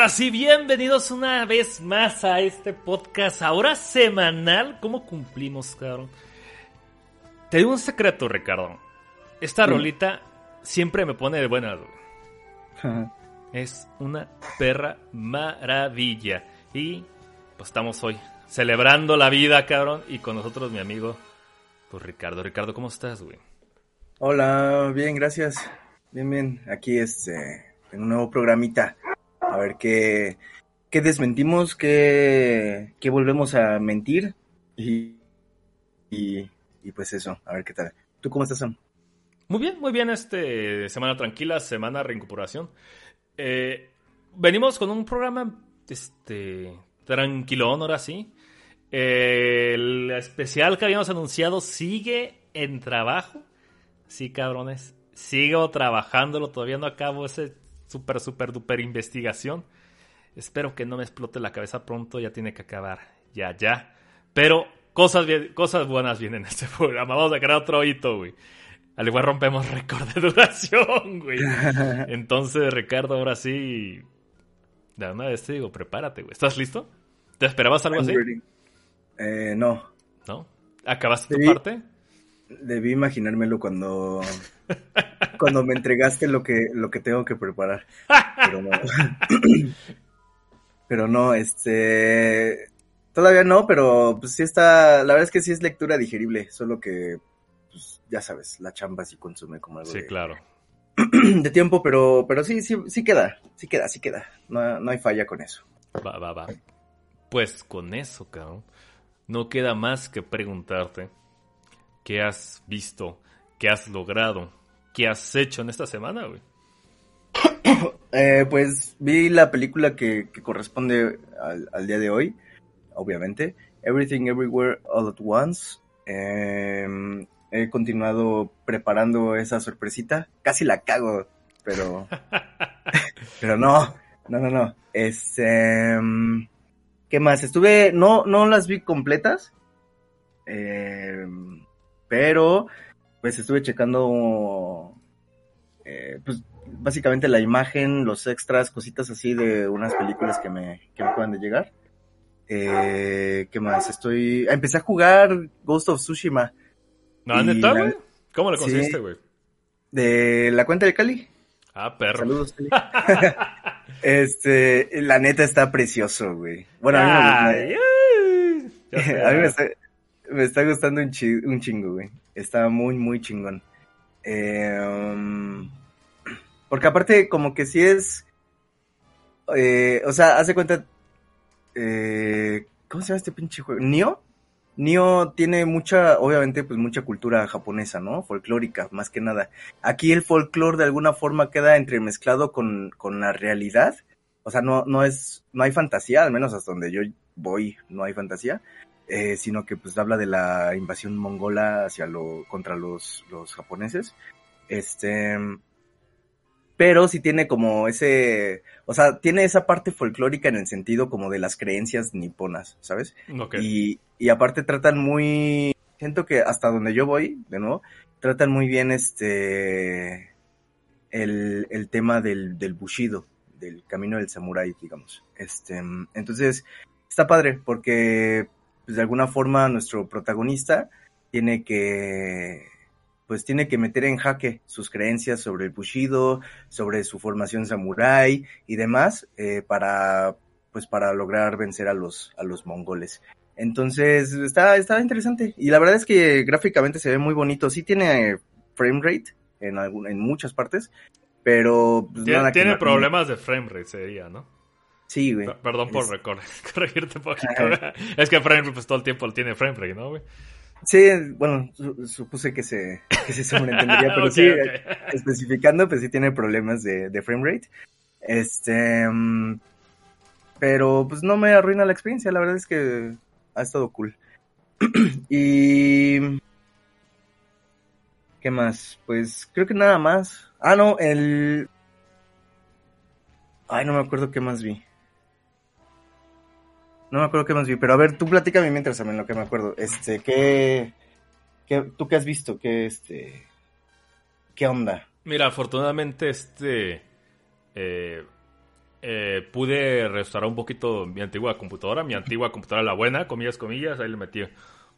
Ahora sí, bienvenidos una vez más a este podcast, ahora semanal. ¿Cómo cumplimos, cabrón? Te digo un secreto, Ricardo. Esta rolita siempre me pone de buenas. es una perra maravilla. Y pues estamos hoy celebrando la vida, cabrón. Y con nosotros mi amigo, pues Ricardo. Ricardo, ¿cómo estás, güey? Hola, bien, gracias. Bien, bien. Aquí este, en un nuevo programita a ver qué, qué desmentimos, qué, qué volvemos a mentir y, y, pues eso, a ver qué tal. ¿Tú cómo estás, Sam? Muy bien, muy bien, este, semana tranquila, semana reincorporación. Eh, venimos con un programa, este, tranquilón, ahora sí. el especial que habíamos anunciado sigue en trabajo. Sí, cabrones. Sigo trabajándolo, todavía no acabo ese súper, súper, duper investigación. Espero que no me explote la cabeza pronto, ya tiene que acabar, ya, ya. Pero cosas, cosas buenas vienen en este programa. Vamos a crear otro hito, güey. Al igual rompemos récord de duración, güey. Entonces, Ricardo, ahora sí. De una vez te digo, prepárate, güey. ¿Estás listo? ¿Te esperabas algo así? Eh, no. ¿No? ¿Acabaste tu parte? Debí imaginármelo cuando cuando me entregaste lo que, lo que tengo que preparar. Pero no. pero no, este. Todavía no, pero pues sí está. La verdad es que sí es lectura digerible, solo que, pues ya sabes, la chamba sí consume como algo. Sí, claro. De tiempo, pero, pero sí, sí, sí queda, sí queda, sí queda. No, no hay falla con eso. Va, va, va. Pues con eso, cabrón. No queda más que preguntarte qué has visto, qué has logrado ¿Qué has hecho en esta semana, güey? Eh, pues vi la película que, corresponde al, día de hoy, obviamente. Everything Everywhere All at Once. Em, he continuado preparando esa sorpresita. Casi la cago, pero. pero no, no, no, no. Este. ¿Qué más? Estuve. No, no las vi completas. Em, pero pues estuve checando, eh, pues básicamente la imagen, los extras, cositas así de unas películas que me, que me acaban de llegar. Eh, ¿Qué más? Estoy, empecé a jugar Ghost of Tsushima. ¿No, neta, güey? ¿Cómo lo conseguiste, güey? de la cuenta de Cali. Ah, perro. Saludos, Cali. este, la neta está precioso, güey. Bueno, a mí me, a mí me me está gustando un, un chingo, güey. Está muy, muy chingón. Em, porque aparte, como que si es. Eh, o sea, hace cuenta. Eh, ¿Cómo se llama este pinche juego? ¿Nio? Nio tiene mucha, obviamente, pues mucha cultura japonesa, ¿no? Folclórica, más que nada. Aquí el folclore de alguna forma queda entremezclado con, con la realidad. O sea, no, no es, no hay fantasía, al menos hasta donde yo voy, no hay fantasía. Eh, sino que pues habla de la invasión mongola hacia lo, contra los, los japoneses. Este, pero sí tiene como ese, o sea, tiene esa parte folclórica en el sentido como de las creencias niponas, ¿sabes? Y, y aparte tratan muy, siento que hasta donde yo voy, de nuevo, tratan muy bien este, el, el tema del, del bushido, del camino del samurái, digamos. Este, entonces, está padre porque pues de alguna forma nuestro protagonista tiene que pues tiene que meter en jaque sus creencias sobre el Bushido, sobre su formación samurái y demás, eh, para pues para lograr vencer a los, a los mongoles. Entonces, está, está interesante. Y la verdad es que gráficamente se ve muy bonito. Sí tiene frame rate en, en muchas partes, pero... Pues, tiene, problemas de frame rate, sería, ¿no? Sí, güey. Perdón por corregirte un poquito. es que frame pues todo el tiempo tiene frame ¿no, güey? Sí, bueno, supuse que se, que se sobreentendería, pero sí, especificando, pues sí tiene problemas de, de frame rate. Este, mm, pero pues no me arruina la experiencia, la verdad es que ha estado cool. y... ¿Qué más? Pues creo que nada más. Ah, no, el... Ay, no me acuerdo qué más vi. No me acuerdo qué más vi, pero a ver, tú platícame mientras también lo que me acuerdo. Este, ¿qué, qué tú qué has visto? ¿Qué, este, qué onda? Mira, afortunadamente, este, eh, eh, pude restaurar un poquito mi antigua computadora, mi antigua computadora la buena, comillas, comillas, ahí le metí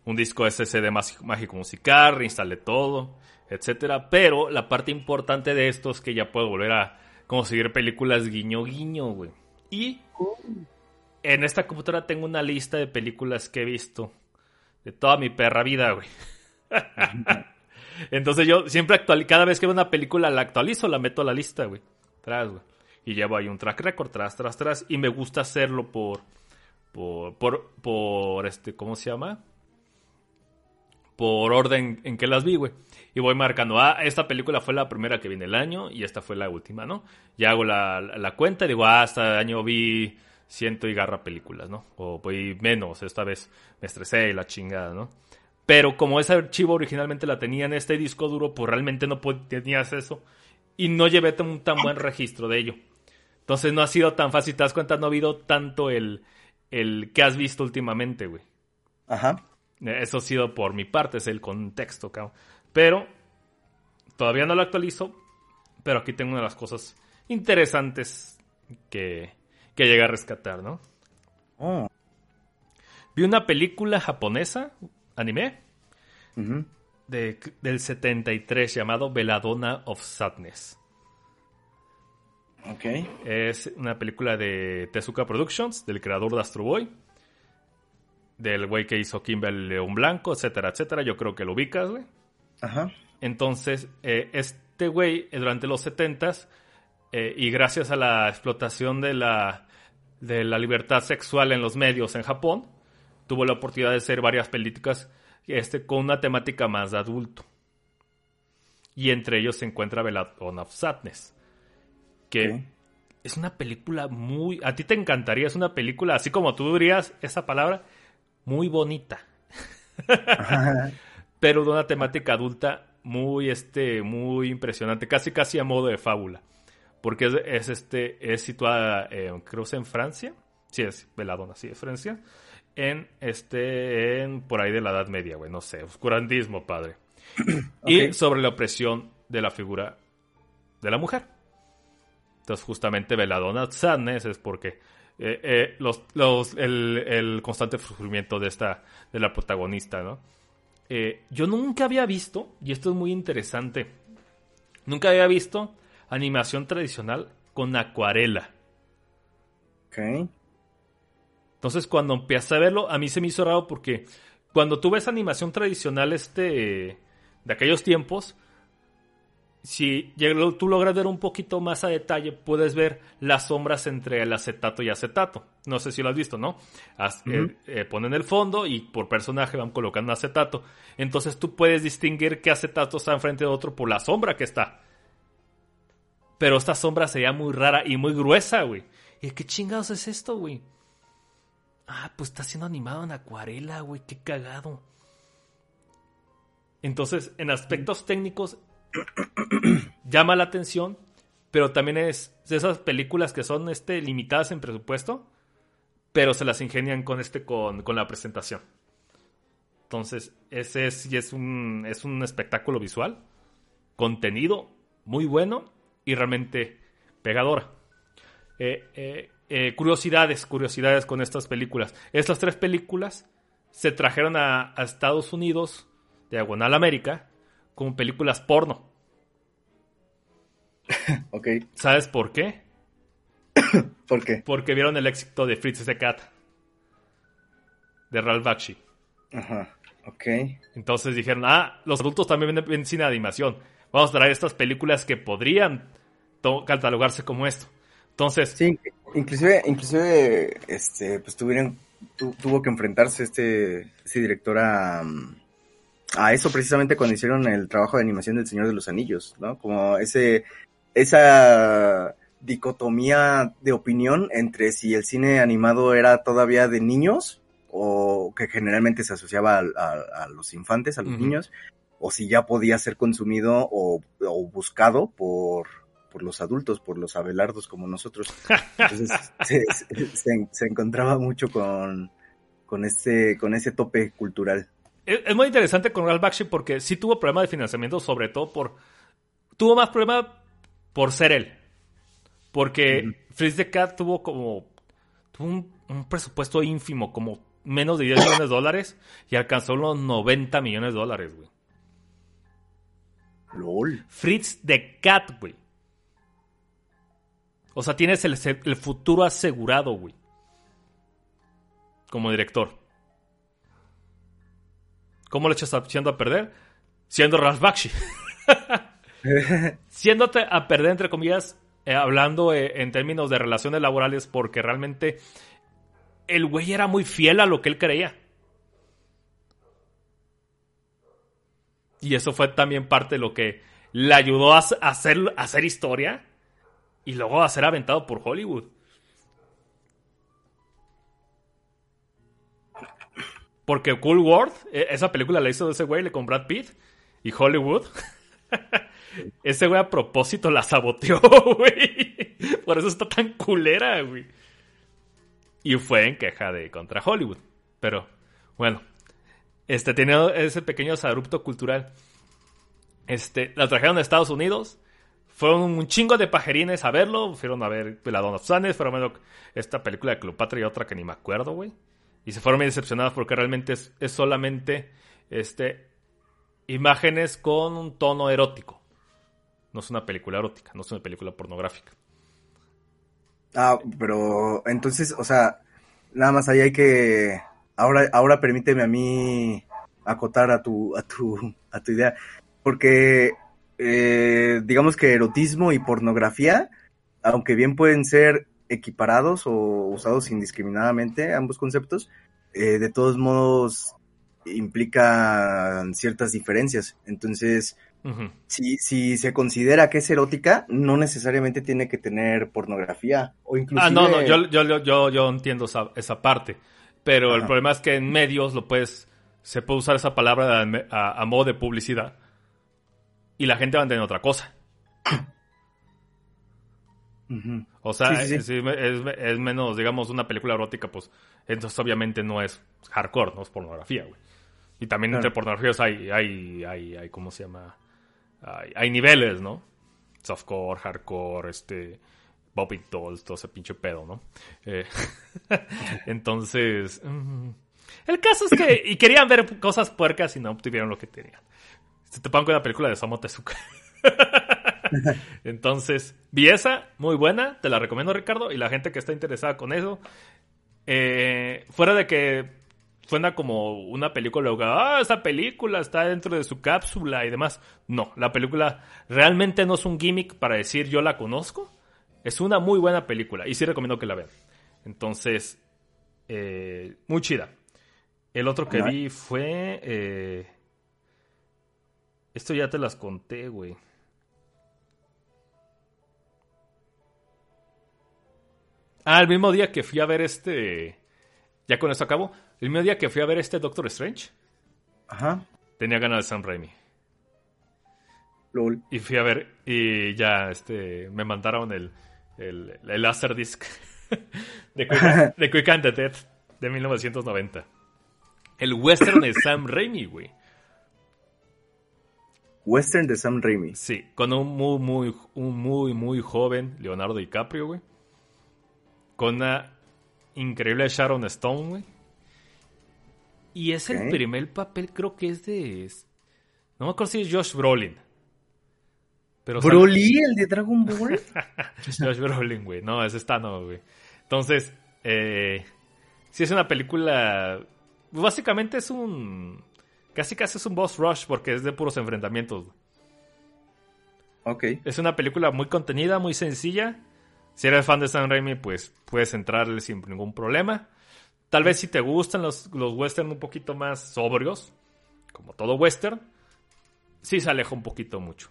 un disco SSD mágico musical, reinstalé todo, etcétera, pero la parte importante de esto es que ya puedo volver a conseguir películas guiño guiño, güey. Y en esta computadora tengo una lista de películas que he visto de toda mi perra vida, güey. Entonces yo siempre actual, cada vez que veo una película la actualizo, la meto a la lista, güey. Tras, güey. Y llevo ahí un track record, tras, tras, tras. Y me gusta hacerlo por, por, por, por este, ¿cómo se llama? Por orden en que las vi, güey. Y voy marcando, ah, esta película fue la primera que vi en el año y esta fue la última, ¿no? Ya hago la, la cuenta y digo, ah, este año vi ciento y garra películas, ¿no? O voy menos, esta vez me estresé y la chingada, ¿no? Pero como ese archivo originalmente la tenía en este disco duro, pues realmente no tenía acceso y no llevé un tan buen registro de ello. Entonces no ha sido tan fácil, te das cuenta, no ha habido tanto el, el que has visto últimamente, güey. Ajá. Eso ha sido por mi parte, es el contexto, cabrón. Pero todavía no lo actualizo, pero aquí tengo una de las cosas interesantes que, que llegué a rescatar, ¿no? Oh. Vi una película japonesa, anime, de, del 73 llamado Belladonna of Sadness. Ok. Es una película de Tezuka Productions, del creador de Astro Boy, del güey que hizo Kimber León Blanco, etcétera, etcétera. Yo creo que lo ubicas, güey. Ajá. Entonces, eh, este güey, eh, durante los 70s, eh, y gracias a la explotación de la, de la libertad sexual en los medios en Japón, tuvo la oportunidad de hacer varias películas este, con una temática más de adulto. Y entre ellos se encuentra Belladonna of Sadness que es una película muy... A ti te encantaría, es una película, así como tú dirías esa palabra, muy bonita. Pero de una temática adulta muy, este, muy impresionante, casi casi a modo de fábula. Porque es, este, es situada, creo que en Francia. Sí, es Veladona, sí, es Francia. En este, en por ahí de la Edad Media, güey, no sé, oscurantismo, padre. Y sobre la opresión de la figura de la mujer. Entonces, justamente Veladona Sadness es porque eh, eh, los, los, el, constante sufrimiento de esta, de la protagonista, ¿no? Eh, yo nunca había visto, y esto es muy interesante, nunca había visto animación tradicional con acuarela. Ok. Entonces, cuando empecé a verlo, a mí se me hizo raro porque cuando tú ves animación tradicional este de aquellos tiempos, si tú logras ver un poquito más a detalle, puedes ver las sombras entre el acetato y acetato. No sé si lo has visto, ¿no? Eh, eh, ponen el fondo y por personaje van colocando acetato. Entonces tú puedes distinguir qué acetato está enfrente de otro por la sombra que está. Pero esta sombra sería muy rara y muy gruesa, güey. ¿Y qué chingados es esto, güey? Ah, pues está siendo animado en acuarela, güey. Qué cagado. Entonces, en aspectos técnicos, llama la atención, pero también es de esas películas que son este, limitadas en presupuesto, pero se las ingenian con, este, con, la presentación. Entonces, ese es, es, un, es un espectáculo visual, contenido muy bueno y realmente pegadora. Eh, eh, eh, curiosidades, curiosidades con estas películas. Estas tres películas se trajeron a, a Estados Unidos, Diagonal América, como películas porno. ok. ¿Sabes por qué? ¿Por qué? Porque vieron el éxito de Fritz the Cat. De Ralph Bakshi. Ajá. Ok. Entonces dijeron, ah, los adultos también ven, ven cine de animación. Vamos a traer estas películas que podrían catalogarse como esto. Entonces. Sí, inclusive, inclusive, este, pues tuvieron, tuvo que enfrentarse este, este director a, a eso precisamente cuando hicieron el trabajo de animación del Señor de los Anillos, ¿no? Como ese, esa dicotomía de opinión entre si el cine animado era todavía de niños o que generalmente se asociaba a, los infantes, a los niños, o si ya podía ser consumido o, buscado por, por los adultos, por los abelardos como nosotros. Entonces se, se, encontraba mucho con, con, este, con ese tope cultural. Es, muy interesante con Ralph Bakshi porque sí tuvo problemas de financiamiento, sobre todo por... Tuvo más problemas por ser él. Porque Freeze the Cat tuvo como. Tuvo un, un presupuesto ínfimo, como menos de 10 millones de dólares, y alcanzó los 90 millones de dólares, güey. LOL. Fritz the Cat, güey. O sea, tienes el, el futuro asegurado, güey. Como director. ¿Cómo le echas echando a perder? Siendo Ralph Bakshi. Siéndote a perder, entre comillas, eh, hablando eh, en términos de relaciones laborales, porque realmente el güey era muy fiel a lo que él creía. Y eso fue también parte de lo que le ayudó a hacer, hacer historia y luego a ser aventado por Hollywood. Porque Cool World, e, esa película la hizo ese güey, le con Brad Pitt y Hollywood. ese güey a propósito la saboteó, güey. Por eso está tan culera, güey. Y fue en queja de contra Hollywood. Pero, bueno. Este tiene ese pequeño abrupto cultural. Este, la trajeron a Estados Unidos. Fueron un chingo de pajerines a verlo. Fueron a ver La Donna Sanes. Fueron a ver esta película de Cleopatra y otra que ni me acuerdo, güey. Y se fueron muy decepcionados porque realmente es, solamente este, imágenes con un tono erótico. No es una película erótica, no es una película pornográfica. Ah, pero entonces, o sea, nada más ahí hay que. Ahora, ahora permíteme a mí acotar a tu, a tu, a tu idea. Porque eh, digamos que erotismo y pornografía, aunque bien pueden ser equiparados o usados indiscriminadamente, ambos conceptos, eh, de todos modos implican ciertas diferencias. Entonces, si, si se considera que es erótica, no necesariamente tiene que tener pornografía o incluso... Ah, no, no, yo, yo, yo, yo entiendo esa, parte, pero el problema es que en medios lo puedes, se puede usar esa palabra a, modo de publicidad y la gente va a entender otra cosa. O sea, Es, menos, digamos, una película erótica, pues entonces obviamente no es hardcore, no es pornografía, güey. Y también entre pornografías hay, hay, hay, hay, ¿cómo se llama? Hay, niveles, ¿no? Softcore, hardcore, este, Bobby Dolls, todo ese pinche pedo, ¿no? Eh, entonces, mm, el caso es que, y querían ver cosas puercas y no obtuvieron lo que tenían. Se te pongo con la película de Tezuka. Entonces, vi esa, muy buena, te la recomiendo Ricardo, y la gente que está interesada con eso, eh, fuera de que suena como una película, ah, esa película está dentro de su cápsula y demás. No, la película realmente no es un gimmick para decir yo la conozco, es una muy buena película y sí recomiendo que la vean. Entonces, eh, muy chida. El otro que vi fue... Eh, esto ya te las conté, güey. Ah, el mismo día que fui a ver este. Ya con esto acabo. El mismo día que fui a ver este Doctor Strange. Ajá. Tenía ganas de Sam Raimi. Lol. Y fui a ver. Y ya, este. Me mandaron el. El, el Laserdisc. de, Quick, de Quick and the Dead. De 1990. El western de Sam Raimi, güey. Western de Sam Raimi. Sí, con un muy, muy, un muy, muy joven Leonardo DiCaprio, güey. Con una increíble Sharon Stone, güey. Y es el primer papel, creo que es de. No me acuerdo si es Josh Brolin. Pero ¿Broly, el de Dragon Ball? Josh Brolin, güey. No, no, güey. Entonces, eh, si es una película. Básicamente es un Casi casi es un boss rush porque es de puros enfrentamientos. Ok. Es una película muy contenida, muy sencilla. Si eres fan de Sam Raimi, pues puedes entrarle sin ningún problema. Tal vez si te gustan los, los western un poquito más sobrios, como todo western, sí se aleja un poquito mucho.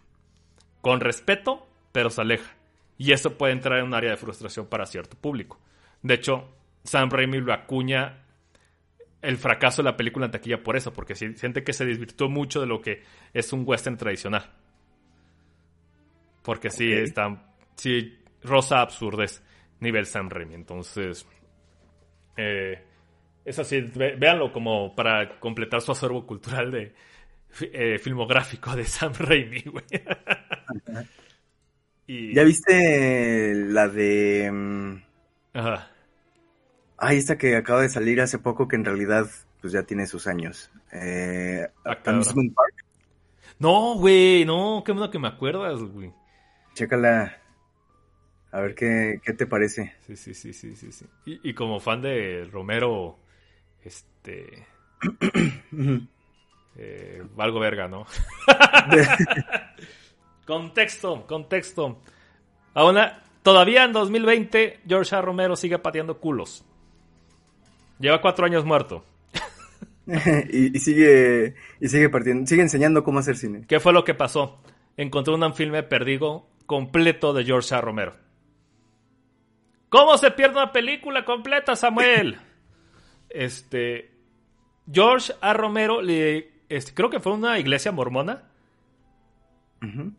Con respeto, pero se aleja. Y eso puede entrar en un área de frustración para cierto público. De hecho, Sam Raimi lo acuña el fracaso de la película en taquilla por eso, porque siente que se desvirtuó mucho de lo que es un western tradicional. Porque sí, está, sí, rosa absurdes, nivel Sam Raimi. Entonces, eh, es así, véanlo como para completar su acervo cultural de eh, filmográfico de Sam Raimi, güey. Y... ¿Ya viste la de... mm, Ajá. Ay, esta que acaba de salir hace poco que en realidad pues ya tiene sus años. Eh, Ah. Amusement Park. No, güey, no, qué bueno que me acuerdas, güey. Chécala. A ver qué, qué te parece. Sí, sí, sí, sí, sí, sí. Y, y como fan de Romero, este, eh, valgo verga, ¿no? Contexto, contexto. Aún, todavía en 2020, George A. Romero sigue pateando culos. Lleva cuatro años muerto. y, y sigue y sigue partiendo, sigue enseñando cómo hacer cine. ¿Qué fue lo que pasó? Encontré un filme perdido completo de George A. Romero. ¿Cómo se pierde una película completa, Samuel? Este. George A. Romero le. este, creo que fue una iglesia mormona.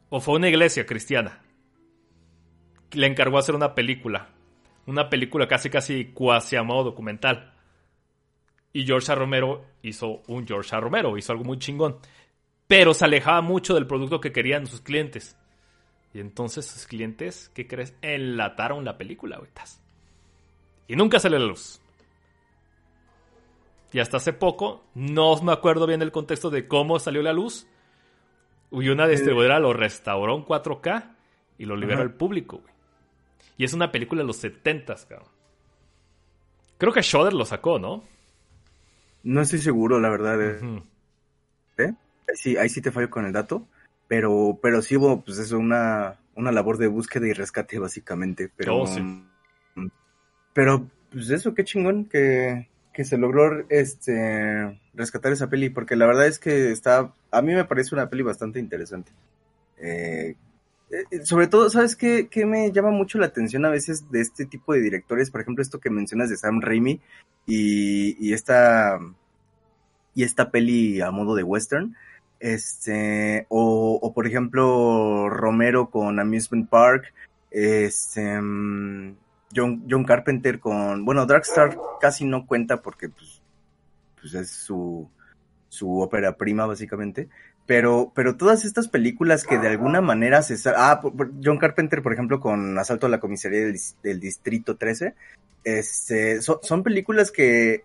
O fue una iglesia cristiana. Le encargó hacer una película. Una película casi casi cuasi a modo documental. Y George. Romero hizo un George. Romero, hizo algo muy chingón. Pero se alejaba mucho del producto que querían sus clientes. Y entonces sus clientes, ¿qué crees? Enlataron la película, güeytas. Y nunca salió a la luz. Y hasta hace poco, no me acuerdo bien el contexto de cómo salió la luz. Y una distribuidora lo restauró en 4K y lo liberó Ajá. al público, güey. Y es una película de los 70s, cabrón. Creo que Shudder lo sacó, ¿no? No estoy seguro, la verdad. eh. ¿eh? Sí, ahí sí te fallo con el dato. Pero, pero sí hubo, pues eso, una, una labor de búsqueda y rescate, básicamente. Pero, Oh, sí. mm, pero, pues eso, qué chingón que, que se logró este rescatar esa peli, porque la verdad es que está, a mí me parece una peli bastante interesante. Eh, eh, sobre todo, ¿sabes qué, qué me llama mucho la atención a veces de este tipo de directores? Por ejemplo, esto que mencionas de Sam Raimi y, y esta y esta peli a modo de western. Este, o, o por ejemplo, Romero con Amusement Park, este, John, John Carpenter con, bueno, Darkstar casi no cuenta porque pues, pues es su, su ópera prima básicamente, pero, pero todas estas películas que de alguna manera se... Ah, por- por- John Carpenter, por ejemplo, con Asalto a la Comisaría del, dis- del Distrito 13, este, son, son películas que,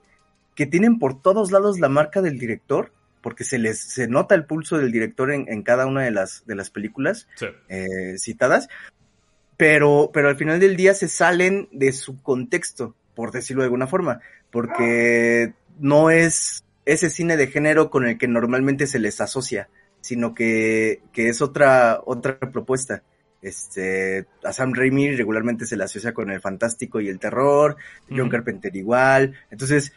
que tienen por todos lados la marca del director, porque se les se nota el pulso del director en, en cada una de las, de las películas Sí. eh, citadas, pero, pero al final del día se salen de su contexto, por decirlo de alguna forma, porque no es ese cine de género con el que normalmente se les asocia, sino que, que es otra, otra propuesta. Este, a Sam Raimi regularmente se le asocia con el fantástico y el terror, John. Carpenter igual, entonces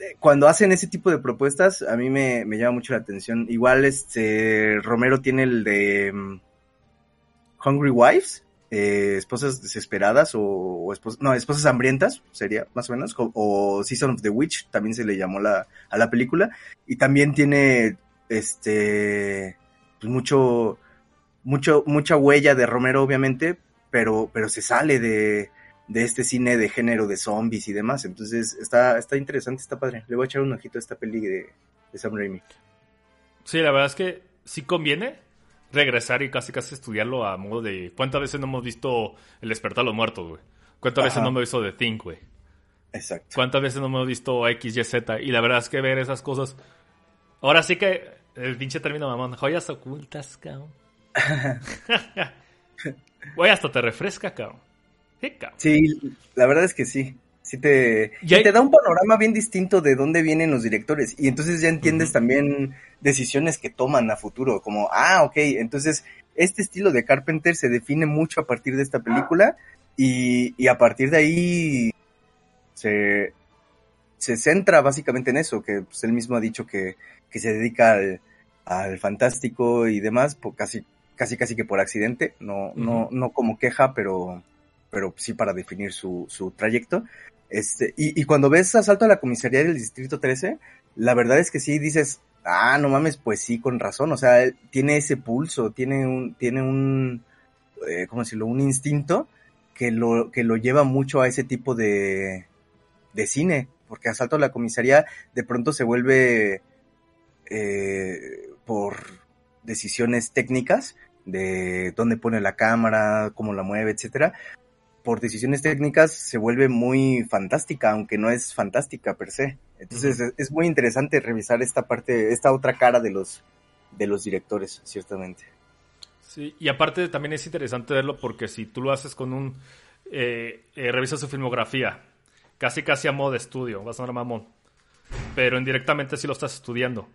eh, cuando hacen ese tipo de propuestas, a mí me, me llama mucho la atención. Igual, este, Romero tiene el de mm, Hungry Wives, eh, esposas desesperadas o, o espos- no, esposas hambrientas, sería más o menos, o, o Season of the Witch, también se le llamó la, a la película. Y también tiene, este, pues mucho, mucho, mucha huella de Romero, obviamente, pero, pero se sale de, de este cine de género de zombies y demás. Entonces está, está interesante, está padre. Le voy a echar un ojito a esta peli de, de Sam Raimi. Sí, la verdad es que sí conviene regresar y casi casi estudiarlo a modo de cuántas veces no hemos visto El despertar de los muertos, güey. ¿Cuántas veces no hemos visto The Thing, güey? Exacto. ¿Cuántas veces no hemos visto X, Y, Z? Y la verdad es que ver esas cosas. Ahora sí que el pinche término mamón, joyas ocultas, cabrón. Güey, hasta te refresca, cabrón. Sí, cabrón. Sí, la verdad es que sí. Sí te, Y hay- te da un panorama bien distinto de dónde vienen los directores. Y entonces ya entiendes también decisiones que toman a futuro. Como, ah, ok, entonces este estilo de Carpenter se define mucho a partir de esta película. Y, y a partir de ahí se, se centra básicamente en eso, que pues, él mismo ha dicho que, que se dedica al, al fantástico y demás, por casi, casi casi que por accidente, no, no, no como queja, pero, pero sí para definir su, su trayecto. Este, y, cuando ves Asalto a la Comisaría del Distrito 13, la verdad es que sí dices, ah, no mames, pues sí, con razón, o sea, él tiene ese pulso, tiene un, tiene un, eh, ¿cómo decirlo? Un instinto que lo, que lo lleva mucho a ese tipo de, de cine, porque Asalto a la Comisaría de pronto se vuelve, eh, por decisiones técnicas, de dónde pone la cámara, cómo la mueve, etcétera, por decisiones técnicas se vuelve muy fantástica, aunque no es fantástica per se. Entonces es, es, muy interesante revisar esta parte, esta otra cara de los, de los directores, ciertamente. Sí, y aparte también es interesante verlo porque si tú lo haces con un... Eh, eh, revisas su filmografía, casi casi a modo de estudio, vas a sonar mamón, pero indirectamente si lo estás estudiando.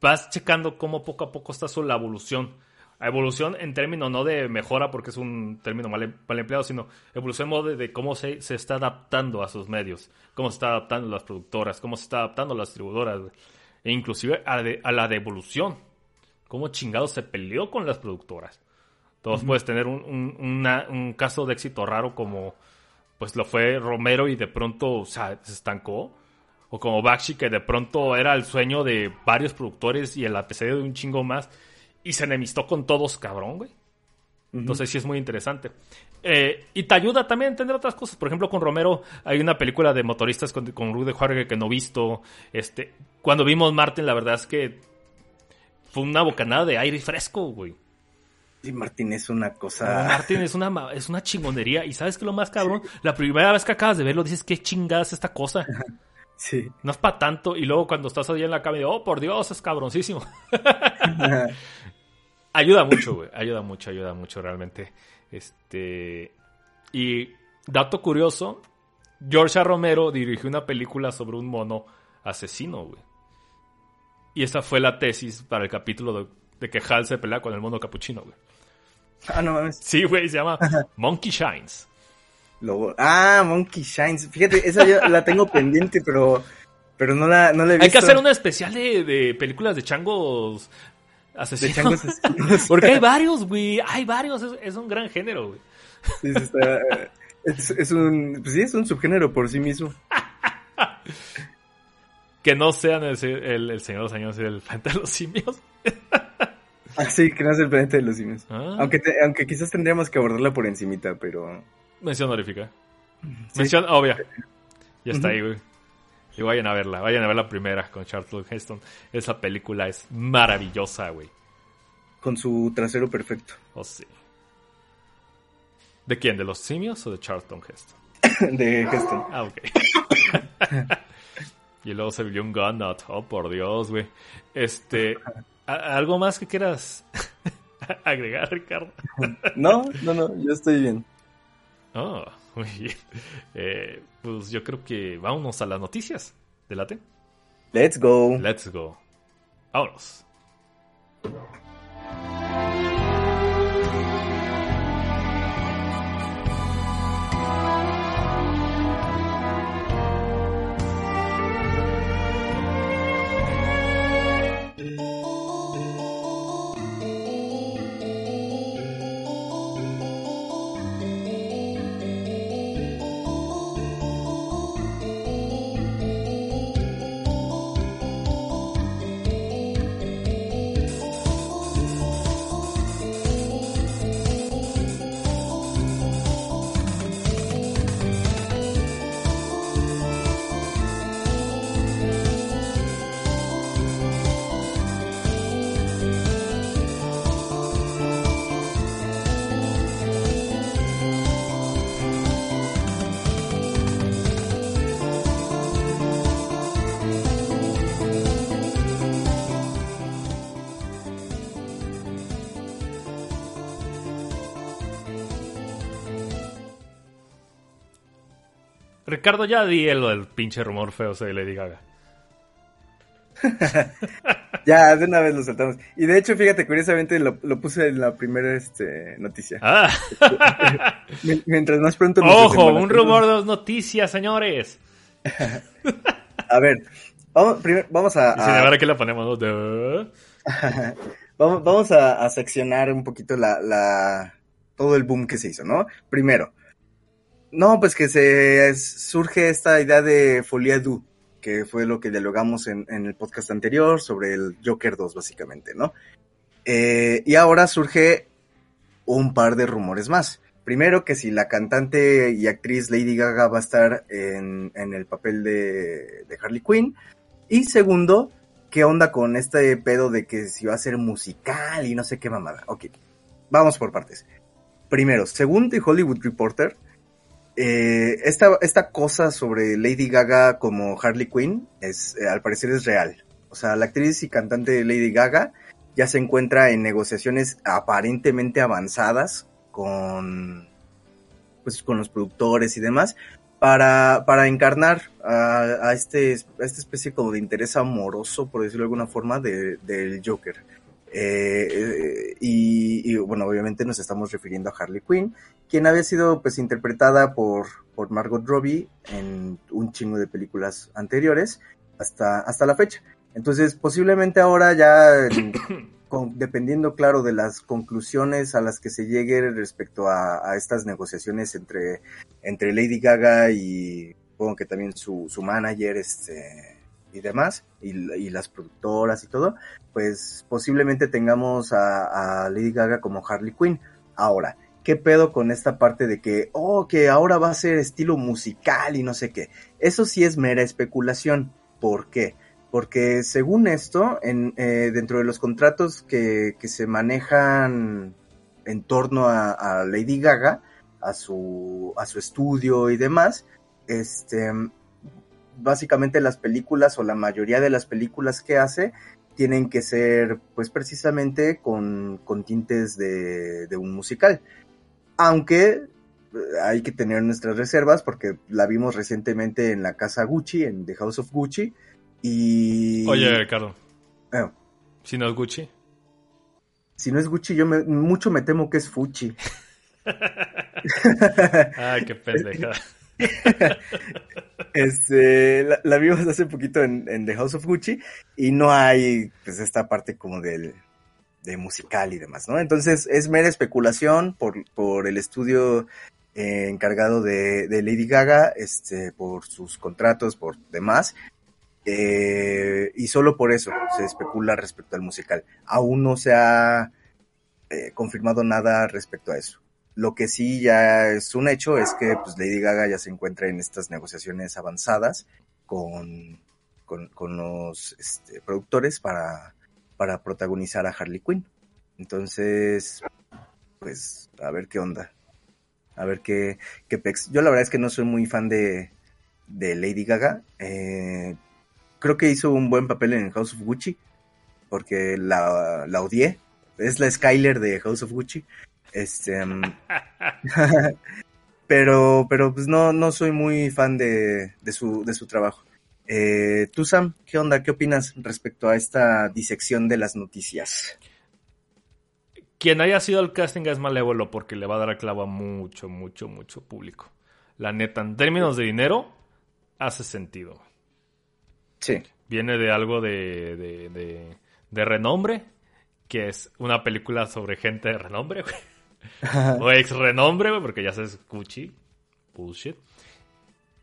Vas checando cómo poco a poco está su la evolución evolución en términos no de mejora, porque es un término mal, empleado, sino evolución en modo de, cómo se, se, está adaptando a sus medios, cómo se está adaptando a las productoras, cómo se está adaptando a las distribuidoras, e inclusive a, a la devolución, cómo chingado se peleó con las productoras. Todos puedes tener un, un, un, caso de éxito raro como pues lo fue Romero y de pronto se estancó. O como Bakshi que de pronto era el sueño de varios productores y el APC de un chingo más y se enemistó con todos, cabrón, güey. Entonces sí es muy interesante. Eh, y te ayuda también a entender otras cosas. Por ejemplo, con Romero hay una película de motoristas con, con Rude Juárez que no he visto. Este, cuando vimos Martin, la verdad es que fue una bocanada de aire fresco, güey. Sí, Martín es una cosa. Martín es una, es una chingonería. Y sabes que lo más cabrón, la primera vez que acabas de verlo dices, qué chingada es esta cosa. Sí. No es para tanto. Y luego cuando estás allá en la cama, oh, por Dios, es cabroncísimo. Ayuda mucho, güey. Ayuda mucho, ayuda mucho realmente. Este. Y dato curioso: George Romero dirigió una película sobre un mono asesino, güey. Y esa fue la tesis para el capítulo de, que Hal se pelea con el mono capuchino, güey. Ah, no mames. Sí, güey, se llama Monkey Shines. Ah, Monkey Shines. Fíjate, esa yo la tengo pendiente, pero, pero no la, no la he visto. Hay que hacer una especial de, de películas de changos asesinos. Porque hay varios, güey. Hay varios. Es, un gran género, güey. Sí, está, es, un, pues sí, es un subgénero por sí mismo. que no sean el, el, Señor de los Años y el planeta de los simios. ah, sí, que no es el planeta de los simios. Ah. Aunque, aunque quizás tendríamos que abordarla por encimita, pero... Mención honorífica. Mención obvia. Ya está ahí, güey. Y vayan a verla, vayan a ver la primera con Charlton Heston. Esa película es maravillosa, güey. Con su trasero perfecto. Oh, sí. ¿De quién? ¿De los simios o de Charlton Heston? de Heston. Ah, ok. y luego se vio un Gunnout. Oh, por Dios, güey. Este. ¿Algo más que quieras agregar, Ricardo? no, no, no, yo estoy bien. Oh, muy bien. Eh, pues yo creo que vámonos a las noticias. ¿Delate? Let's go. Let's go. Vámonos. Ricardo, ya di lo del pinche rumor feo de Lady Gaga. ya, de una vez lo saltamos. Y de hecho, fíjate, curiosamente lo, puse en la primera este, noticia. Ah. Mientras más pronto... Ojo, un rumor de noticias, señores. a ver, vamos, vamos a... ¿Y a... ahora qué le ponemos? vamos, vamos a, seccionar un poquito la, la, todo el boom que se hizo, ¿no? Primero, no, pues que se surge esta idea de Folia Du, que fue lo que dialogamos en, el podcast anterior sobre el Joker 2, básicamente, ¿no? Eh, y ahora surge un par de rumores más. Primero, que si la cantante y actriz Lady Gaga va a estar en, el papel de, Harley Quinn. Y segundo, ¿qué onda con este pedo de que si va a ser musical y no sé qué mamada? Ok, vamos por partes. Primero, según The Hollywood Reporter, eh, esta, esta cosa sobre Lady Gaga como Harley Quinn es, eh, al parecer es real. O sea, la actriz y cantante Lady Gaga ya se encuentra en negociaciones aparentemente avanzadas con, pues, con los productores y demás para, para encarnar a, este, a esta especie como de interés amoroso, por decirlo de alguna forma, de, del Joker. Eh, y, bueno, obviamente nos estamos refiriendo a Harley Quinn, quien había sido pues interpretada por, por Margot Robbie en un chingo de películas anteriores hasta, hasta la fecha. Entonces, posiblemente ahora ya, dependiendo, claro, de las conclusiones a las que se llegue respecto a, estas negociaciones entre, entre Lady Gaga y, supongo que también su, su manager, este, y demás, y, las productoras y todo, pues posiblemente tengamos a, Lady Gaga como Harley Quinn. Ahora, ¿qué pedo con esta parte de que, oh, que ahora va a ser estilo musical y no sé qué? Eso sí es mera especulación. ¿Por qué? Porque según esto, en, eh, dentro de los contratos que, que, se manejan en torno a, a, Lady Gaga, a su, a su estudio y demás, este, básicamente las películas o la mayoría de las películas que hace tienen que ser pues precisamente con, con tintes de, de un musical. Aunque eh, hay que tener nuestras reservas porque la vimos recientemente en la casa Gucci, en The House of Gucci, y... Oye, Ricardo. Eh. Si no es Gucci. Si no es Gucci, yo mucho me temo que es Fuchi. Ay, qué pendeja. este, la, vimos hace poquito en, The House of Gucci y no hay pues esta parte como del de musical y demás, ¿no? Entonces es mera especulación por, por el estudio eh, encargado de, de, Lady Gaga, este, por sus contratos, por demás, eh, y solo por eso se especula respecto al musical. Aún no se ha eh, confirmado nada respecto a eso. Lo que sí ya es un hecho es que pues, Lady Gaga ya se encuentra en estas negociaciones avanzadas con, con, los este, productores para, para protagonizar a Harley Quinn. Entonces, pues, a ver qué onda. A ver qué, qué pex. Yo la verdad es que no soy muy fan de, de Lady Gaga. Eh, creo que hizo un buen papel en House of Gucci, porque la, la odié. Es la Skyler de House of Gucci. Este, mm, pero, pero pues no, no soy muy fan de, de, su, de su trabajo. Eh, tú, Sam, ¿qué onda? ¿Qué opinas respecto a esta disección de las noticias? Quien haya sido el casting es malévolo porque le va a dar a clavo a mucho, mucho, mucho público. La neta, en términos de dinero, hace sentido. Sí. Viene de algo de, de, de, renombre, que es una película sobre gente de renombre, o ex renombre, porque ya sabes, Gucci. Bullshit.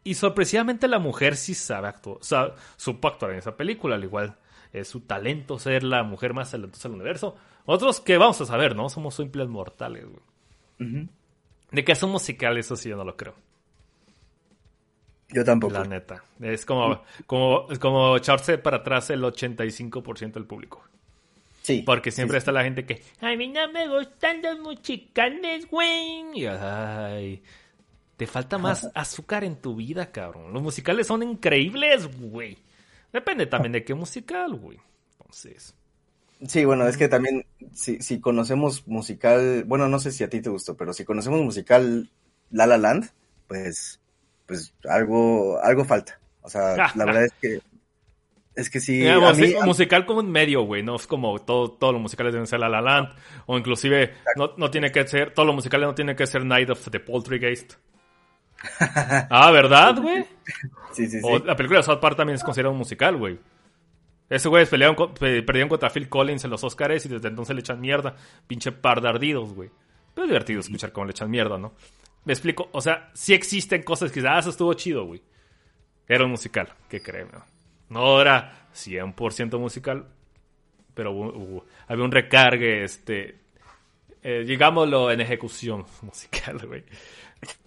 Y sorpresivamente la mujer sí sabe actuar, o sea, supo actuar en esa película, al igual es su talento ser la mujer más talentosa del universo. Otros que vamos a saber, ¿no? Somos simples mortales, güey. De que es un musical, eso sí yo no lo creo. Yo tampoco. La neta. Es como, como, es como echarse para atrás el 85% del público. Sí. Porque siempre está la gente que, a mí no me gustan los musicales, güey. Y, ay, te falta más azúcar en tu vida, cabrón. Los musicales son increíbles, güey. Depende también de qué musical, güey. Entonces. Sí, bueno, es que también, si, si conocemos musical, bueno, no sé si a ti te gustó, pero si conocemos musical La La Land, pues pues algo, algo falta. O sea, la verdad es que es que sí. musical como un medio, güey. No es como todo, todos los musicales deben ser La La Land. O inclusive, no, no, tiene que ser. Todos los musicales no tienen que ser Night of the Poltergeist. ah, ¿verdad, güey? Sí, sí, sí. O la película de South Park también es considerada un musical, güey. Ese güey pelearon, perdieron contra Phil Collins en los Oscars y desde entonces le echan mierda. Pinche par de ardidos, güey. Pero es divertido escuchar cómo le echan mierda, ¿no? Me explico, o sea, sí existen cosas que ah, eso estuvo chido, güey. Era un musical, que créeme. No era 100% musical, pero había un recargue, este, eh, digámoslo, en ejecución musical, güey.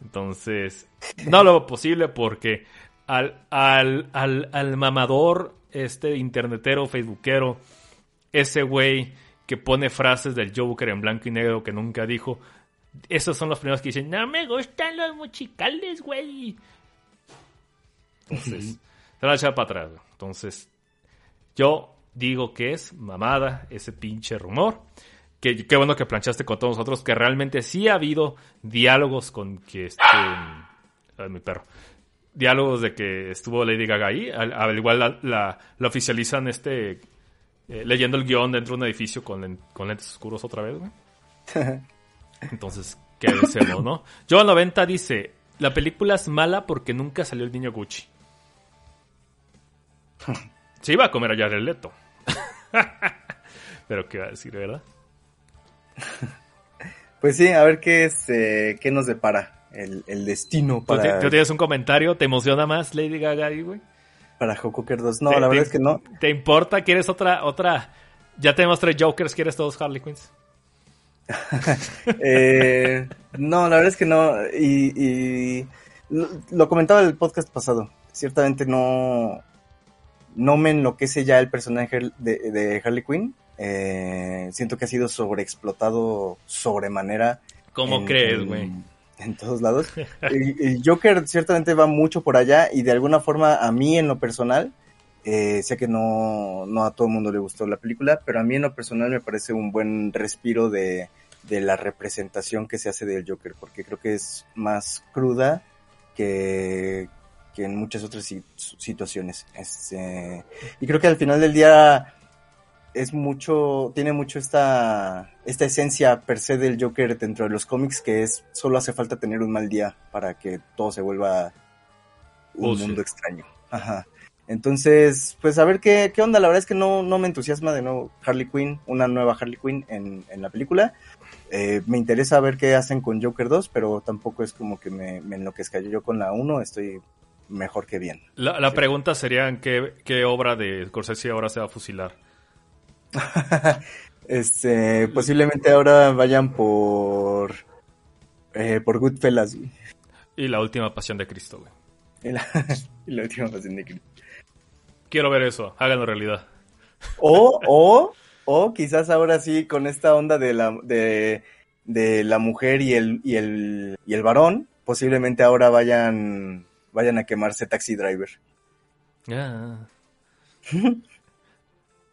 Entonces, no lo posible porque al, al, al, al mamador este internetero, facebookero, ese güey que pone frases del Joker en blanco y negro que nunca dijo, esos son los primeros que dicen, no me gustan los musicales, güey. Entonces, se va a echar para atrás. Entonces, yo digo que es mamada ese pinche rumor. Que qué bueno que planchaste con todos nosotros, que realmente sí ha habido diálogos con que este. mi perro. Diálogos de que estuvo Lady Gaga ahí. Al, igual la, la, oficializan este. Eh, leyendo el guion dentro de un edificio con, con lentes oscuros otra vez, güey. Entonces, ¿qué decimos, no? Joe 90 dice: La película es mala porque nunca salió el niño Gucci. Se iba a comer a Jared Leto. Pero qué va a decir, ¿verdad? Pues sí, a ver qué es, eh, qué nos depara el, destino para... ¿Tú, tienes un comentario? ¿Te emociona más Lady Gaga ahí, güey? Para Joker 2. No, la verdad es que no. ¿Te importa? ¿Quieres otra, otra? Ya tenemos tres Jokers, ¿quieres todos Harley Quinns? eh, no, la verdad es que no. Y, lo, comentaba el podcast pasado. Ciertamente no, no me enloquece ya el personaje de, Harley Quinn. Eh, siento que ha sido sobreexplotado sobremanera. ¿Cómo crees, güey? En, todos lados. y, Joker ciertamente va mucho por allá y de alguna forma a mí en lo personal, eh, sé que no, no a todo el mundo le gustó la película, pero a mí en lo personal me parece un buen respiro de, de la representación que se hace del Joker, porque creo que es más cruda que, en muchas otras situaciones. Este, y creo que al final del día es mucho, tiene mucho esta, esta esencia per se del Joker dentro de los cómics que es solo hace falta tener un mal día para que todo se vuelva un oh, mundo extraño. Ajá. Entonces, pues a ver qué, qué onda. La verdad es que no, no me entusiasma de nuevo Harley Quinn, una nueva Harley Quinn en, en la película. Eh, me interesa ver qué hacen con Joker 2, pero tampoco es como que me, me enloquezca. Yo con la 1 estoy mejor que bien. La, pregunta sería ¿en qué, obra de Scorsese ahora se va a fusilar? este, posiblemente ahora vayan por eh, por Goodfellas, Y la última pasión de Cristo, güey. Y la, última pasión de Cristo. Quiero ver eso, háganlo realidad. O, o, o quizás ahora sí con esta onda de la, de, de la mujer y el, y el, y el varón, posiblemente ahora vayan vayan a quemarse Taxi Driver. Ah.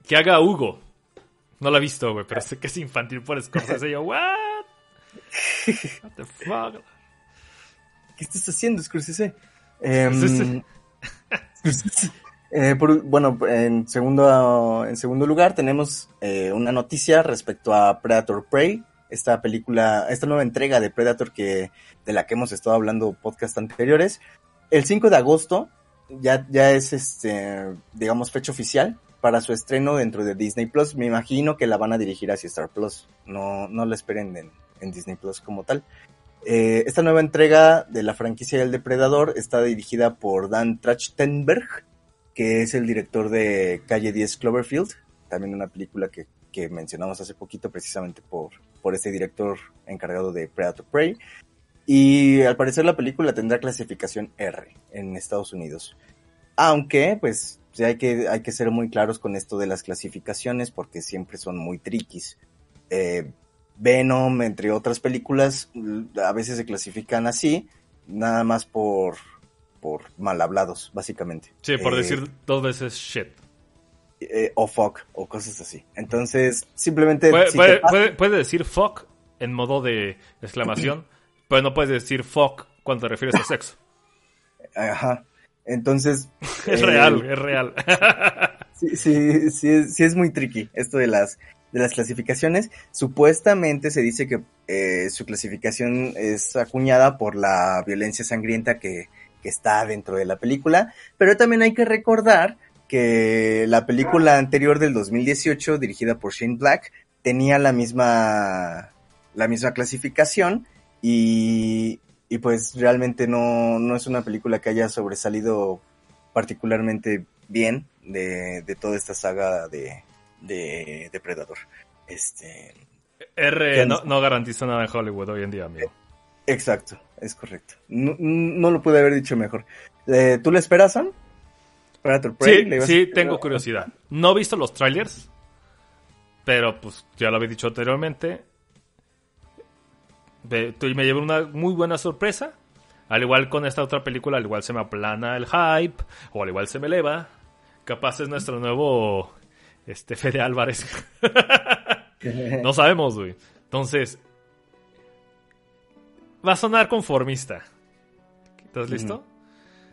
que haga Hugo. No lo he visto, güey, pero sé que es infantil por Scorsese. yo, ¿what? What the fuck? ¿Qué estás haciendo, Scorsese? Em, eh, bueno, en segundo, en segundo lugar tenemos eh, una noticia respecto a Predator Prey, esta película, esta nueva entrega de Predator que de la que hemos estado hablando podcast anteriores, el 5 de agosto ya, ya es, este, digamos, fecha oficial para su estreno dentro de Disney Plus. Me imagino que la van a dirigir hacia Star Plus. No, no la esperen en, Disney Plus como tal. Eh, esta nueva entrega de la franquicia del Depredador está dirigida por Dan Trachtenberg, que es el director de Calle 10 Cloverfield, también una película que, que mencionamos hace poquito precisamente por, por este director encargado de Predator Prey. Y al parecer la película tendrá clasificación R en Estados Unidos. Aunque, pues, hay que, hay que ser muy claros con esto de las clasificaciones porque siempre son muy triquis. Eh, Venom, entre otras películas, a veces se clasifican así, nada más por, por mal hablados, básicamente. Sí, por eh, decir dos veces shit. Eh, o fuck, o cosas así. Entonces, simplemente... puede decir fuck en modo de exclamación. Pero no puedes decir fuck cuando te refieres a sexo. Ajá. Entonces. es real, eh, es real. sí, sí, sí, sí, es muy tricky esto de las, de las clasificaciones. Supuestamente se dice que eh, su clasificación es acuñada por la violencia sangrienta que, que está dentro de la película. Pero también hay que recordar que la película anterior del 2018, dirigida por Shane Black, tenía la misma, la misma clasificación y, pues realmente no, no es una película que haya sobresalido particularmente bien de, de toda esta saga de, de Depredador. Este, R no, no, garantiza nada en Hollywood hoy en día, amigo. Exacto, es correcto. No, no lo pude haber dicho mejor. Eh, ¿Tú le esperas, Sam? Predator Prey. Sí, ¿le ibas a- sí, tengo curiosidad. No he visto los trailers, pero pues ya lo había dicho anteriormente. Tú- me llevé una muy buena sorpresa. Al igual con esta otra película, al igual se me aplana el hype, o al igual se me eleva. Capaz es nuestro nuevo este Fede Álvarez. no sabemos, güey. Entonces, va a sonar conformista. ¿Estás listo?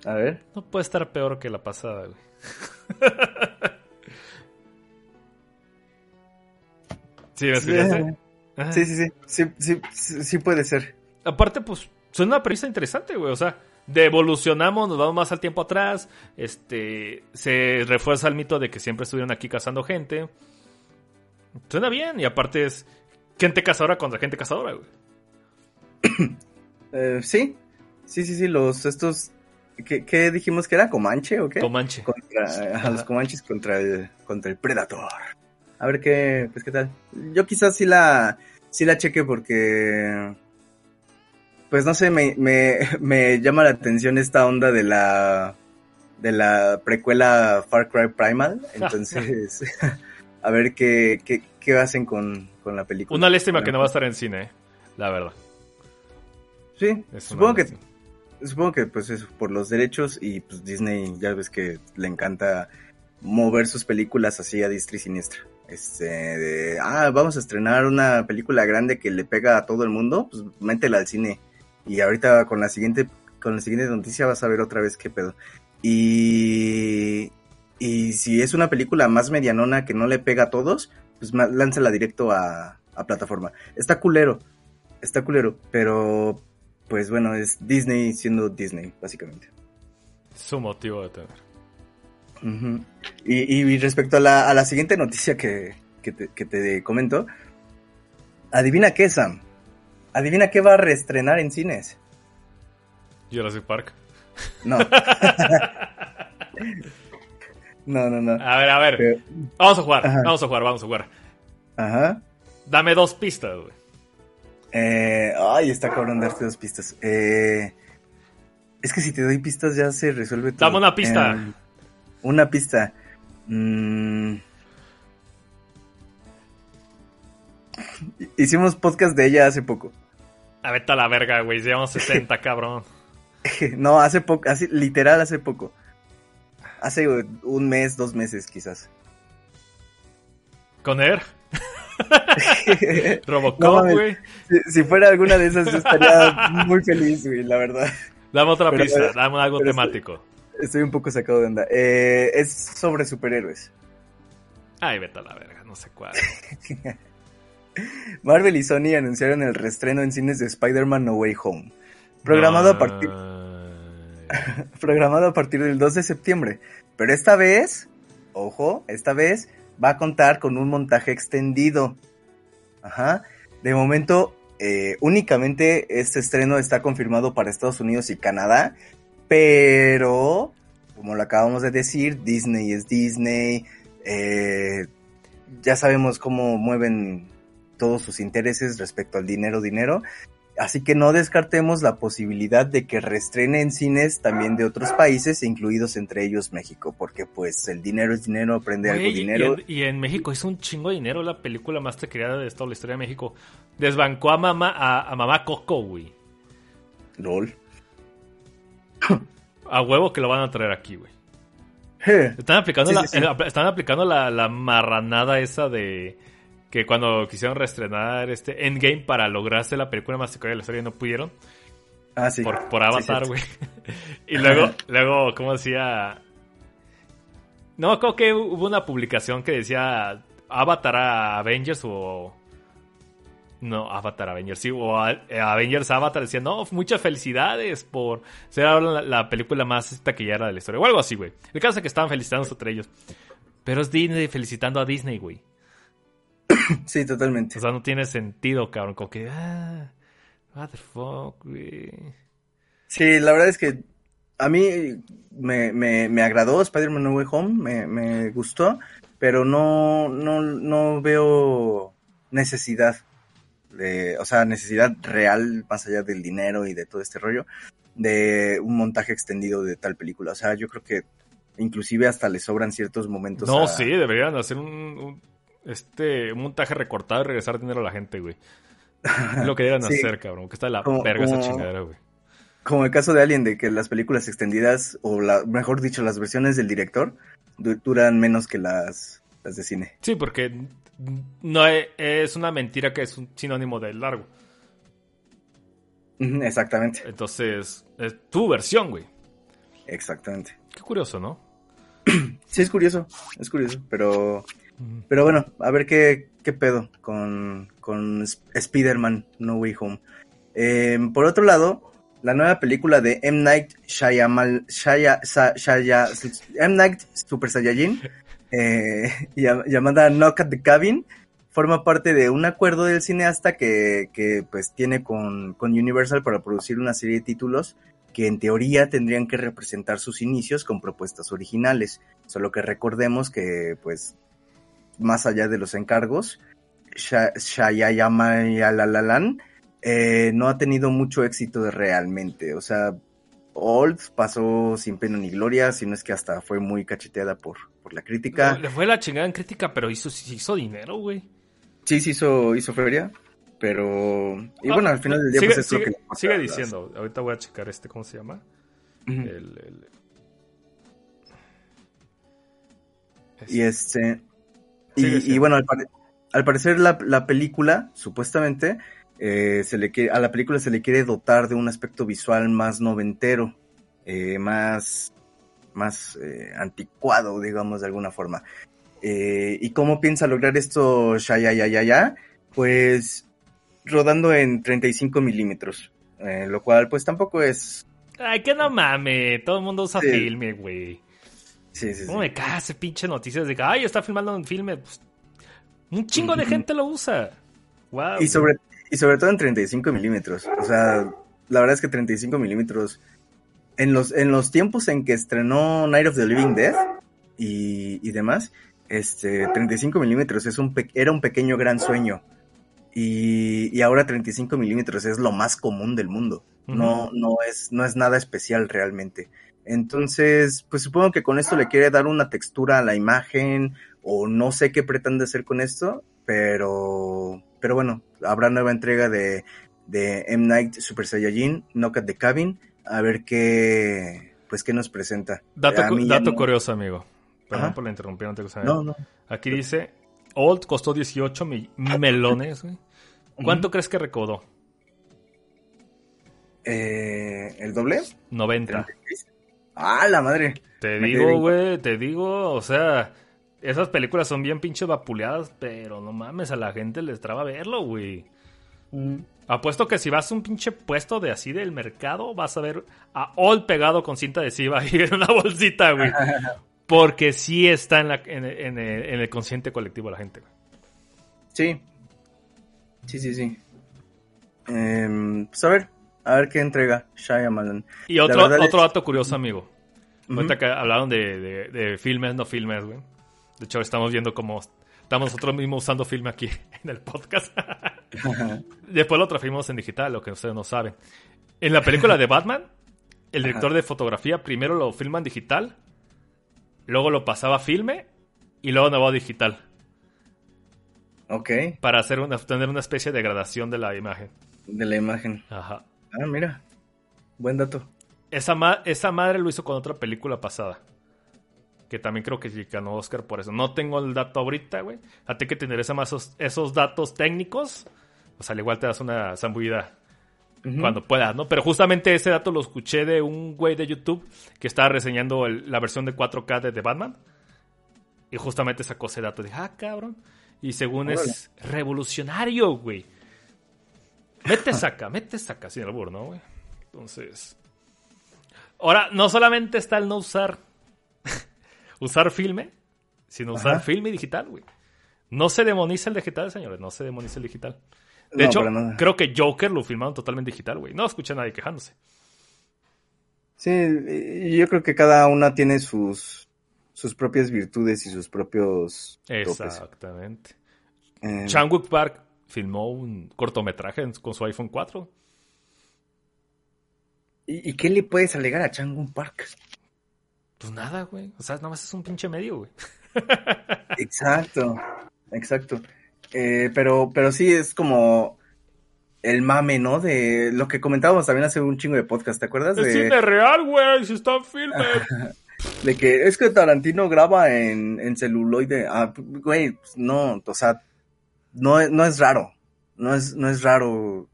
A ver. No puede estar peor que la pasada, güey. ¿Sí me escuchaste? Sí, sí, sí. Sí, sí, puede ser. Aparte, pues, suena una premisa interesante, güey. O sea, de evolucionamos, nos vamos más al tiempo atrás. Este, se refuerza el mito de que siempre estuvieron aquí cazando gente. Suena bien, y aparte es gente cazadora contra gente cazadora, güey. Eh, sí. Sí, sí, sí. Los, estos. ¿Qué, qué dijimos que era? ¿Comanche o qué? Comanche. Contra, ajá, los Comanches contra el, contra el Predator. A ver qué, pues qué tal. Yo quizás sí la, sí la cheque porque, pues no sé, me, me, me llama la atención esta onda de la, de la precuela Far Cry Primal. Entonces, a ver qué, qué, qué hacen con, con la película. Una lástima que no va a estar en cine, eh, la verdad. Sí, supongo que. Supongo que pues es por los derechos y pues Disney ya ves que le encanta mover sus películas así a diestra y siniestra. Este, de, ah, vamos a estrenar una película grande que le pega a todo el mundo, pues métela al cine. Y ahorita con la siguiente, con la siguiente noticia vas a ver otra vez qué pedo. Y, si es una película más medianona que no le pega a todos, pues lánzala directo a, a plataforma. Está culero, está culero, pero pues bueno, es Disney siendo Disney, básicamente. Su motivo de tener. Ujú. y, y respecto a la, a la siguiente noticia que, que, te, que te comento, adivina qué, Sam. Adivina qué va a reestrenar en cines. Jurassic Park. No. no, no, no. A ver, a ver. Pero- Vamos a jugar, Ajá. vamos a jugar, vamos a jugar. Ajá. Dame dos pistas, güey. Eh, ay, está cabrón darte dos pistas. Eh, es que si te doy pistas ya se resuelve todo. Dame una pista. Eh, una pista. Mm. Hicimos podcast de ella hace poco. A vete a la verga, güey. Llevamos 60, cabrón. No, hace poco, así, literal hace poco. Hace un mes, dos meses quizás. ¿Con Air? Robocop, güey. si, si fuera alguna de esas estaría muy feliz, güey, la verdad. Dame otra Pero- pista, dame algo temático. Estoy un poco sacado de onda. Eh, es sobre superhéroes. Ay, vete a la verga, no sé cuál. Marvel y Sony anunciaron el reestreno en cines de Spider-Man No Way Home. Programado, a partir, programado a partir del 2 de septiembre. Pero esta vez, ojo, esta vez va a contar con un montaje extendido. Ajá. De momento, eh, únicamente este estreno está confirmado para Estados Unidos y Canadá. Pero, como lo acabamos de decir, Disney es Disney. eh, ya sabemos cómo mueven todos sus intereses respecto al dinero, dinero. Así que no descartemos la posibilidad de que reestrene en cines también de otros países, incluidos entre ellos México, porque pues el dinero es dinero, aprende algo y, dinero. en, y en México hizo un chingo de dinero la película más taquillera de toda la historia de México. Desbancó a mamá, a, a mamá Coco, güey. LOL. A huevo que lo van a traer aquí, güey. Je. Están aplicando, Sí, la, sí, sí. eh, están aplicando la, la marranada esa de que cuando quisieron reestrenar este Endgame para lograrse la película más de la historia no pudieron. Ah, sí. por, por Avatar, güey. y luego, luego, ¿cómo decía? No, creo que hubo una publicación que decía Avatar a Avengers o... No, Avatar Avengers, sí, o a- eh, Avengers Avatar decía, no, muchas felicidades por ser ahora la, la película más taquillera de la historia, o algo así, güey. El caso es que estaban felicitándose entre ellos. Pero es Disney felicitando a Disney, güey. Sí, totalmente. O sea, no tiene sentido, cabrón, como que, ah, what the fuck, güey. Sí, la verdad es que a mí me, me, me agradó Spider-Man No Way Home, me, me gustó, pero no, no, no veo necesidad de, o sea, necesidad real, más allá del dinero y de todo este rollo, de un montaje extendido de tal película. O sea, yo creo que inclusive hasta le sobran ciertos momentos. No, a- sí, deberían hacer un, un- este, un montaje recortado y regresar dinero a la gente, güey. Es lo que deberían Sí. hacer, cabrón. Que está de la Como- verga esa chingadera, güey. Como el caso de Alien, de que las películas extendidas, o la, mejor dicho, las versiones del director, du- duran menos que las, las de cine. Sí, porque no es, es una mentira que es un sinónimo de largo. Exactamente, Entonces, es tu versión, güey. exactamente. Qué curioso, ¿no? Sí, es curioso, es curioso, pero, pero bueno, a ver qué, qué pedo con, con Sp- Spider-Man No Way Home. Eh, por otro lado, la nueva película de M. Night Shyamalan, Shaya, Shaya- M. Night Super Saiyajin, eh, llam- llamada Knock at the Cabin, forma parte de un acuerdo del cineasta que, que pues tiene con, con Universal para producir una serie de títulos que en teoría tendrían que representar sus inicios con propuestas originales. Solo que recordemos que, pues, más allá de los encargos, Shyamalan eh, no ha tenido mucho éxito realmente. O sea, Old pasó sin pena ni gloria, sino es que hasta fue muy cacheteada por, por la crítica. Le fue la chingada en crítica, pero hizo, hizo dinero, güey. Sí, sí hizo, hizo feria, pero... Y Ah, bueno, al final del día, sigue, pues es lo que... sigue las- diciendo. Ahorita voy a checar este, ¿cómo se llama? El, el- Y este. Y, bueno, al, pare- al parecer la, la película, supuestamente, eh, se le quiere, a la película se le quiere dotar de un aspecto visual más noventero, eh, más, más eh, anticuado, digamos, de alguna forma. ¿Y cómo piensa lograr esto Shaya ya, ya, ya? Pues rodando en 35 milímetros, lo cual pues tampoco es... Ay, que no mames. Todo el mundo usa Sí. filme, güey. Sí, sí, sí. ¿Cómo me caga ese pinche noticias de que, ay, está filmando un filme? Pues, un chingo de gente lo usa. Wow. Y sobre, y sobre todo en 35 milímetros. O sea, la verdad es que 35 milímetros. En los, en los tiempos en que estrenó Night of the Living Dead y, y demás, este, 35 milímetros es un era un pequeño gran sueño. Y, y ahora 35 milímetros es lo más común del mundo. No, no es, no es nada especial realmente. Entonces, pues supongo que con esto le quiere dar una textura a la imagen, o no sé qué pretende hacer con esto, pero, pero bueno, habrá nueva entrega de, de M. Night Super Saiyajin, Knock at the Cabin, a ver qué, pues qué nos presenta. Dato, cu- dato no- curioso, amigo. Perdón Ajá. por la interrumpir, no te No, no. Aquí dice, Old costó 18 mi- melones, güey. ¿Cuánto crees que recaudó? Eh, ¿El doble? 90. ¡Ah, la madre! Te Me digo, güey, te digo, o sea, esas películas son bien pinches vapuleadas, pero no mames, a la gente les traba verlo, güey. Apuesto que si vas a un pinche puesto de así del mercado, vas a ver a Old pegado con cinta adhesiva ahí en una bolsita, güey. Porque sí está en, la, en, en el, en el consciente colectivo de la gente, güey. Sí. Sí, sí, sí. Em, pues a ver, a ver qué entrega Shyamalan. Y otro, otro es- dato curioso, amigo. Ahorita que hablaron de, de- de filmes, no filmes, güey. De hecho, estamos viendo cómo estamos nosotros mismos usando filme aquí en el podcast. Después lo trajimos en digital, lo que ustedes no saben. En la película de Batman, el director de fotografía primero lo filma en digital, luego lo pasaba a filme y luego nuevo a digital. ok, Para hacer una, tener una especie de gradación de la imagen. de la imagen. Ajá. Ah, mira. Buen dato. Esa, ma- esa madre lo hizo con otra película pasada. Que también creo que ganó Oscar por eso. No tengo el dato ahorita, güey. A ti que te interesan más esos, esos datos técnicos. O sea, al igual te das una zambullida cuando puedas, ¿no? Pero justamente ese dato lo escuché de un güey de YouTube que estaba reseñando el- la versión de 4K de, de Batman. Y justamente sacó ese dato. Dije, ah, cabrón. Y según es revolucionario, güey. Mete saca, mete saca, sin albur, ¿no, güey? Entonces. Ahora, no solamente está el no usar. Usar filme, sino usar Ajá. filme y digital, güey. No se demoniza el digital, señores, no se demoniza el digital. De No, hecho, creo que Joker lo filmaron totalmente digital, güey. No escuché a nadie quejándose. Sí, y yo creo que cada una tiene sus, sus propias virtudes y sus propios. Exactamente. Eh, Changwook Park filmó un cortometraje con su iPhone 4. ¿y, y qué le puedes alegar a Changun Park? Pues nada, güey. O sea, nada más es un pinche medio, güey. Exacto, exacto. Eh, pero, pero sí es como el mame, ¿no? De lo que comentábamos también hace un chingo de podcast, ¿te acuerdas? Es de... cine real, güey, si está en filme. de que es que Tarantino graba en, en celuloide. Ah, güey, pues no, o sea, no, no es raro. No es, no es raro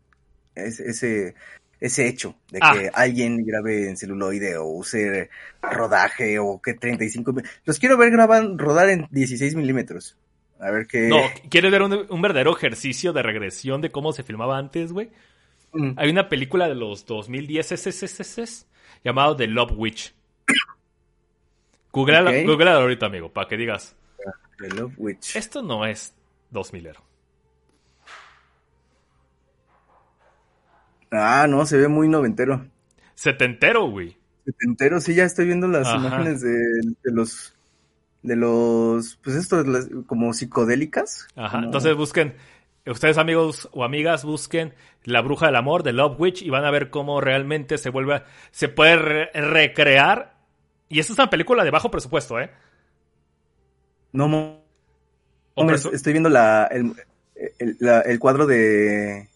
ese, ese, ese hecho de que Ah. alguien grabe en celuloide o use rodaje o que 35. mi- Los quiero ver graban, rodar en 16 milímetros. A ver qué. No, ¿quieres ver un, un verdadero ejercicio de regresión de cómo se filmaba antes, güey? Mm. Hay una película de los 2010 SSSS llamado The Love Witch. Googleala, Ok. googleala ahorita, amigo, para que digas, The Love Witch. esto no es 2000 ero. Ah, no, se ve muy noventero. Setentero, güey. Setentero, sí, ya estoy viendo las Ajá. imágenes de, de los. De los. Pues esto, las- como psicodélicas. Ajá. Como- Entonces busquen, ustedes amigos o amigas, busquen La Bruja del Amor de Love Witch y van a ver cómo realmente se vuelve, a- se puede re- recrear. Y esta es una película de bajo presupuesto, ¿eh? No, mo- O Hombre, presu- estoy viendo la, el, el- la- el cuadro de,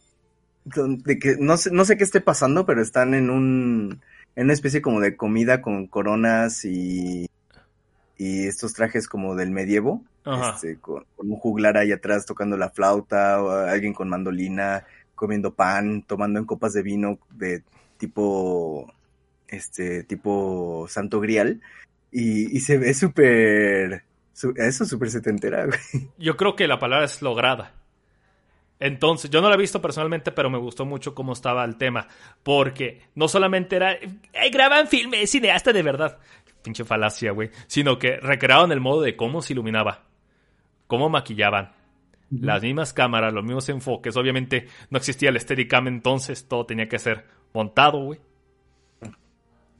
de que no sé, no sé qué esté pasando, pero están en un en una especie como de comida con coronas y y estos trajes como del medievo, este, con, con un juglar ahí atrás tocando la flauta, o alguien con mandolina, comiendo pan, tomando en copas de vino de tipo este tipo Santo Grial y, y se ve súper eso es súper setentera, güey. Yo creo que la palabra es lograda. Entonces, yo no la he visto personalmente, pero me gustó mucho cómo estaba el tema. Porque no solamente era. "Ay, graban filmes, cineasta de verdad! Pinche falacia, güey. Sino que recreaban el modo de cómo se iluminaba. Cómo maquillaban. Las mismas cámaras, los mismos enfoques. Obviamente no existía el Steadicam entonces, todo tenía que ser montado, güey.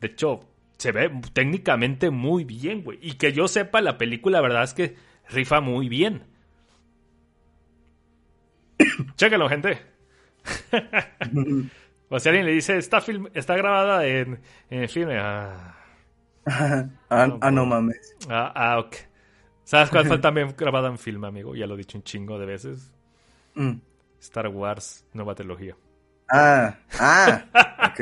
De hecho, se ve técnicamente muy bien, güey. Y que yo sepa, la película, la verdad es que rifa muy bien. Chéquenlo, gente. O si alguien le dice, está, film está grabada en, en el filme. Ah, ah, ah, no mames. ah, ah, ok. ¿Sabes cuál fue también grabada en film, amigo? Ya lo he dicho un chingo de veces. Mm. Star Wars, nueva trilogía. Ah, ah, ok.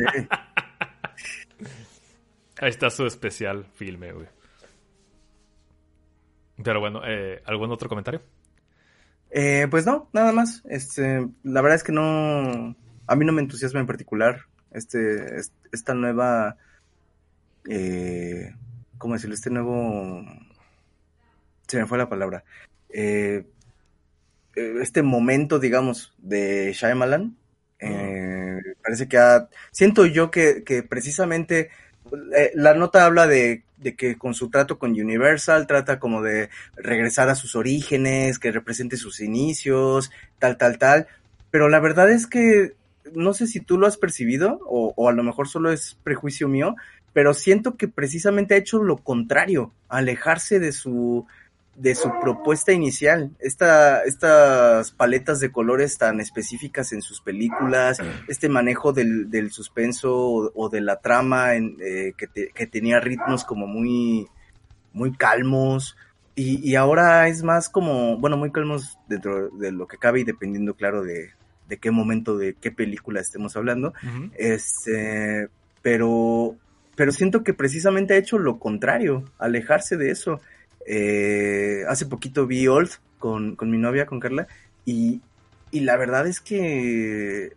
Ahí está su especial filme, güey. Pero bueno, eh, ¿algún otro comentario? Eh, pues no, nada más. Este, la verdad es que no, a mí no me entusiasma en particular este, es- esta nueva, eh, ¿cómo decirlo? Este nuevo, se me fue la palabra. Eh, eh, este momento, digamos, de Shyamalan. eh, parece que ha, siento yo que, que precisamente eh, la nota habla de, de que con su trato con Universal trata como de regresar a sus orígenes, que represente sus inicios, tal, tal, tal. Pero la verdad es que no sé si tú lo has percibido o, o a lo mejor solo es prejuicio mío, pero siento que precisamente ha hecho lo contrario, alejarse de su de su propuesta inicial, Esta, estas paletas de colores tan específicas en sus películas, este manejo del, del suspenso o, o de la trama en, eh, que, te- que tenía ritmos como muy, muy calmos y, y ahora es más como, bueno, muy calmos dentro de lo que cabe y dependiendo, claro, de, de qué momento, de qué película estemos hablando. Este, pero, pero siento que precisamente ha hecho lo contrario, alejarse de eso. Eh, hace poquito vi Old con, con mi novia, con Carla, y, y la verdad es que,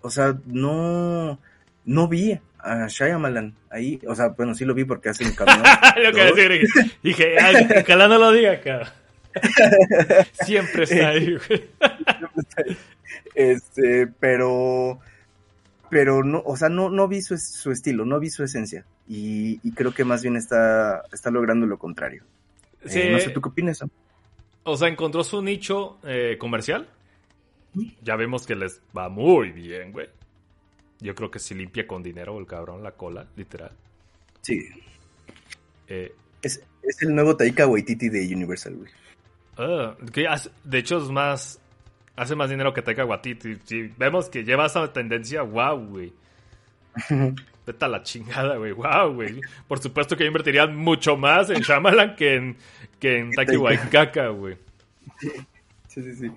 o sea, no, no vi a Shyamalan ahí, o sea, bueno, sí lo vi porque hace un camión. lo que decir, dije, dije, "Ay, ojalá no lo diga, cabrón. Siempre está ahí, güey. Este, pero, pero no, o sea, no, no vi su, su estilo, no vi su esencia. Y, y creo que más bien está, está logrando lo contrario. Eh, Sí, no sé, ¿tú qué opinas? O sea, encontró su nicho eh, comercial. Ya vemos que les va muy bien, güey. Yo creo que si limpia con dinero el cabrón la cola, literal. Sí. Eh, Es, es el nuevo Taika Waititi de Universal, güey. ah, que hace- de hecho, es más. Hace más dinero que Taika Waititi. Si vemos que lleva esa tendencia, wow, güey. vete a la chingada, güey. Wow, güey. Por supuesto que invertirían mucho más en Shyamalan que en, que en Taki Waikaka, güey. Sí, sí, sí.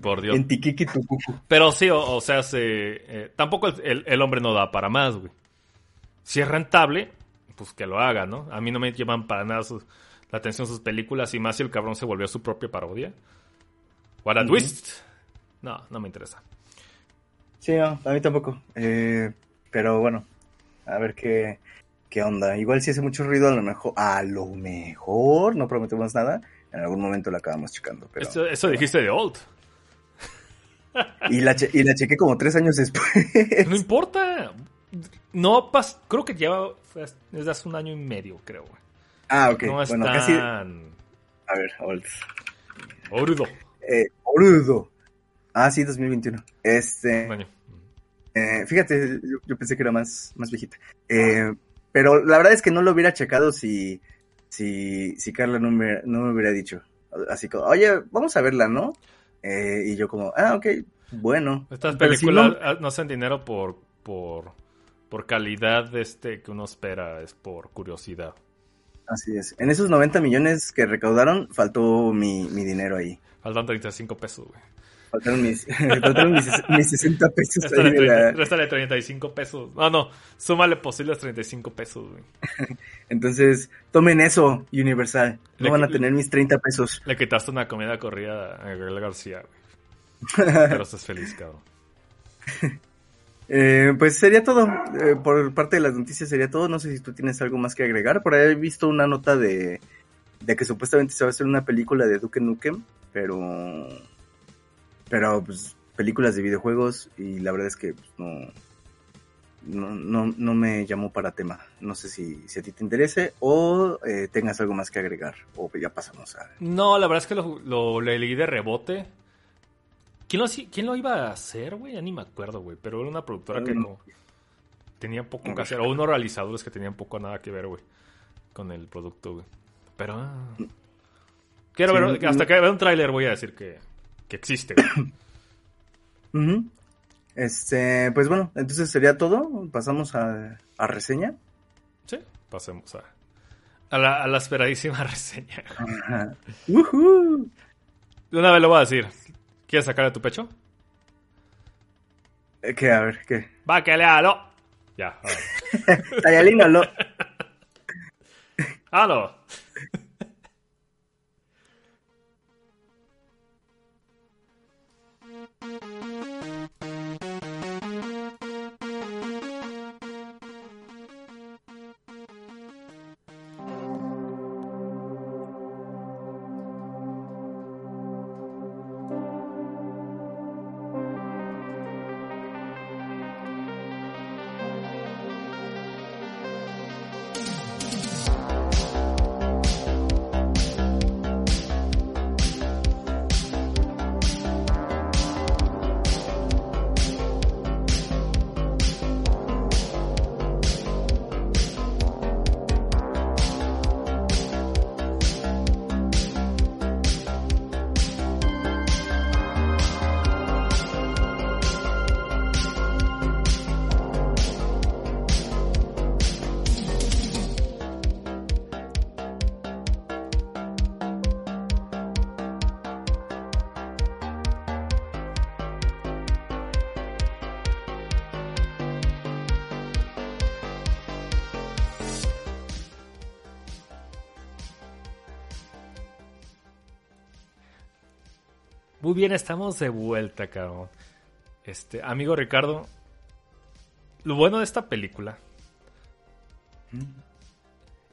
Por Dios. En Tikiki Tukuku. Pero sí, o, o sea, se, eh, tampoco el, el- el hombre no da para más, güey. Si es rentable, pues que lo haga, ¿no? A mí no me llevan para nada sus- la atención sus películas y más si el cabrón se volvió su propia parodia. What a twist. No, no me interesa. Sí, no, a mí tampoco. Eh, pero bueno, a ver qué, qué onda. Igual si hace mucho ruido, a lo mejor, a lo mejor, no prometemos nada. En algún momento la acabamos checando. Pero, Eso, eso dijiste de Old. y, la che- y la chequé como tres años después. No importa. No pas creo que lleva desde hace un año y medio, creo. ah, ok. No es bueno, tan casi. A ver, old. Orudo. Eh, Orudo. Ah, sí, 2021. Este. Un año. Eh, fíjate, yo, yo pensé que era más, más viejita. Eh, pero la verdad es que no lo hubiera checado si, si, si Carla no me, no me hubiera dicho. Así como, oye, vamos a verla, ¿no? Eh, y yo como, ah, ok, bueno. Estas si películas no- ah, no hacen dinero por, por, por calidad este que uno espera, es por curiosidad. Así es. En esos 90 millones que recaudaron, faltó mi, mi dinero ahí. Faltan 35 pesos, güey. Faltaron mis, faltaron mis, mis 60 pesos Réstale, ahí de la- 30 réstale 35 pesos. No, no, súmale posibles 35 pesos, güey. Entonces, tomen eso, Universal. Le- No van a tener mis 30 pesos. Le quitaste una comida corrida a Gabriel García, güey. Pero estás feliz, cabrón. Eh, pues sería todo. Eh, por parte de las noticias sería todo. No sé si tú tienes algo más que agregar. Por ahí he visto una nota de, de que supuestamente se va a hacer una película de Duke Nukem, pero. Pero, pues, películas de videojuegos y la verdad es que pues, no, no, no, no me llamó para tema. No sé si, si a ti te interese o eh, tengas algo más que agregar. O ya pasamos a. No, la verdad es que lo, lo leí de rebote. ¿Quién lo, ¿Quién lo iba a hacer, güey? Ya ni me acuerdo, güey. Pero era una productora que Mm. no tenía poco que hacer. O unos realizadores que tenían poco nada que ver, güey. Con el producto, güey. Pero... ah. Quiero Sí, ver, hasta que vea un tráiler voy a decir que, que existe. güey. Ujú. Este, pues bueno, entonces sería todo. Pasamos a, a reseña. sí, pasemos a, a, la, a la esperadísima reseña. Ujú. De una vez lo voy a decir. ¿Quieres sacar de tu pecho? Eh, ¿Qué? A ver, ¿qué? Va, que léalo. Ya, ahora. Tayalino, lo... ¡Halo! Muy bien, estamos de vuelta, cabrón. Este, amigo Ricardo, lo bueno de esta película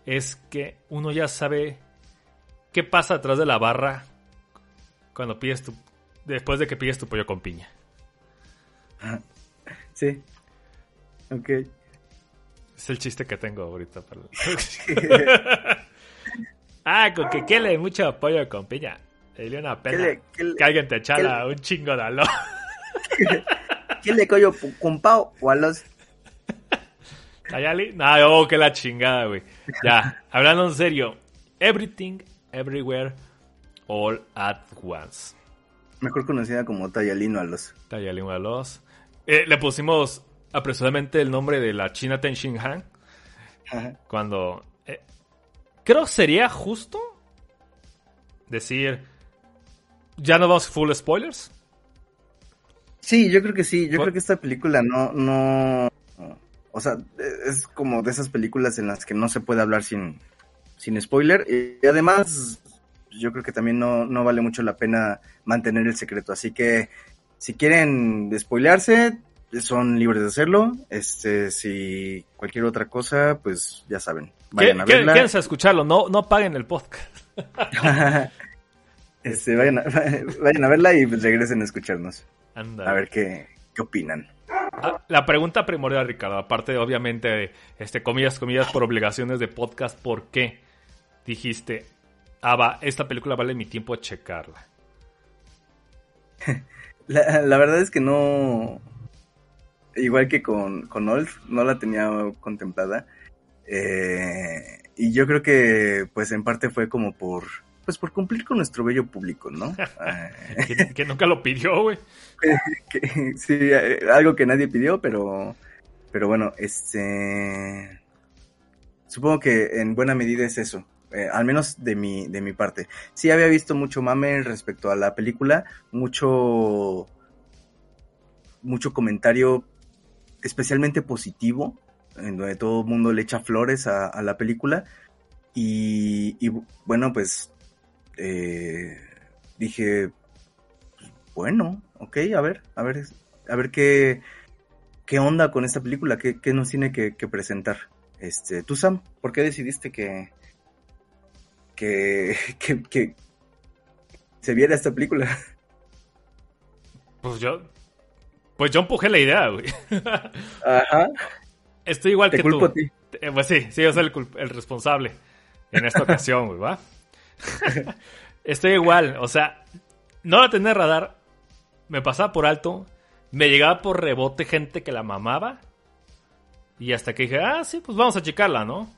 es que uno ya sabe qué pasa atrás de la barra cuando pides tu después de que pides tu pollo con piña. Sí. Ok. Es el chiste que tengo ahorita para Ah, con que quede mucho pollo con piña. Dio una ¿Qué pena le, qué le- que alguien te echala un chingo de aló. qué le coyo pu- con pao o a los... ¿Tayali? No, oh, que la chingada, güey. Ya, hablando en serio. Everything, everywhere, all at once. Mejor conocida como Tayalino a los... Tayali Walos. Eh, le pusimos apresuradamente el nombre de la China Ten Shin Han. Cuando. Eh, creo sería justo decir. ¿Ya no vamos full spoilers? Sí, yo creo que sí. Yo creo que esta película no, no. O sea, es como de esas películas en las que no se puede hablar sin, sin spoiler. Y además, yo creo que también no, no vale mucho la pena mantener el secreto. Así que si quieren spoilearse, son libres de hacerlo. Este, si cualquier otra cosa, pues ya saben. Vayan a verla. Quédense a escucharlo, no, no paguen el podcast. este, vayan, a, vayan a verla y regresen a escucharnos. A ver qué, qué opinan. Ah, la pregunta primordial, Ricardo, aparte obviamente este, comillas, comillas, por obligaciones de podcast, ¿por qué dijiste, ah, va, esta película vale mi tiempo checarla? La, la verdad es que no, igual que con, con Old, no la tenía contemplada. Eh, y yo creo que, pues en parte fue como por, pues por cumplir con nuestro bello público, ¿no? que, nunca lo pidió, güey. sí, eh, algo que nadie pidió, pero, pero bueno, este, supongo que en buena medida es eso. Eh, al menos de mi, de mi parte. Sí había visto mucho mame respecto a la película, mucho, mucho comentario especialmente positivo, en donde todo el mundo le echa flores a, la película. Y, bueno, pues eh, dije, bueno, ok, a ver, a ver, a ver qué, qué onda con esta película, qué, nos tiene que, presentar. Este, tú Sam, ¿por qué decidiste que, que, que, que se viera esta película? Pues yo, pues yo empujé la idea, güey. Ajá. Estoy igual que tú. Eh, pues sí, sí, yo soy el, responsable en esta ocasión, güey, ¿va? Estoy igual, o sea, no la tenía radar, me pasaba por alto, me llegaba por rebote gente que la mamaba, y hasta que dije, ah, sí, pues vamos a checarla, ¿no?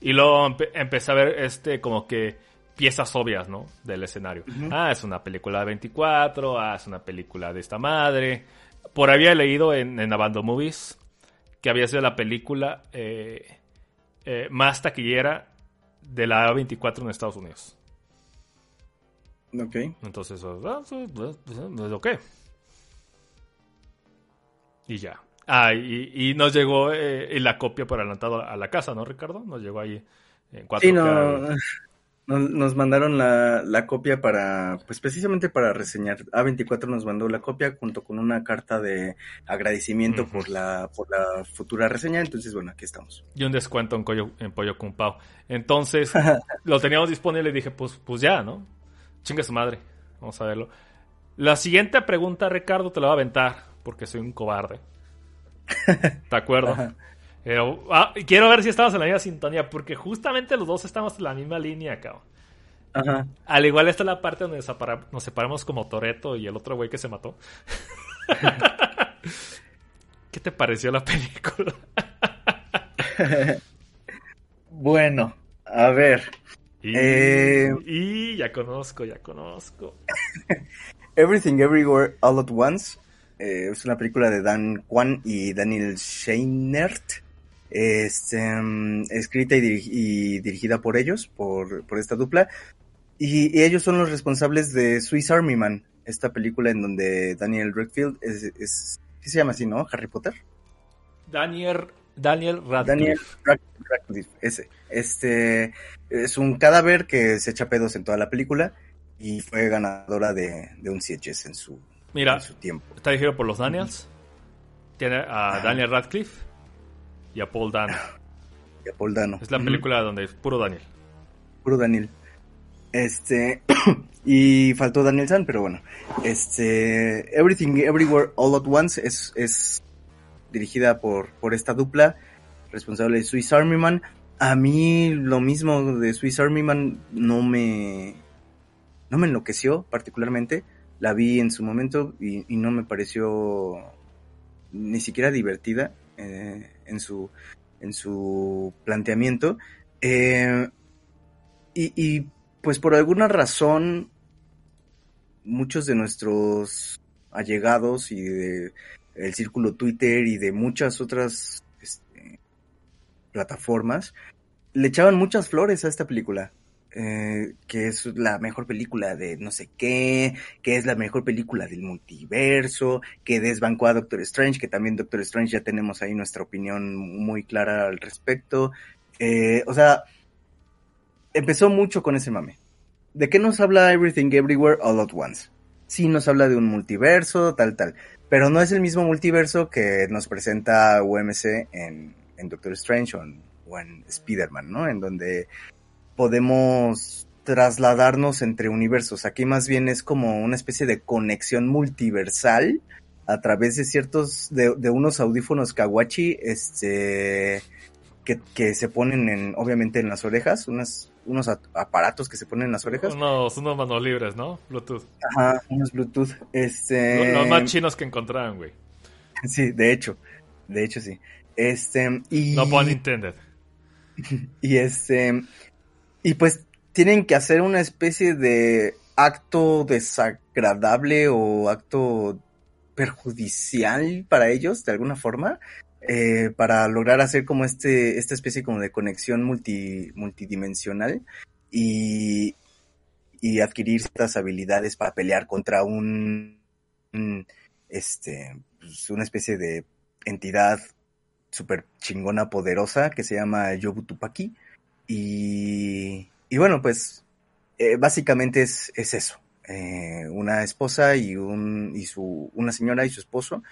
Y luego empecé a ver este como que piezas obvias, ¿no? Del escenario. Ah, es una película de 24, ah, es una película de esta madre, por había leído en, en Abando Movies que había sido la película eh, eh, más taquillera de la A24 en Estados Unidos. Ok. Entonces, ah, ok. Y ya. Ah, y, nos llegó eh, la copia por adelantado a la casa, ¿no, Ricardo? Nos llegó ahí en 4K. Sí, no. Nos, mandaron la, la, copia para, pues precisamente para reseñar. A24 nos mandó la copia junto con una carta de agradecimiento por la por la futura reseña. Entonces, bueno, aquí estamos. Y un descuento en, Pollo, en Pollo Pau. Entonces, lo teníamos disponible y dije, pues, pues ya, ¿no? Chinga su madre. Vamos a verlo. La siguiente pregunta, Ricardo, te la voy a aventar porque soy un cobarde. ¿De acuerdo? Ah, quiero ver si estamos en la misma sintonía, porque justamente los dos estamos en la misma línea, cabrón. Ajá. Al igual esta es la parte donde nos separamos como Toreto y el otro güey que se mató. ¿Qué te pareció la película? bueno, a ver. Y, eh, y, ya conozco, ya conozco. Everything Everywhere All at Once. Eh, es una película de Dan Kwan y Daniel Scheinert este, escrita y, dirigida por ellos, por, esta dupla. Y, ellos son los responsables de Swiss Army Man, esta película en donde Daniel Redfield es, ¿qué se llama así, no? Harry Potter. Daniel, Daniel Radcliffe. Daniel Radcliffe, ese. Este es un cadáver que se echa pedos en toda la película y fue ganadora de, un CHS en su, Mira, su tiempo. Está dirigido por los Daniels. Tiene a Daniel Radcliffe y a Paul Dano. Y a Paul Dano. Es la película donde es puro Daniel. Puro Daniel. Este. y faltó Daniel San, pero bueno. Este. Everything Everywhere All at Once es, es dirigida por, por esta dupla. Responsable de Swiss Army Man. A mí lo mismo de Swiss Army Man no me. No me enloqueció particularmente. La vi en su momento y, y no me pareció ni siquiera divertida. Eh, en su, en su planteamiento. Eh, y, pues por alguna razón, muchos de nuestros allegados y de el círculo Twitter y de muchas otras este, plataformas, le echaban muchas flores a esta película. Eh, que es la mejor película de no sé qué, que es la mejor película del multiverso, que desbancó a Doctor Strange, que también Doctor Strange ya tenemos ahí nuestra opinión muy clara al respecto. Eh, o sea, empezó mucho con ese mame. ¿De qué nos habla Everything Everywhere All at Once? Sí nos habla de un multiverso, tal, tal. Pero no es el mismo multiverso que nos presenta UMC en, en Doctor Strange o en, o en Spider-Man, ¿no? En donde podemos trasladarnos entre universos. Aquí más bien es como una especie de conexión multiversal a través de ciertos, de, de unos audífonos kawachi, este, que, que, se ponen en, obviamente en las orejas, unas, unos aparatos que se ponen en las orejas. Unos, unos manos libres, ¿no? Bluetooth. Ajá, unos Bluetooth. Este... Los, los más chinos que encontraron, güey. Sí, de hecho, de hecho sí. Este, y... No pun intended. Y este, y pues tienen que hacer una especie de acto desagradable o acto perjudicial para ellos, de alguna forma, eh, para lograr hacer como este, esta especie como de conexión multi, multidimensional y, y adquirir ciertas habilidades para pelear contra un, este, pues una especie de entidad súper chingona poderosa que se llama Yobutupaki. Y, y bueno, pues eh, básicamente es, es eso. Eh, una esposa y, un, y su, una señora y su esposo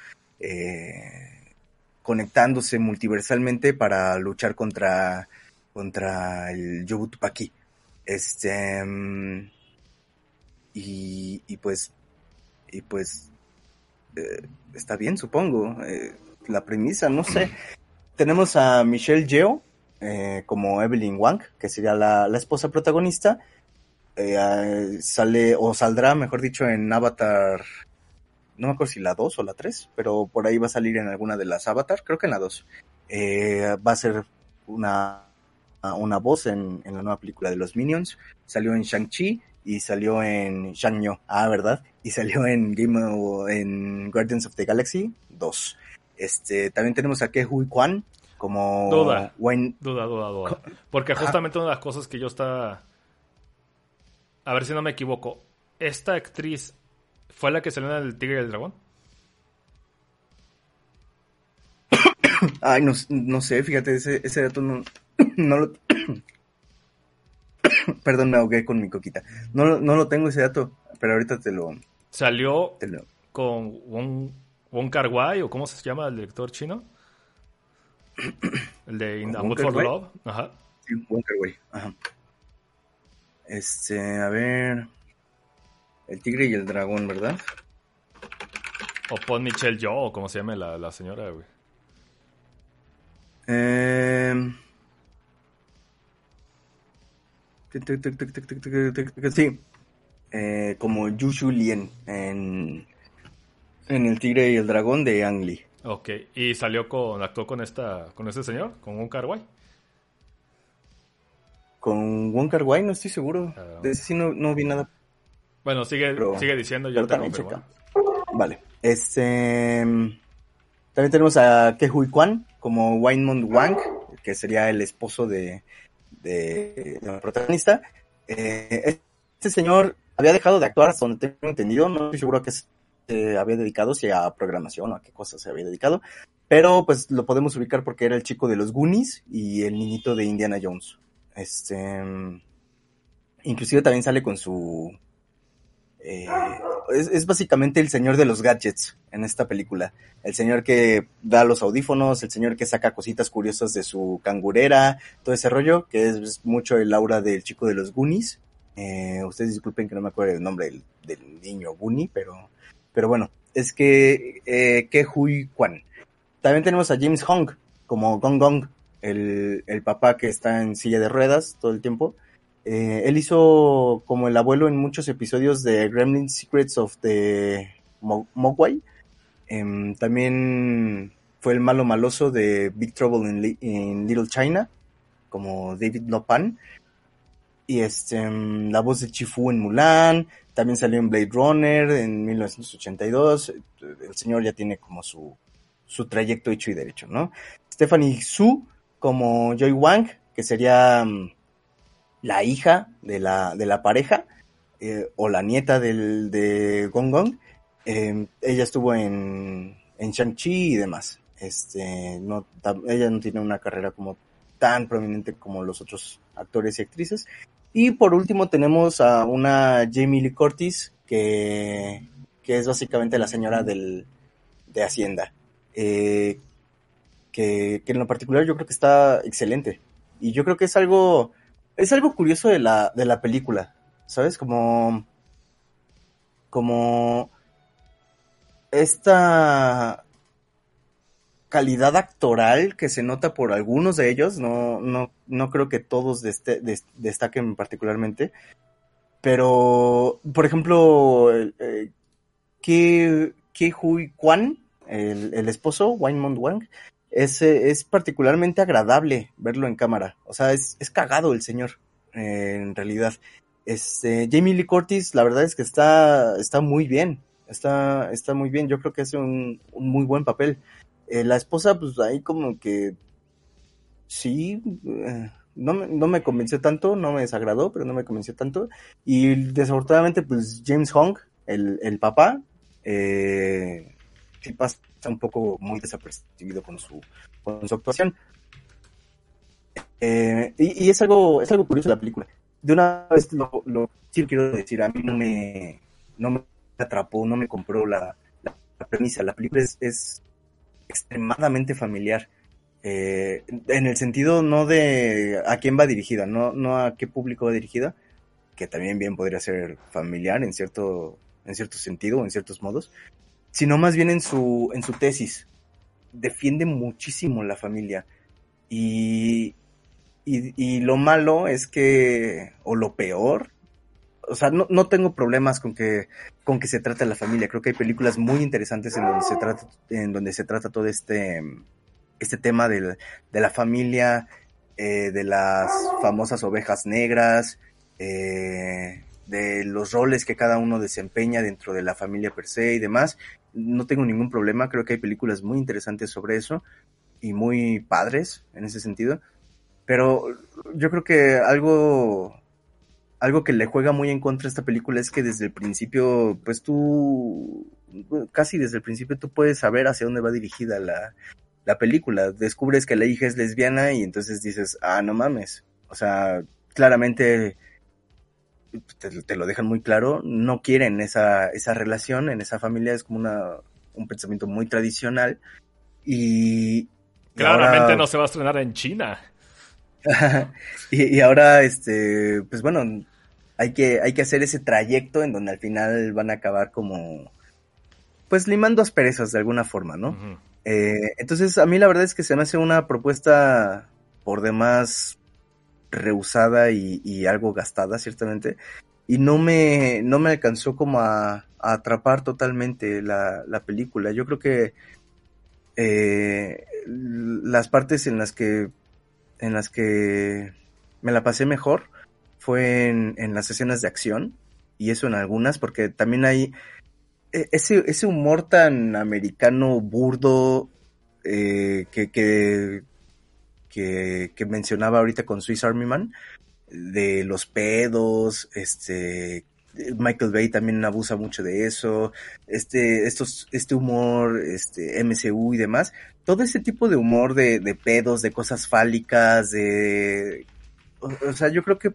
eh, conectándose multiversalmente para luchar contra, contra el Yobutupaki. Este, y, y pues, y pues, está bien, supongo. La premisa, no sé. Tenemos a Michelle Yeoh eh, como Evelyn Wang, que sería la, la esposa protagonista. Eh, sale, o saldrá, mejor dicho, en Avatar. No me acuerdo si la 2 o la 3, pero por ahí va a salir en alguna de las Avatar, creo que en la 2. Eh, va a ser una, una voz en, en, la nueva película de los Minions. Salió en Shang-Chi y salió en Shang-Nyo, ah, ¿verdad? Y salió en Game of, en Guardians of the Galaxy 2. Este, también tenemos a Ke Huy Kwan como duda, duda, duda, duda. Porque justamente una de las cosas que yo estaba, a ver si no me equivoco, esta actriz fue la que salió en el Tigre y el Dragón. Ay, no, no sé, fíjate, ese, ese dato no, no lo... Perdón, me ahogué con mi coquita. No, no lo tengo ese dato, pero ahorita te lo... Salió te lo... con Wong, Wong Kar o cómo se llama el director chino. El de In Mood for Love. Ajá. Sí, Kar Wai. Ajá. Este, a ver... El tigre y el dragón, ¿verdad? O Pon Michelle Yo, o como se llama la, la señora, güey. Eh... Sí, eh, como Yushu Lien en, en El Tigre y el Dragón de Ang Lee. Ok, y salió con, actuó con esta, con este señor, con un Wai. Con Wong Kar Wai no estoy seguro. Uh, de ese sí no, no, vi nada. Bueno, sigue, pero, sigue diciendo, yo te confirmo. Vale. Este, también tenemos a Ke Hui Kwan como Wainmond Wang, que sería el esposo de, de, de la protagonista. Eh, este señor había dejado de actuar hasta donde tengo entendido, no estoy seguro a qué se había dedicado, si a programación o a qué cosas se había dedicado, pero pues lo podemos ubicar porque era el chico de los Goonies y el niñito de Indiana Jones. Este, inclusive también sale con su eh, es, básicamente el señor de los gadgets en esta película. El señor que da los audífonos, el señor que saca cositas curiosas de su cangurera, todo ese rollo, que es, es mucho el aura del chico de los Goonies. Eh, ustedes disculpen que no me acuerdo el nombre del, del niño Goonie, pero, pero bueno, es que eh, Hui Kwan. También tenemos a James Hong como Gong Gong, el, el papá que está en silla de ruedas todo el tiempo. Eh, él hizo como el abuelo en muchos episodios de Gremlin Secrets of the Mogwai. Eh, también fue el malo maloso de Big Trouble in, in Little China, como David Lopan. Y este, mm, la voz de Chifu en Mulan, también salió en Blade Runner en 1982, el señor ya tiene como su, su trayecto hecho y derecho, ¿no? Stephanie Su como Joy Wang, que sería mm, la hija de la, de la pareja, eh, o la nieta del, de Gong Gong, eh, ella estuvo en, en Shang-Chi y demás. Este, no, ella no tiene una carrera como tan prominente como los otros actores y actrices. Y por último tenemos a una Jamie Lee Curtis, que, que es básicamente la señora del, de Hacienda. Eh, que, que, en lo particular yo creo que está excelente. Y yo creo que es algo, es algo curioso de la, de la película, ¿sabes? Como, como esta calidad actoral que se nota por algunos de ellos, no, no, no creo que todos destaquen particularmente, pero, por ejemplo, eh, Ke, Hui Kwan, el, el esposo, Weinmund Wang, es, es particularmente agradable verlo en cámara. O sea, es, es cagado el señor, eh, en realidad. Este, Jamie Lee Curtis, la verdad es que está, está muy bien. Está, está muy bien. Yo creo que hace un muy buen papel. Eh, la esposa, pues ahí como que sí, eh, no, me, no me convenció tanto, no me desagradó, pero no me convenció tanto. Y desafortunadamente, pues James Hong, el, el papá, eh, sí pasa un poco muy desapercibido con su, con su actuación. Y, y, es algo, es algo curioso la película. De una vez lo, lo quiero decir, a mí no me, no me atrapó, no me compró la, premisa. La película es extremadamente familiar. Eh, en el sentido no de a quién va dirigida, no, no a qué público va dirigida, que también bien podría ser familiar en cierto, en cierto sentido o en ciertos modos, sino más bien en su, en su tesis. Defiende muchísimo la familia. Y, y, y lo malo es que, o lo peor, o sea, no, no tengo problemas con que, con que se trate la familia. Creo que hay películas muy interesantes en donde se trata, en donde se trata todo este, este tema de, la familia, eh, de las famosas ovejas negras, eh, de los roles que cada uno desempeña dentro de la familia per se y demás. No tengo ningún problema, creo que hay películas muy interesantes sobre eso y muy padres en ese sentido. Pero yo creo que algo algo que le juega muy en contra a esta película es que desde el principio, pues tú, casi desde el principio tú puedes saber hacia dónde va dirigida la, la película. Descubres que la hija es lesbiana y entonces dices, ah, no mames. O sea, claramente te, te, lo dejan muy claro, no quieren esa, esa relación en esa familia, es como una, un pensamiento muy tradicional. Y. Claramente ahora... no se va a estrenar en China. y, y, ahora, este, pues bueno, hay que, hay que hacer ese trayecto en donde al final van a acabar como, pues limando asperezas de alguna forma, ¿no? Uh -huh. eh, entonces, a mí la verdad es que se me hace una propuesta por demás rehusada y, y algo gastada, ciertamente. Y no me, no me alcanzó como a, a atrapar totalmente la, la, película. Yo creo que eh, las partes en las que, en las que me la pasé mejor fue en, en, las escenas de acción, y eso en algunas, porque también hay e, ese, ese humor tan americano burdo eh, que, que, que, que, mencionaba ahorita con Swiss Army Man, de los pedos, este, Michael Bay también abusa mucho de eso, este, estos, este humor, este, MCU y demás, todo ese tipo de humor de, de pedos, de cosas fálicas, de, o, o sea, yo creo que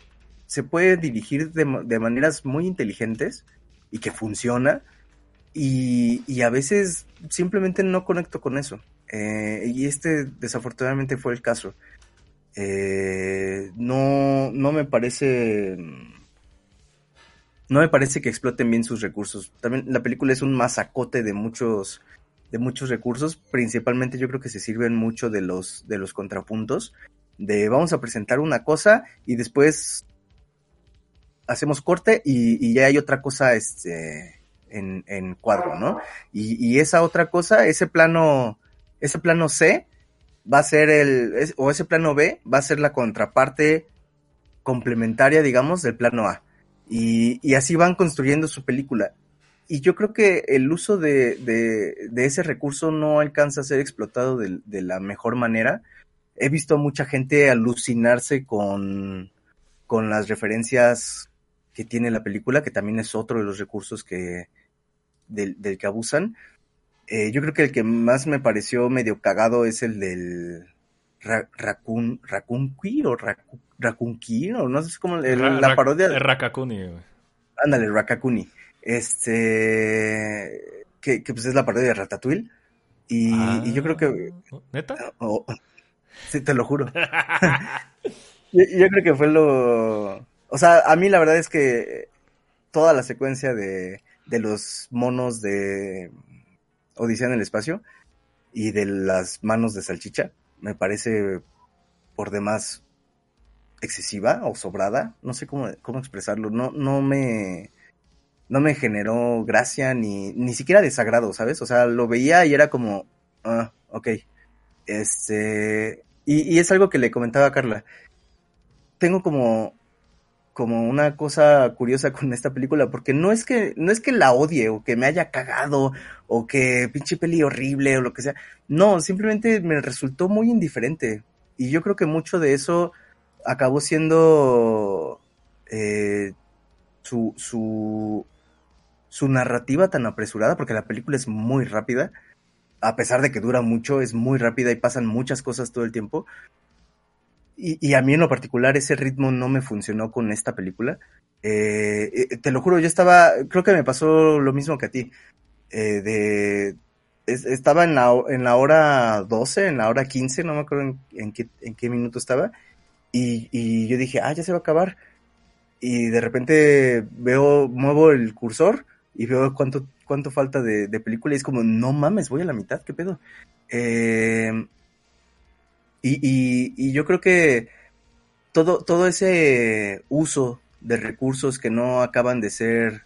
se puede dirigir de, de, maneras muy inteligentes y que funciona. Y, y, a veces simplemente no conecto con eso. Eh, y este desafortunadamente fue el caso. Eh, no, no me parece. No me parece que exploten bien sus recursos. También la película es un masacote de muchos, de muchos recursos. Principalmente yo creo que se sirven mucho de los, de los contrapuntos. De vamos a presentar una cosa y después hacemos corte y, y, ya hay otra cosa este, en, en cuadro, ¿no? Y, y, esa otra cosa, ese plano, ese plano C va a ser el, o ese plano B va a ser la contraparte complementaria, digamos, del plano A. Y, y así van construyendo su película. Y yo creo que el uso de, de, de ese recurso no alcanza a ser explotado de, de, la mejor manera. He visto a mucha gente alucinarse con, con las referencias que tiene la película, que también es otro de los recursos que, del, del que abusan. Eh, yo creo que el que más me pareció medio cagado es el del ra, Raccoon, Raccoon Queer o Racu, Raccoon Queer, o no sé cómo, el, Ra- la Ra- parodia. el Rakakuni, güey. Ándale, Rakakuni. Este. Que, que pues es la parodia de Ratatouille. Y, Ah, y yo creo que. ¿Neta? oh, sí, te lo juro. Yo, yo creo que fue lo. O sea, a mí la verdad es que toda la secuencia de, de los monos de Odisea en el espacio y de las manos de salchicha me parece por demás excesiva o sobrada. No sé cómo, cómo expresarlo. No, no me. No me generó gracia ni, ni siquiera desagrado, ¿sabes? O sea, lo veía y era como. Ah, ok. Este. Y, y es algo que le comentaba a Carla tengo como como una cosa curiosa con esta película porque no es que no es que la odie o que me haya cagado o que pinche peli horrible o lo que sea. No simplemente me resultó muy indiferente. Y yo creo que mucho de eso acabó siendo eh, su su su narrativa tan apresurada porque la película es muy rápida. A pesar de que dura mucho es muy rápida y pasan muchas cosas todo el tiempo y, y, a mí en lo particular ese ritmo no me funcionó con esta película. Eh, eh, te lo juro, yo estaba, creo que me pasó lo mismo que a ti. Eh, de, es, estaba en la, en la hora 12, en la hora 15, no me acuerdo en, en, qué, en qué, minuto estaba. Y, y, yo dije, ah, ya se va a acabar. Y de repente veo, muevo el cursor y veo cuánto, cuánto falta de, de película y es como, no mames, voy a la mitad, ¿qué pedo? Eh, y, y, y, yo creo que todo, todo ese uso de recursos que no acaban de ser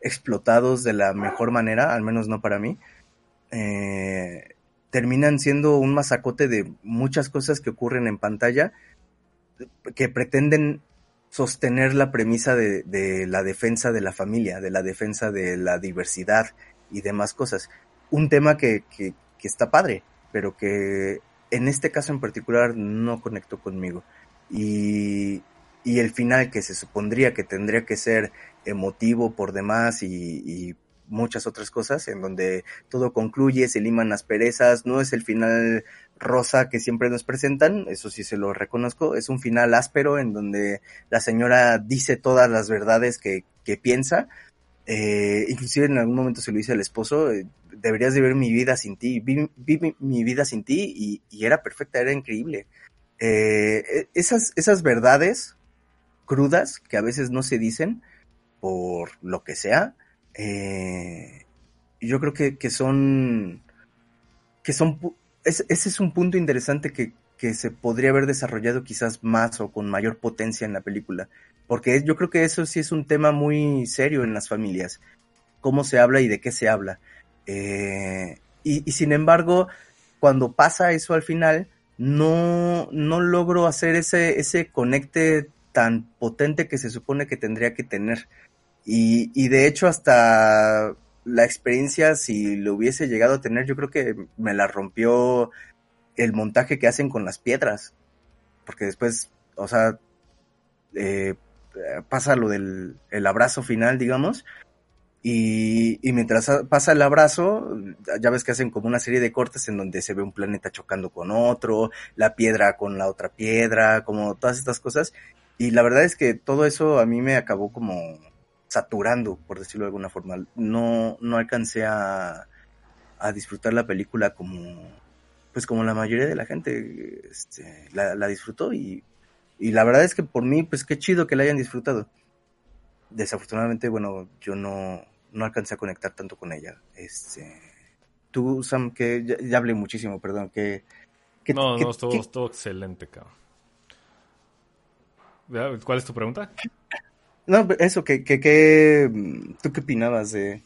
explotados de la mejor manera, al menos no para mí, eh, terminan siendo un masacote de muchas cosas que ocurren en pantalla que pretenden sostener la premisa de, la defensa de la familia, de la defensa de la diversidad y demás cosas. Un tema que está padre, pero que en este caso en particular no conectó conmigo. Y, y, el final que se supondría que tendría que ser emotivo por demás y, y, muchas otras cosas, en donde todo concluye, se liman las perezas, no es el final rosa que siempre nos presentan, eso sí se lo reconozco, es un final áspero en donde la señora dice todas las verdades que, que piensa, eh, inclusive en algún momento se lo dice al esposo, eh, deberías de ver mi vida sin ti, vi, mi, vida sin ti y, era perfecta, era increíble. Eh, esas, esas verdades crudas que a veces no se dicen por lo que sea, eh, yo creo que, que son, que son, es, ese es un punto interesante que, que se podría haber desarrollado quizás más o con mayor potencia en la película, porque yo creo que eso sí es un tema muy serio en las familias, cómo se habla y de qué se habla. Eh, y, sin embargo, cuando pasa eso al final, no, no logro hacer ese, ese conecte tan potente que se supone que tendría que tener. Y, y de hecho, hasta la experiencia, si lo hubiese llegado a tener, yo creo que me la rompió el montaje que hacen con las piedras. Porque después, o sea, eh, pasa lo del el abrazo final, digamos, y, y, mientras pasa el abrazo, ya ves que hacen como una serie de cortes en donde se ve un planeta chocando con otro, la piedra con la otra piedra, como todas estas cosas. Y la verdad es que todo eso a mí me acabó como saturando, por decirlo de alguna forma. No, no alcancé a, a disfrutar la película como, pues como la mayoría de la gente este, la, la disfrutó y, y la verdad es que por mí, pues qué chido que la hayan disfrutado desafortunadamente, bueno, yo no, no alcancé a conectar tanto con ella. Este, tú, Sam, que ya, ya hablé muchísimo, perdón, que... que no, que, no, estuvo, que, estuvo excelente, cabrón. ¿Cuál es tu pregunta? No, eso, que, que, que ¿tú qué opinabas de,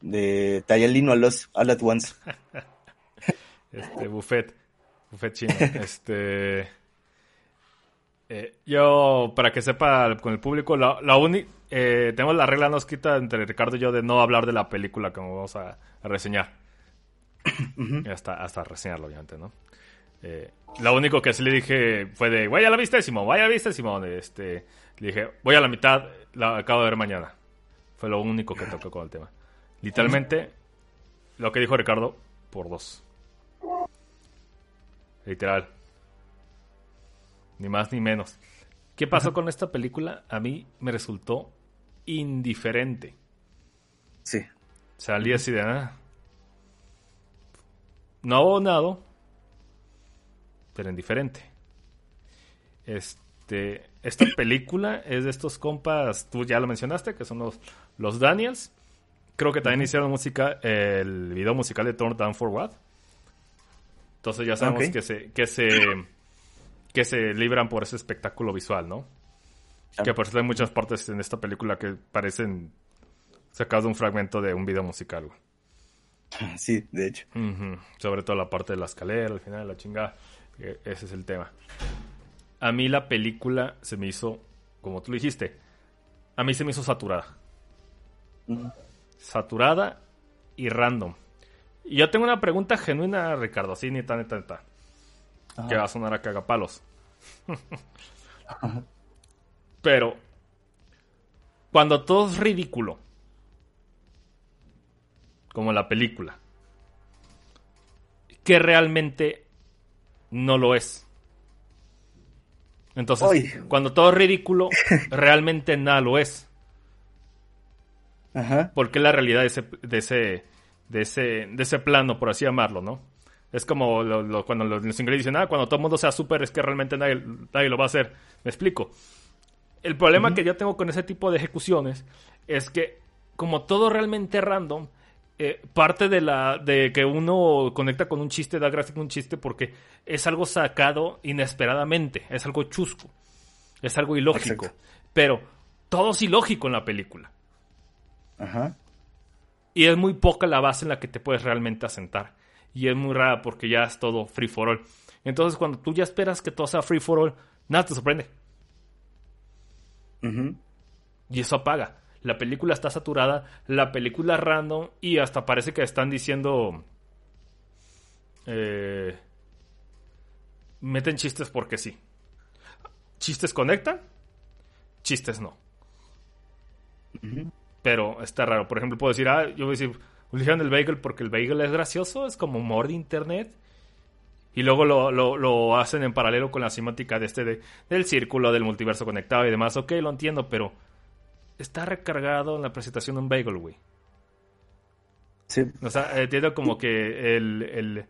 de Tayalino a los All at Once? este, buffet, buffet chino, este... Eh, yo, para que sepa con el público, la, la uni eh, tenemos la regla no escrita entre Ricardo y yo de no hablar de la película que vamos a, a reseñar. hasta, hasta reseñarlo, obviamente, ¿no? Eh, lo único que sí le dije fue de, vaya a la vista, Simón, vaya a la vista, Simón. Este, le dije, voy a la mitad, la acabo de ver mañana. Fue lo único que tocó con el tema. Literalmente, lo que dijo Ricardo, por dos. Literal. Ni más ni menos. ¿Qué pasó con esta película? A mí me resultó indiferente. Sí. Salí así de nada. No hago nada, pero indiferente. Este, esta película es de estos compas, tú ya lo mencionaste, que son los, los Daniels. Creo que también hicieron música, el video musical de Turn Down for What. Entonces ya sabemos que se, que se que se libran por ese espectáculo visual, ¿no? Que por eso hay muchas partes en esta película que parecen sacados de un fragmento de un video musical. Sí, de hecho. Sobre todo la parte de la escalera, al final, la chingada. Ese es el tema. A mí la película se me hizo, como tú dijiste, a mí se me hizo saturada. Saturada y random. Y yo tengo una pregunta genuina, Ricardo, así neta, neta, Que va a sonar a cagapalos. Pero, cuando todo es ridículo, como la película, que realmente no lo es. Entonces, cuando todo es ridículo, realmente nada lo es. Ajá. Porque la realidad de ese, de ese, de ese, de ese plano, por así llamarlo, ¿no? Es como cuando los, ingleses dicen, ah, cuando todo el mundo sea súper es que realmente nadie, lo va a hacer. Me explico. El problema que yo tengo con ese tipo de ejecuciones es que como todo realmente random, eh, parte de la de que uno conecta con un chiste da gracia con un chiste porque es algo sacado inesperadamente, es algo chusco, es algo ilógico, pero todo es ilógico en la película. Ajá. Y es muy poca la base en la que te puedes realmente asentar y es muy rara porque ya es todo free for all. Entonces, cuando tú ya esperas que todo sea free for all, nada te sorprende. Y eso apaga. La película está saturada, la película random y hasta parece que están diciendo... Eh, meten chistes porque sí. ¿Chistes conectan? Chistes no. Pero está raro. Por ejemplo, puedo decir, ah, yo voy a decir, Utilizan el bagel porque el bagel es gracioso, es como humor de internet. Y luego lo, hacen en paralelo con la semántica de este del círculo, del multiverso conectado y demás. Ok, lo entiendo, pero está recargado en la presentación de un bagel, güey. Sí. O sea, entiendo como que el, el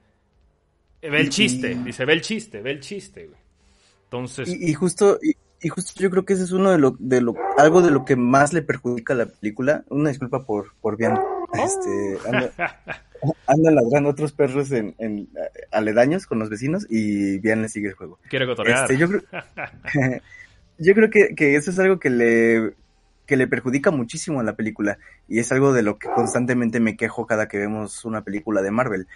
ve el chiste, dice, ve el chiste, ve el chiste, güey. Entonces. Y, justo, y, justo yo creo que ese es uno de lo, de lo, algo de lo que más le perjudica a la película. Una disculpa por, por bien este, andan, ladrando otros perros en, aledaños con los vecinos y bien le sigue el juego. Quiero cotorrear. Este, yo creo, yo creo que, eso es algo que le, que le perjudica muchísimo a la película y es algo de lo que constantemente me quejo cada que vemos una película de Marvel.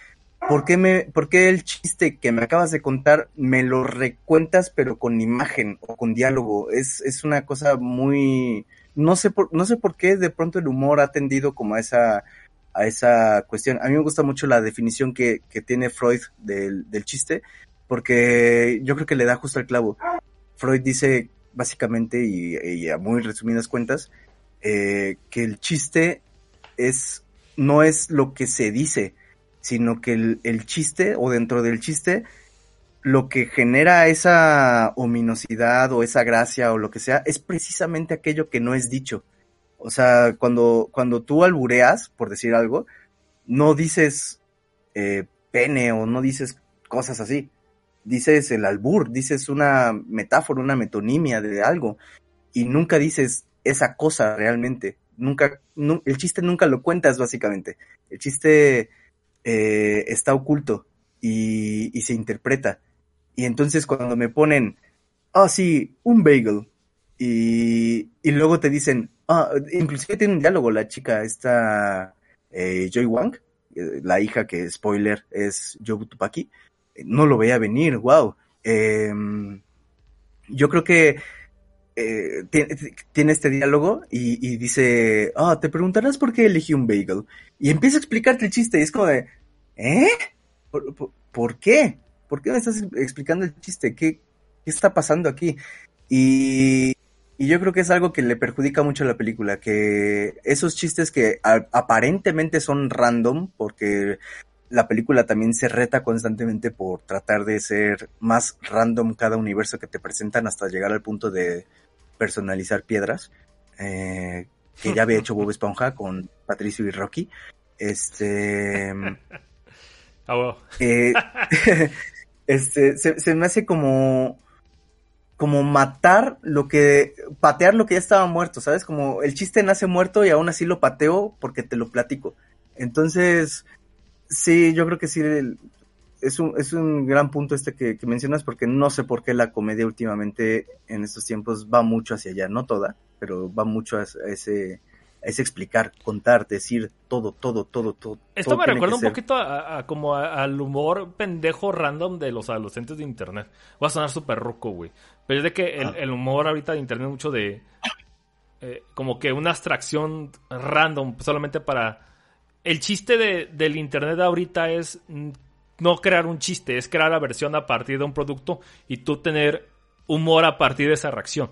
¿Por qué, me, ¿Por qué el chiste que me acabas de contar me lo recuentas pero con imagen o con diálogo? Es, es una cosa muy no sé por, no sé por qué de pronto el humor ha tendido como a esa, a esa cuestión. A mí me gusta mucho la definición que, que tiene Freud del, del, chiste, porque yo creo que le da justo el clavo. Freud dice básicamente, y, a muy resumidas cuentas, eh, que el chiste es, no es lo que se dice, sino que el, el chiste o dentro del chiste lo que genera esa ominosidad o esa gracia o lo que sea es precisamente aquello que no es dicho. O sea, cuando, cuando tú albureas, por decir algo, no dices eh, pene o no dices cosas así. Dices el albur, dices una metáfora, una metonimia de algo. Y nunca dices esa cosa realmente. Nunca, el chiste nunca lo cuentas, básicamente. El chiste eh, está oculto y, y se interpreta. Y entonces cuando me ponen, ah, sí, un bagel, y, y luego te dicen, ah, inclusive tiene un diálogo la chica, esta eh, Joy Wang, eh, la hija que, spoiler, es Joe Tupaki, no lo veía venir, wow. Em, yo creo que eh, tiene, este diálogo y, dice, ah, te preguntarás por qué elegí un bagel. Y empieza a explicarte el chiste y es como de, ¿eh? ¿Por, qué? ¿Por qué me estás explicando el chiste? ¿Qué, qué está pasando aquí? Y, y, yo creo que es algo que le perjudica mucho a la película, que esos chistes que aparentemente son random, porque la película también se reta constantemente por tratar de ser más random cada universo que te presentan hasta llegar al punto de personalizar piedras, eh, que ya había hecho Bob Esponja con Patricio y Rocky. Este. Ah, eh, este, se, me hace como. Como matar lo que. Patear lo que ya estaba muerto, ¿sabes? Como el chiste nace muerto y aún así lo pateo porque te lo platico. Entonces, sí, yo creo que sí. Es un, es un gran punto este que, mencionas porque no sé por qué la comedia últimamente en estos tiempos va mucho hacia allá, no toda, pero va mucho a ese, es explicar, contar, decir todo, todo, todo, todo. Esto me recuerda un poquito a, como al humor pendejo random de los adolescentes de internet. Va a sonar súper roco, güey. Pero es de que el, humor ahorita de internet mucho de... Eh, como que una abstracción random solamente para... El chiste de, del internet ahorita es no crear un chiste, es crear la versión a partir de un producto y tú tener humor a partir de esa reacción.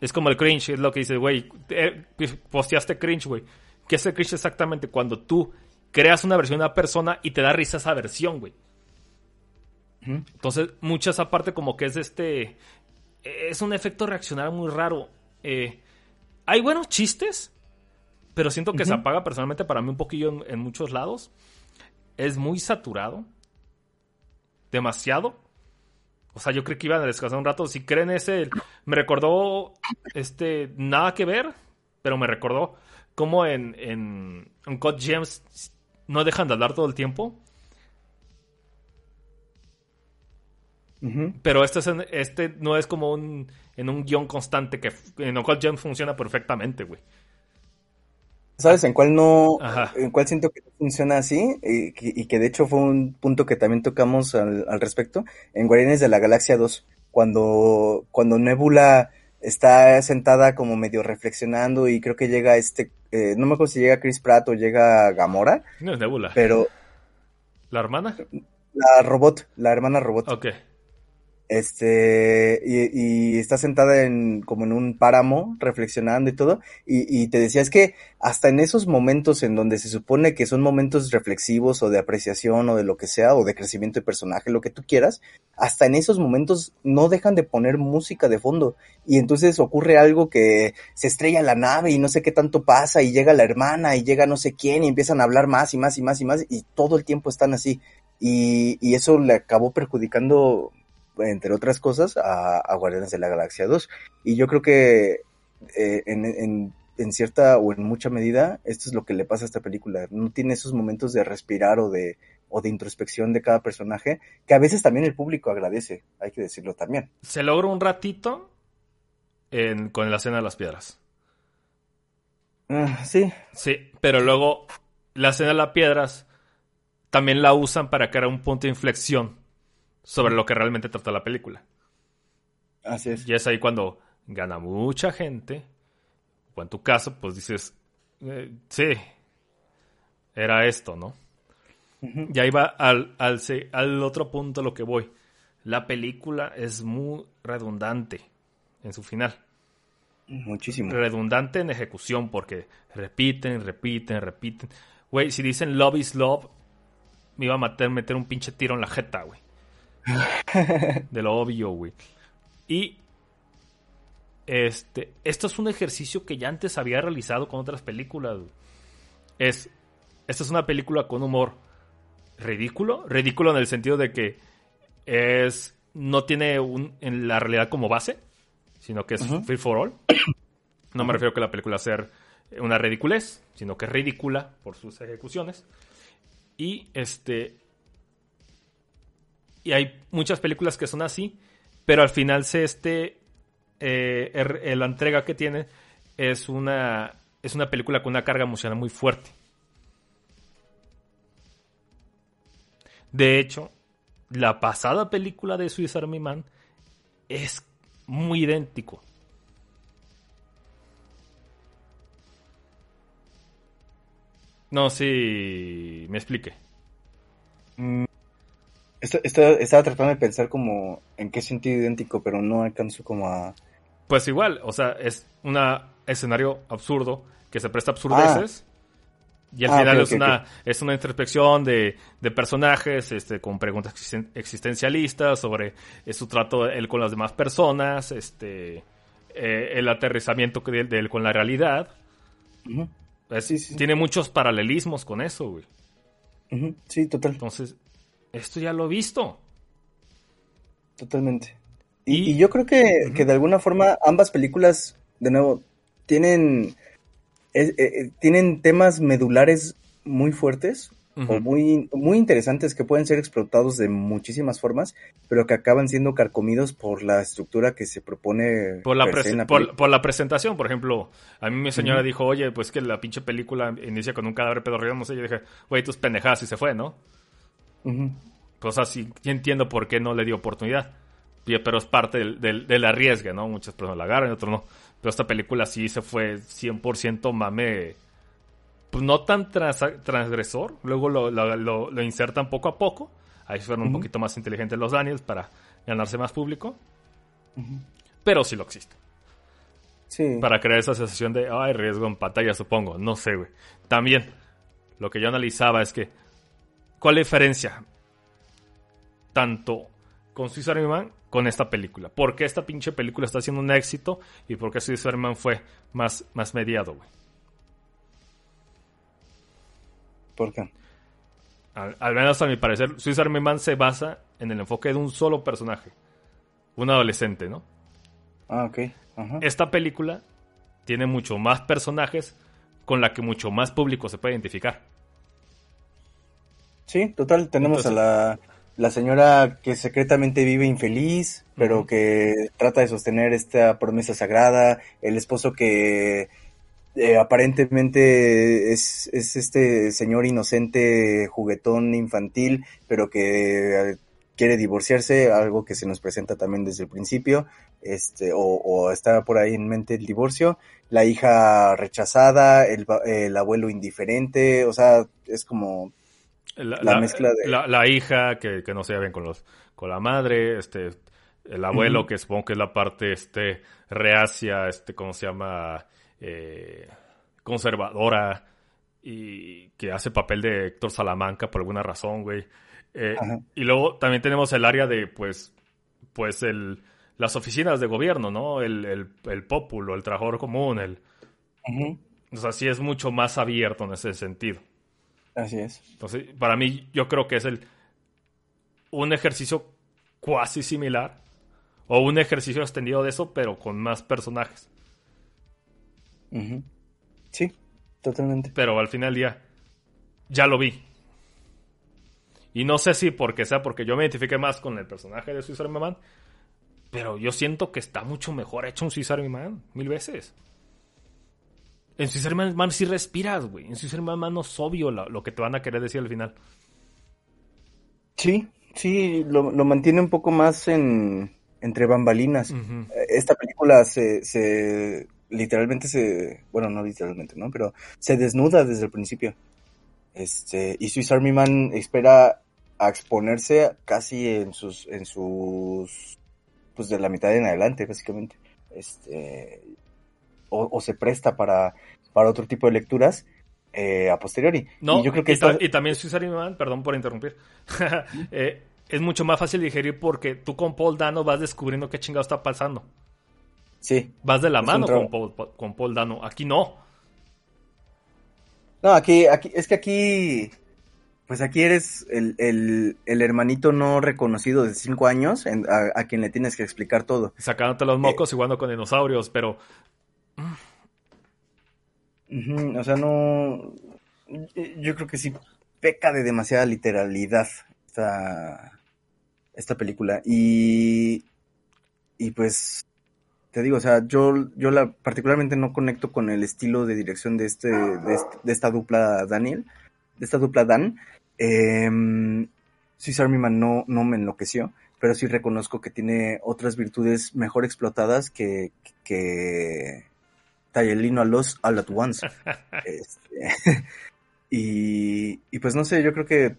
Es como el cringe, es lo que dice, güey, eh, posteaste cringe, güey. ¿Qué es el cringe exactamente? Cuando tú creas una versión de una persona y te da risa esa versión, güey. Entonces, muchas aparte como que es este... Es un efecto reaccionario muy raro. Eh, hay buenos chistes, pero siento que se apaga personalmente para mí un poquillo en, muchos lados. Es muy saturado. Demasiado. O sea, yo creo que iban a descansar un rato. Si creen ese, me recordó, este, nada que ver, pero me recordó como en, en, en God Gems no dejan de hablar todo el tiempo. Pero este, es este no es como un, en un guion constante que en God Gems funciona perfectamente, güey. ¿Sabes en cuál no, en cuál siento que funciona así? Y, que de hecho fue un punto que también tocamos al, respecto, en Guardianes de la Galaxia 2, cuando, cuando Nebula está sentada como medio reflexionando y creo que llega este, eh, no me acuerdo si llega Chris Pratt o llega Gamora. No es Nebula. Pero... ¿La hermana? La robot, la hermana robot. Ok. Este, y, está sentada en, como en un páramo, reflexionando y todo, y, te decía, es que hasta en esos momentos en donde se supone que son momentos reflexivos o de apreciación o de lo que sea, o de crecimiento de personaje, lo que tú quieras, hasta en esos momentos no dejan de poner música de fondo, y entonces ocurre algo que se estrella la nave y no sé qué tanto pasa, y llega la hermana, y llega no sé quién, y empiezan a hablar más y más y más y más, y todo el tiempo están así. Y, y eso le acabó perjudicando entre otras cosas, a, Guardianes de la Galaxia 2. Y yo creo que eh, en, en, cierta o en mucha medida, esto es lo que le pasa a esta película. No tiene esos momentos de respirar o de, o de introspección de cada personaje, que a veces también el público agradece, hay que decirlo también. Se logra un ratito con la escena de las piedras. Ah, sí. Sí, pero luego la escena de las piedras también la usan para crear un punto de inflexión sobre lo que realmente trata la película. Así es. Y es ahí cuando gana mucha gente, o en tu caso, pues dices, eh, sí, era esto, ¿no? Y ahí va al, al, al otro punto lo que voy. La película es muy redundante en su final. Muchísimo. Redundante en ejecución porque repiten, repiten, repiten. Güey, si dicen love is love, me iba a meter, meter un pinche tiro en la jeta, güey. De lo obvio, güey. Y este, esto es un ejercicio que ya antes había realizado con otras películas. Es, esta es una película con humor ridículo, ridículo en el sentido de que es no tiene un, en la realidad como base, sino que es free for all. No me refiero a que la película sea una ridiculez, sino que es ridícula por sus ejecuciones. Y este y hay muchas películas que son así, pero al final se este, eh, er, la entrega que tiene es una, es una película con una carga emocional muy fuerte. De hecho, la pasada película de Swiss Army Man es muy idéntico. No, sí, me explique. Mm, esto, esto- estaba tratando de pensar como en qué sentido idéntico, pero no alcanzo como a... Pues igual, o sea, es un escenario absurdo que se presta a absurdeces. Y al Ah, final es, una, es una introspección de, de personajes este, con preguntas existen- existencialistas sobre eh, su trato él con las demás personas, este, eh, el aterrizamiento de, de él con la realidad. Ujú, Es- Sí, sí, sí. Tiene muchos paralelismos con eso, güey. sí, total, Entonces, esto ya lo he visto. totalmente. Y, Y- y yo creo que, que de alguna forma ambas películas, de nuevo, tienen, eh, eh, tienen temas medulares muy fuertes o muy, muy interesantes que pueden ser explotados de muchísimas formas, pero que acaban siendo carcomidos por la estructura que se propone Por la, por, la presentación, por ejemplo, a mí mi señora dijo, oye, pues que la pinche película inicia con un cadáver pedorrido, no sé, yo dije, güey, tus pendejadas y se fue, ¿no? Pues así, sí entiendo por qué no le dio oportunidad. Pero es parte del, del, del arriesgue, ¿no? Muchas personas la agarran y otros no. Pero esta película sí se fue 100% mame, pues no tan trans- transgresor. Luego lo, lo, lo- lo insertan poco a poco. Ahí fueron un poquito más inteligentes los Daniels para ganarse más público. Pero sí lo existe. Sí. para crear esa sensación de, ay, riesgo en pantalla, supongo. No sé, güey. También, lo que yo analizaba es que, ¿cuál es la diferencia? Tanto con Swiss Army Man con esta película. ¿Por qué esta pinche película está siendo un éxito y por qué Swiss Army Man fue más, más mediado, güey? ¿Por qué? Al, al menos a mi parecer, Swiss Army Man se basa en el enfoque de un solo personaje. Un adolescente, ¿no? Ah, ok. Esta película tiene mucho más personajes con la que mucho más público se puede identificar. Sí, total, tenemos Entonces- a la, la señora que secretamente vive infeliz, pero que trata de sostener esta promesa sagrada, el esposo que eh, aparentemente es, es este señor inocente, juguetón, infantil, pero que eh, quiere divorciarse, algo que se nos presenta también desde el principio, este, o, o está por ahí en mente el divorcio, la hija rechazada, el, el abuelo indiferente, o sea, es como La, La la- mezcla de- la- la hija que, que no se bien con los con la madre, este el abuelo que supongo que es la parte este reacia, este cómo se llama Eh, conservadora y que hace papel de Héctor Salamanca por alguna razón, güey. Eh, y luego también tenemos el área de pues pues el las oficinas de gobierno, ¿no? El, el, el pópulo, el trabajador común, el o sea, sí es mucho más abierto en ese sentido. Así es. Entonces, para mí, yo creo que es el un ejercicio cuasi similar o un ejercicio extendido de eso, pero con más personajes. Ujú. Sí, totalmente. Pero al final del día, ya lo vi. Y no sé si porque sea porque yo me identifique más con el personaje de Swiss Army Man, pero yo siento que está mucho mejor hecho un Swiss Army Man, mil veces. En Army Man sí respiras, güey. En no es obvio lo, lo que te van a querer decir al final. Sí, sí, lo, lo mantiene un poco más en entre bambalinas. Esta película se, se literalmente se, bueno, no literalmente, ¿no? Pero se desnuda desde el principio. Este, y Swiss Army Man espera a exponerse casi en sus, en sus, pues de la mitad en adelante, básicamente. Este, o, o se presta para, para otro tipo de lecturas eh, a posteriori. No, y yo creo que y, ta- esta- y también Army Man, perdón por interrumpir, eh, es mucho más fácil digerir porque tú con Paul Dano vas descubriendo qué chingado está pasando. sí, Vas de la mano con. Paul, con Paul Dano. Aquí no. No, aquí, aquí, es que aquí, pues aquí eres el, el, el hermanito no reconocido de cinco años en- a, a quien le tienes que explicar todo. Sacándote los mocos y jugando con dinosaurios, pero O sea, no, yo creo que sí peca de demasiada literalidad esta, esta película. Y, y pues, te digo, o sea, yo, yo la, particularmente no conecto con el estilo de dirección de este, de, este- de esta dupla Daniel, de esta dupla Dan. Eh, Swiss Army Man no, no me enloqueció, pero sí reconozco que tiene otras virtudes mejor explotadas que, que Tayelino a los All at Once. Este, y, y pues no sé, yo creo que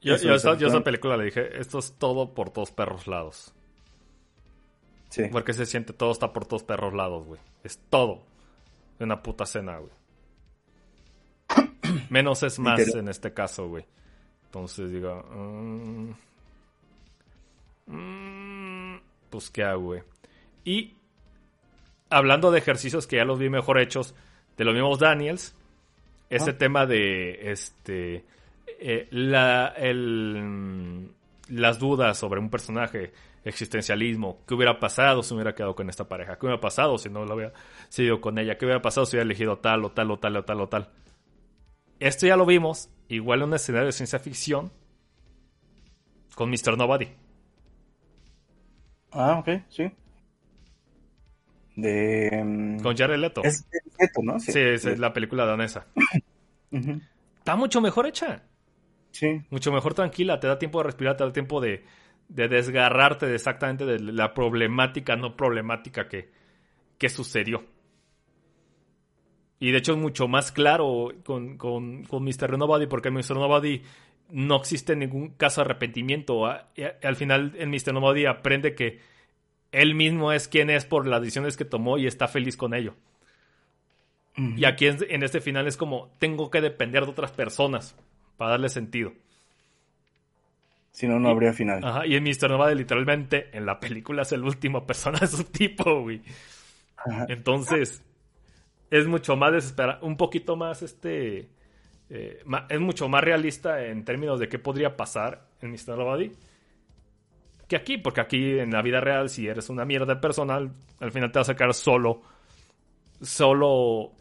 yo, yo, es esa, yo película le dije, esto es todo por todos perros lados. sí. Porque se siente todo está por todos perros lados, güey. Es todo. Una puta cena, güey. Menos es más en este caso, güey. Entonces digo, mm, mm, pues qué hago, güey. Y hablando de ejercicios que ya los vi mejor hechos, de los mismos Daniels, ese Ah. tema de este eh, la, el, las dudas sobre un personaje, existencialismo, qué hubiera pasado si me hubiera quedado con esta pareja, qué hubiera pasado si no lo hubiera seguido con ella, qué hubiera pasado si hubiera elegido tal o tal o tal o tal o tal. Esto ya lo vimos, igual en un escenario de ciencia ficción, con Mr. Nobody. Ah, ok, sí. De... mm, Con Jared Leto. Es es Leto, ¿no? sí, es la película danesa. Está mucho mejor hecha. Sí. mucho mejor tranquila, te da tiempo de respirar, te da tiempo de, de desgarrarte de exactamente de la problemática no problemática que, que sucedió. Y de hecho es mucho más claro con, con, con Mr. Nobody, porque en Mr. Nobody no existe ningún caso de arrepentimiento. Al final, en Mr. Nobody aprende que él mismo es quien es por las decisiones que tomó y está feliz con ello. Y aquí en, en este final es como, tengo que depender de otras personas para darle sentido. Si no, no habría final. Ajá, y en Mr. Nobody literalmente en la película es el último persona de su tipo, güey. Ajá. Entonces, es mucho más desesperado, un poquito más este... eh, es mucho más realista en términos de qué podría pasar en Mr. Nobody que aquí, porque aquí en la vida real, si eres una mierda personal, al final te vas a sacar solo, solo,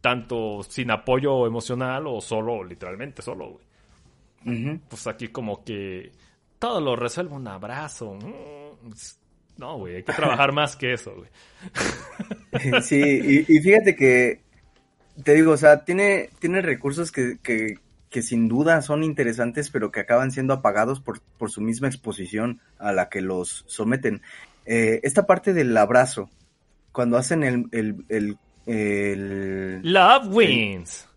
tanto sin apoyo emocional o solo, literalmente solo, güey pues aquí como que todo lo resuelve un abrazo. Mm, No, güey, hay que trabajar más que eso, güey. Sí, y, y fíjate que, te digo, o sea, tiene, tiene recursos que, que, que sin duda son interesantes, pero que acaban siendo apagados por, por su misma exposición a la que los someten. Eh, esta parte del abrazo, cuando hacen el, el, el, el, Love wins.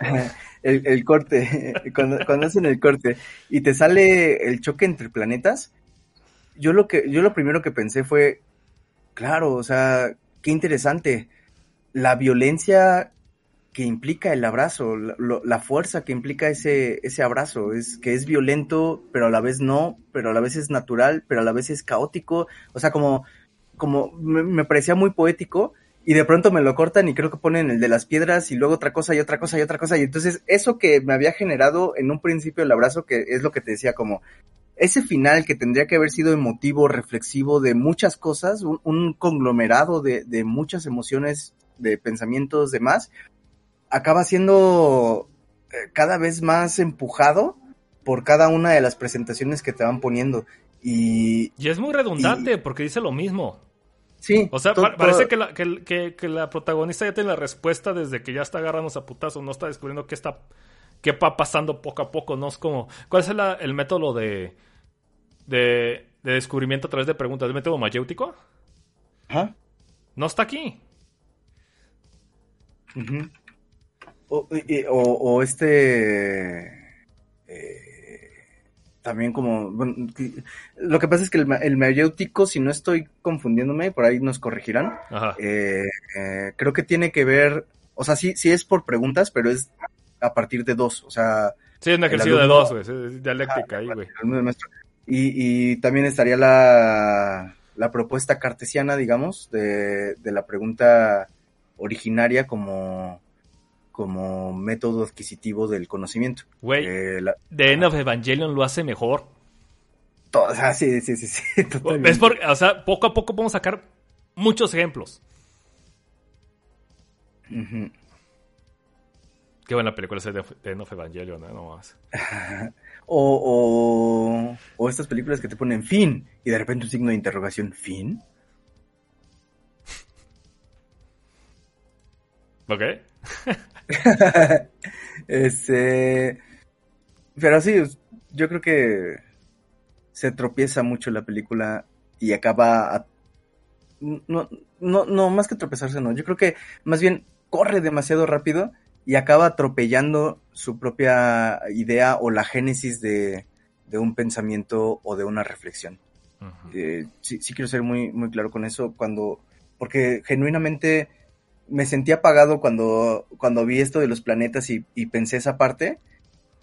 el, el corte, cuando, cuando hacen el corte y te sale el choque entre planetas, yo lo que, yo lo primero que pensé fue, claro, o sea, qué interesante, la violencia que implica el abrazo, la, la fuerza que implica ese, ese abrazo, es que es violento, pero a la vez no, pero a la vez es natural, pero a la vez es caótico, o sea, como, como me, me parecía muy poético, y de pronto me lo cortan y creo que ponen el de las piedras y luego otra cosa y otra cosa y otra cosa. Y entonces eso que me había generado en un principio el abrazo, que es lo que te decía, como ese final que tendría que haber sido emotivo, reflexivo de muchas cosas, un, un conglomerado de, de muchas emociones, de pensamientos, demás, acaba siendo eh, cada vez más empujado por cada una de las presentaciones que te van poniendo. Y Y es muy redundante porque dice lo mismo. sí, O sea, pa- parece que la, que, que- que la protagonista ya tiene la respuesta desde que ya está agarrándose a putazo, no está descubriendo qué está qué va pasando poco a poco, no es como ¿cuál es la- el método de, de de descubrimiento a través de preguntas? ¿El método mayéutico? Ajá. No está aquí. Ujú. O, y- o, o este eh, también como bueno, lo que pasa es que el, el mayéutico si no estoy confundiéndome por ahí nos corregirán Ajá. eh, eh, creo que tiene que ver o sea sí sí es por preguntas pero es a partir de dos o sea Sí, es un ejercicio de dos, güey. es- dialéctica ahí, güey. del maestro. Y, y también estaría la, la propuesta cartesiana, digamos, de, de la pregunta originaria como, como método adquisitivo del conocimiento. Güey, Eh, la- The End of Evangelion lo hace mejor. to- o sea, sí, sí, sí, sí. Es porque, o sea, poco a poco podemos sacar muchos ejemplos. Qué buena película es de The End of Evangelion, ¿eh? No más. O, o, o estas películas que te ponen fin y de repente un signo de interrogación, ¿fin? ¿Ok? este, pero sí, yo creo que se tropieza mucho la película y acaba no, no, no, más que tropezarse, no. Yo creo que más bien corre demasiado rápido y acaba atropellando su propia idea o la génesis de, de un pensamiento o de una reflexión. Eh, sí, sí, quiero ser muy, muy claro con eso, cuando, porque genuinamente me sentí apagado cuando, cuando vi esto de los planetas y, pensé esa parte,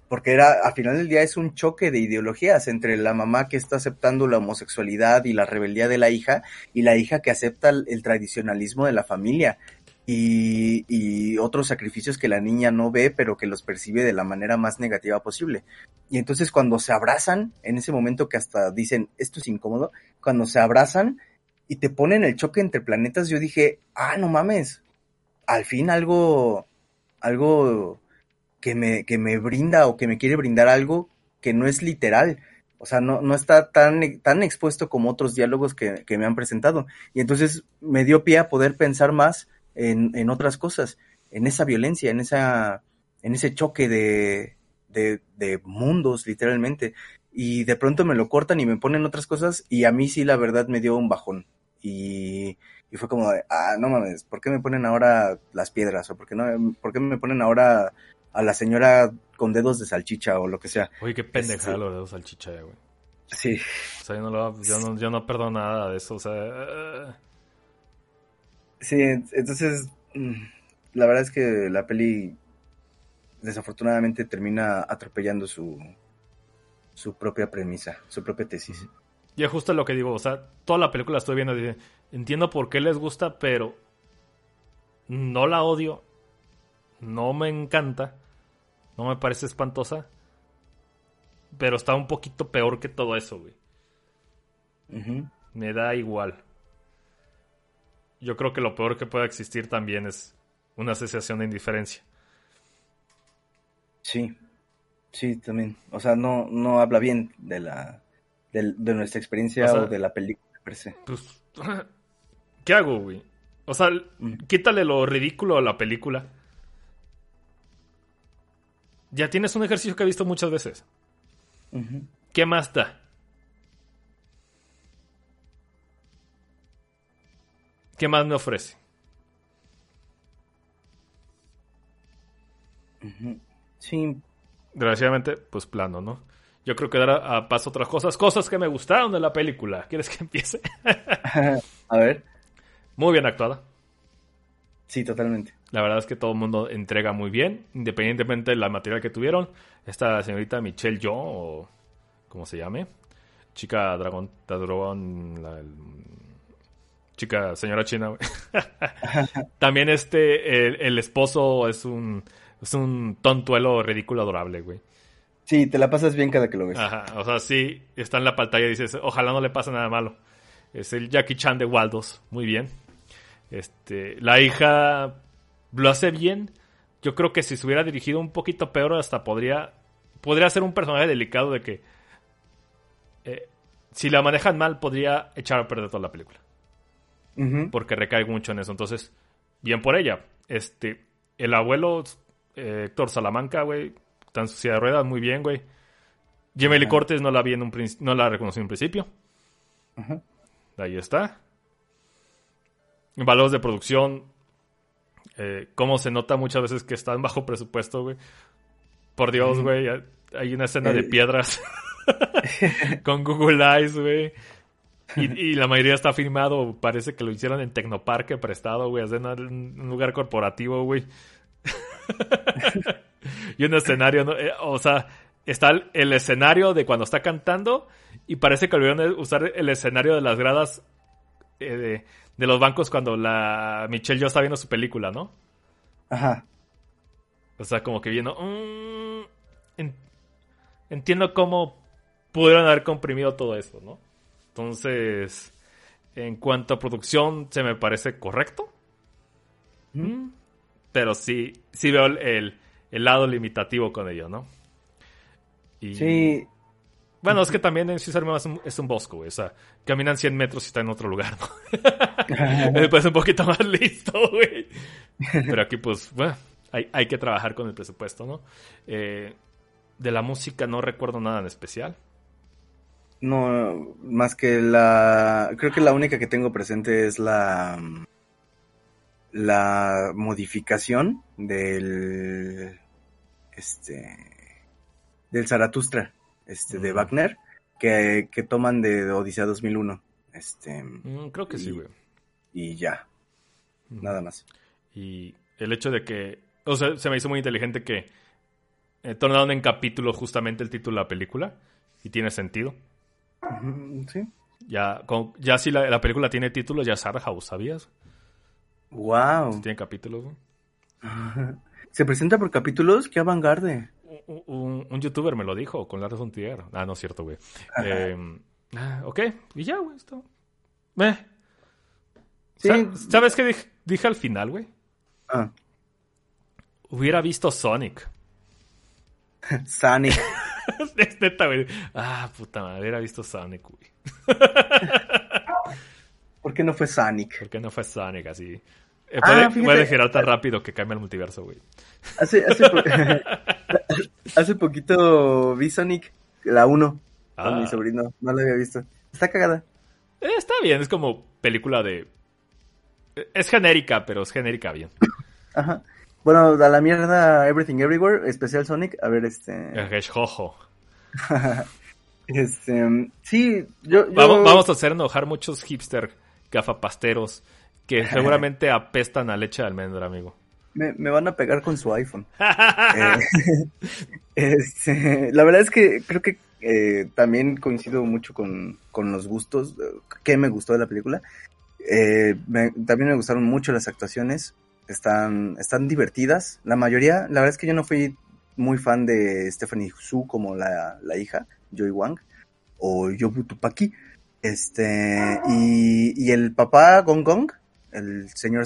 porque era, al final del día es un choque de ideologías entre la mamá que está aceptando la homosexualidad y la rebeldía de la hija y la hija que acepta el, tradicionalismo de la familia y, otros sacrificios que la niña no ve pero que los percibe de la manera más negativa posible. Y entonces cuando se abrazan, en ese momento que hasta dicen esto es incómodo, cuando se abrazan y te ponen el choque entre planetas, yo dije, ah, no mames, al fin algo, algo que me, que me brinda o que me quiere brindar algo que no es literal. O sea, no, no está tan, tan expuesto como otros diálogos que, que me han presentado. Y entonces me dio pie a poder pensar más en, en otras cosas, en esa violencia, en esa, en ese choque de, de, de, mundos, literalmente. Y de pronto me lo cortan y me ponen otras cosas, y a mí sí la verdad me dio un bajón. Y, y fue como de, ah, no mames, ¿por qué me ponen ahora las piedras? ¿O por qué, no, por qué me ponen ahora a la señora con dedos de salchicha o lo que sea. Oye, qué pendejada los dedos de salchicha, güey. Sí. O sea, yo no, lo, yo, no, yo no perdono nada de eso, o sea... Eh. Sí, entonces, mm, la verdad es que la peli desafortunadamente termina atropellando su, su propia premisa, su propia tesis. Y es justo lo que digo, o sea, toda la película estoy viendo y entiendo por qué les gusta, pero no la odio, no me encanta. No me parece espantosa. Pero está un poquito peor que todo eso, güey. Me da igual. Yo creo que lo peor que pueda existir también es una asociación de indiferencia. Sí, sí, también. O sea, no, no habla bien de la de, nuestra experiencia o, de la película per se. Pues, ¿qué hago, güey? O sea, quítale lo ridículo a la película ya tienes un ejercicio que he visto muchas veces. ¿Qué más da? ¿Qué más me ofrece? Sí. Desgraciadamente, pues plano, ¿no? Yo creo que dará a paso otras cosas, cosas que me gustaron de la película. ¿Quieres que empiece? a ver. Muy bien actuada. Sí, totalmente. La verdad es que todo el mundo entrega muy bien, independientemente de la material que tuvieron. Esta señorita Michelle Yo, o como se llame, chica dragón, dragón la, chica señora china. También este, el, esposo es un, es un tontuelo ridículo adorable, güey. Sí, te la pasas bien cada que lo ves. Ajá, o sea, sí, está en la pantalla y dices, ojalá no le pase nada malo. Es el Jackie Chan de Waldos, muy bien. Este, la hija lo hace bien. Yo creo que si se hubiera dirigido un poquito peor, hasta podría, podría ser un personaje delicado de que eh, si la manejan mal, podría echar a perder toda la película. Porque recae mucho en eso. Entonces, bien por ella. Este, el abuelo eh, Héctor Salamanca, güey, tan sucia de ruedas, muy bien, güey. Gemely Cortes no la vi en un no la reconocí en un principio. Ahí está. Valores de producción, eh, cómo se nota muchas veces que están bajo presupuesto, güey. Por Dios, güey, hay una escena de piedras con Google Eyes, güey. Y, la mayoría está filmado, parece que lo hicieron en Tecnoparque prestado, güey, en un lugar corporativo, güey. y un escenario, ¿no? Eh, o sea, está el, escenario de cuando está cantando y parece que olvidaron usar el escenario de las gradas eh, de, los bancos cuando la Michelle yo está viendo su película, ¿no? Ajá. O sea, como que viendo. Mm, entiendo cómo pudieron haber comprimido todo eso, ¿no? Entonces, en cuanto a producción, se me parece correcto. Mm, pero sí, sí veo el, el, lado limitativo con ello, ¿no? Y... Sí, bueno, es que también en Ciudad es un, es un bosco, güey. O sea, caminan 100 metros y está en otro lugar, ¿no? Después un poquito más listo, güey. Pero aquí, pues, bueno, hay, hay que trabajar con el presupuesto, ¿no? Eh, de la música no recuerdo nada en especial. No, más que la... Creo que la única que tengo presente es la... La modificación del... Este... Del Zaratustra, este, de. Wagner, que, que toman de Odisea 2001. Este... Mm, creo que sí, Y- güey. Y ya, nada más. Y el hecho de que. O sea, se me hizo muy inteligente que eh, tornaron en capítulo justamente el título de la película. Y tiene sentido. Sí. Ya, con- ya si la, la película tiene título, ya es House, ¿sabías? Wow. Tiene capítulos, güey. Se presenta por capítulos, qué avangarde. Un, un- youtuber me lo dijo con Lars von Trier. Ah, no es cierto, güey. Eh, ok, y ya, güey, esto. Eh. Sí. ¿Sabes qué dije, dije al final, güey? Ah, Hubiera visto Sonic. Sonic. es neta, güey. Ah, puta madre, hubiera visto Sonic, güey. ¿Por qué no fue Sonic? ¿Por qué no fue Sonic así? Eh, Ah, puede, girar tan rápido que cambia el multiverso, güey. Hace, po- hace poquito vi Sonic, la 1, con Ah. mi sobrino. No la había visto. Está cagada. Eh, está bien, es como película de... Es genérica, pero es genérica bien. Ajá. Bueno, a la mierda Everything Everywhere, especial Sonic. A ver, este. Hedgehog. este. Sí, yo. yo- Vamos, vamos a hacer enojar muchos hipster gafapasteros que seguramente apestan a leche de almendra, amigo. Me, me van a pegar con su iPhone. Eh, este, la verdad es que creo que eh, también coincido mucho con, con los gustos, eh, que me gustó de la película. Eh, me- también me gustaron mucho las actuaciones, están, están divertidas. La mayoría, la verdad es que yo no fui muy fan de Stephanie Su como la, la hija, Joy Wang, o Yobu Tupaki. Este, y, y el papá Gong Gong, el señor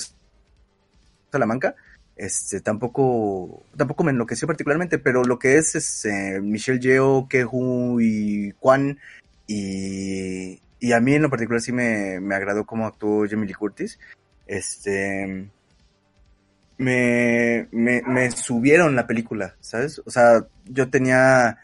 Salamanca, este, tampoco, tampoco me enloqueció particularmente, pero lo que es, es eh, Michelle Yeoh, Kehu y Kwan, y, y a mí en lo particular sí me, me agradó cómo actuó Jamie Lee Curtis. Este, me, me, subieron la película, ¿sabes? O sea, yo tenía,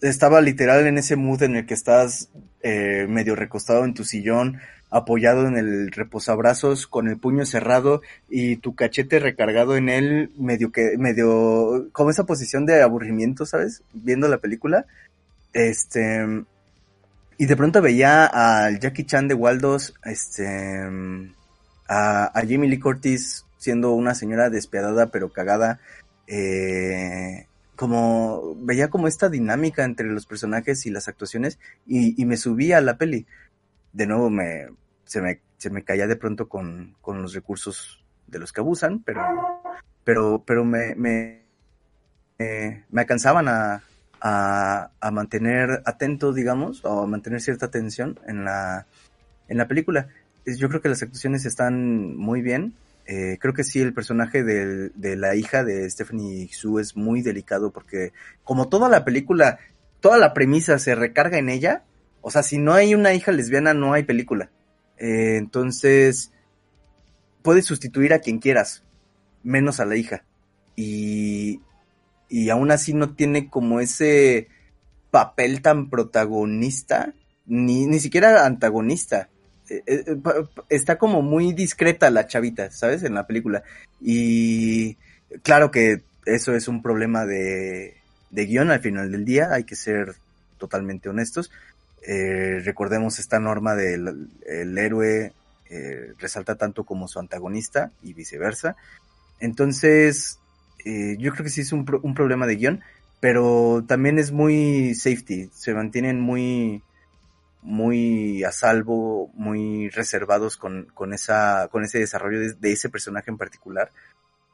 estaba literal en ese mood en el que estás eh, medio recostado en tu sillón, apoyado en el reposabrazos, con el puño cerrado y tu cachete recargado en él, medio que, medio, como esa posición de aburrimiento, ¿sabes? Viendo la película. Este, y de pronto veía al Jackie Chan de Waldos, este, a, a Lee Curtis siendo una señora despiadada pero cagada, eh, como, veía como esta dinámica entre los personajes y las actuaciones y, y me subí a la peli. De nuevo me, se me, se me caía de pronto con, con los recursos de los que abusan, pero, pero, pero me, me, me, alcanzaban a, a, mantener atento, digamos, o a mantener cierta atención en la, en la película. Yo creo que las actuaciones están muy bien. Eh, creo que sí, el personaje de la hija de Stephanie Su es muy delicado porque como toda la película, toda la premisa se recarga en ella, o sea, si no hay una hija lesbiana, no hay película. Eh, entonces, puedes sustituir a quien quieras, menos a la hija. Y, y aún así no tiene como ese papel tan protagonista, ni, ni siquiera antagonista. Eh, eh, está como muy discreta la chavita, ¿sabes? En la película. Y claro que eso es un problema de, de guion al final del día, hay que ser totalmente honestos. Eh, recordemos esta norma del el héroe eh, resalta tanto como su antagonista y viceversa. Entonces, eh, yo creo que sí es un, pro- un problema de guion, pero también es muy safety, se mantienen muy muy a salvo, muy reservados con, con esa, con ese desarrollo de, ese personaje en particular,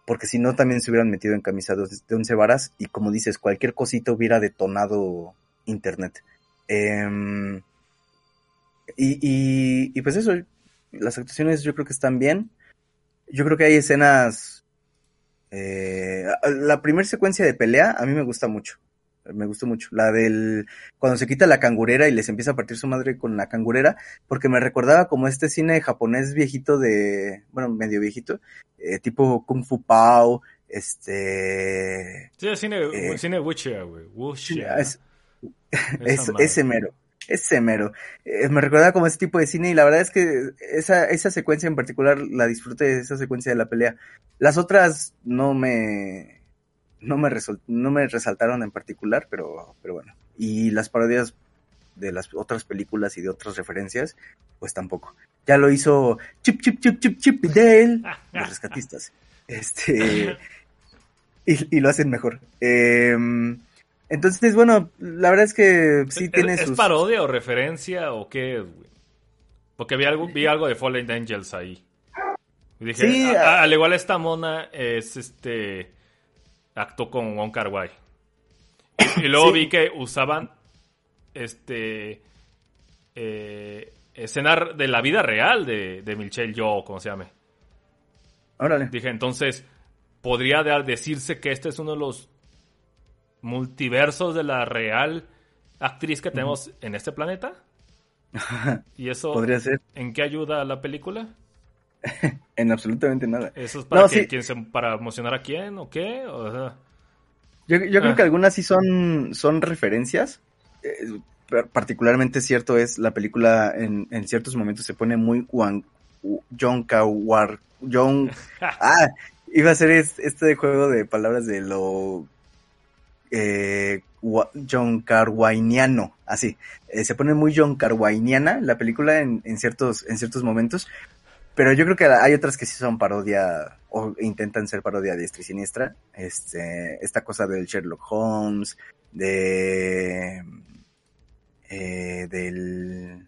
porque si no también se hubieran metido en camisa de, de once varas y como dices, cualquier cosita hubiera detonado internet. Em, y, y, y pues eso, las actuaciones yo creo que están bien. Yo creo que hay escenas. eh, la primera secuencia de pelea a mí me gusta mucho. Me gustó mucho. La del. Cuando se quita la cangurera y les empieza a partir su madre con la cangurera. Porque me recordaba como este cine japonés viejito de. Bueno, medio viejito. eh, tipo Kung Fu Pao. Este. Sí, es cine, Eh, cine wuxia, güey. Wuxia. Es- es, ese mero. Ese mero. Eh, me recuerda como ese tipo de cine y la verdad es que esa, esa secuencia en particular la disfruté, esa secuencia de la pelea. Las otras no me, no me, no me resaltaron en particular, pero, pero bueno. Y las parodias de las otras películas y de otras referencias, pues tampoco. Ya lo hizo Chip Chip Chip Chip Chip Dale, los rescatistas. Este y, lo hacen mejor. Em, entonces, bueno, la verdad es que sí tiene ¿Es, parodia o referencia o qué? Porque vi algo, vi algo de Fallen Angels ahí. dije, al igual esta mona es este actuó con Wong Kar Wai. Y, luego vi que usaban este eh, escenar de la vida real de, de Michelle Yo, como se llame. Órale. Dije, entonces, podría decirse que este es uno de los multiversos de la real actriz que tenemos en este planeta. ¿Y eso podría ser? ¿En qué ayuda a la película? en absolutamente nada. ¿Eso es para, para emocionar a quién o qué? Yo, creo que ah. algunas sí son, son referencias. Eh, particularmente cierto es, la película en, en ciertos momentos se pone muy John Kawar, John, ah, iba a ser este juego de palabras de lo eh, John Carwainiano, así, eh, se pone muy John Carwainiana la película en, ciertos, en ciertos momentos, pero yo creo que hay otras que sí son parodia o intentan ser parodia diestra y siniestra, este, esta cosa del Sherlock Holmes, de eh, del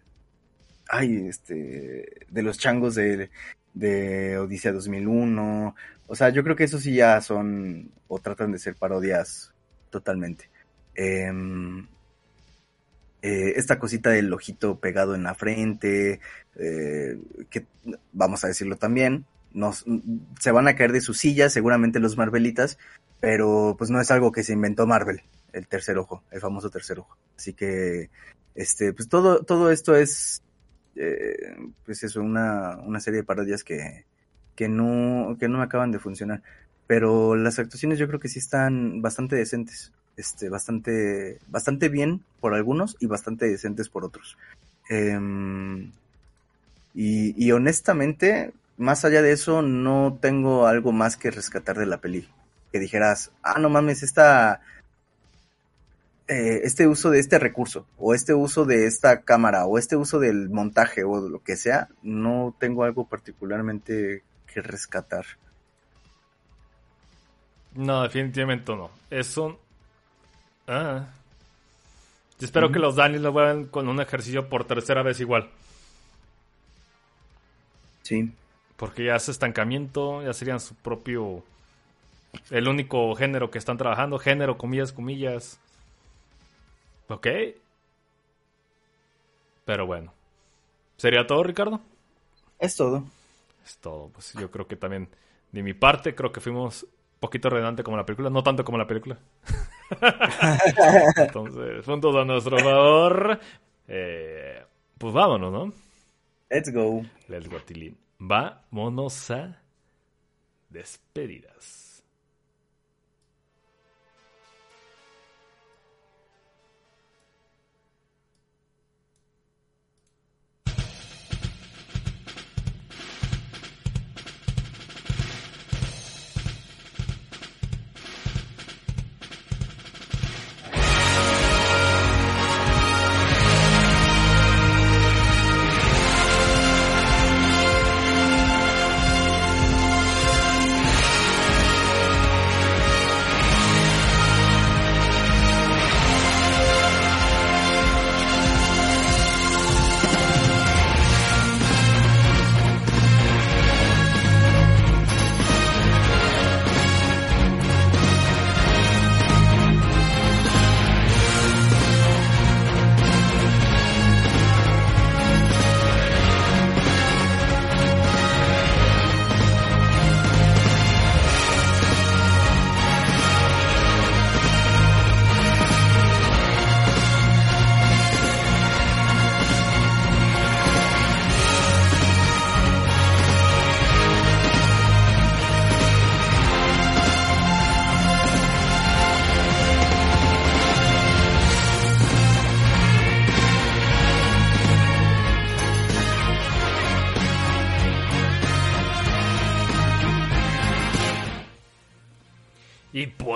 ay, este, de los changos de, de Odisea 2001. O sea, yo creo que eso sí ya son o tratan de ser parodias totalmente. Em, eh, esta cosita del ojito pegado en la frente, eh, que vamos a decirlo también, se van a caer de sus sillas seguramente los Marvelitas, pero pues no es algo que se inventó Marvel, el tercer ojo, el famoso tercer ojo. Así que, este, pues todo, todo esto es eh, pues eso, una, una serie de parodias que, que, no, que no me acaban de funcionar. Pero las actuaciones yo creo que sí están bastante decentes. Este, bastante, bastante bien por algunos y bastante decentes por otros. Em, y, y, honestamente, más allá de eso, no tengo algo más que rescatar de la peli. Que dijeras, ah, no mames, esta, eh, este uso de este recurso, o este uso de esta cámara, o este uso del montaje, o lo que sea, no tengo algo particularmente que rescatar. No, definitivamente no. Es un... Ah. espero que los Daniels lo vean con un ejercicio por tercera vez igual. Sí. Porque ya es estancamiento, ya serían su propio... El único género que están trabajando, género, comillas, comillas. Ok. Pero bueno. ¿Sería todo, Ricardo? Es todo. Es todo. Pues yo creo que también, de mi parte, creo que fuimos poquito redundante como la película. No tanto como la película. Entonces, puntos a nuestro favor. Eh, pues vámonos, ¿no? Let's go. Let's go, Tilín. Vámonos a despedidas.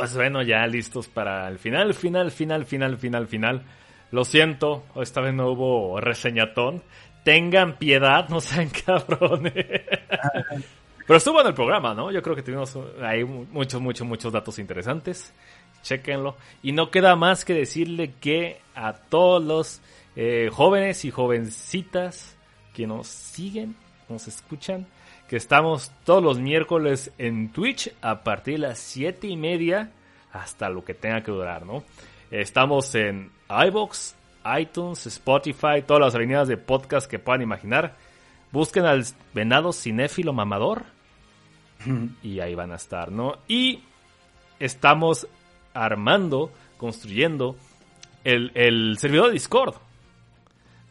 Pues bueno, ya listos para el final, final, final, final, final, final. Lo siento, esta vez no hubo reseñatón. Tengan piedad, no sean cabrones. Pero estuvo en el programa, ¿no? Yo creo que tuvimos ahí muchos, muchos, muchos datos interesantes. Chequenlo. Y no queda más que decirle que a todos los eh, jóvenes y jovencitas que nos siguen, nos escuchan, que estamos todos los miércoles en Twitch a partir de las siete y media hasta lo que tenga que durar, ¿no? Estamos en iBox, iTunes, Spotify, todas las avenidas de podcast que puedan imaginar. Busquen al venado cinéfilo mamador y ahí van a estar, ¿no? Y estamos armando, construyendo el, el servidor de Discord.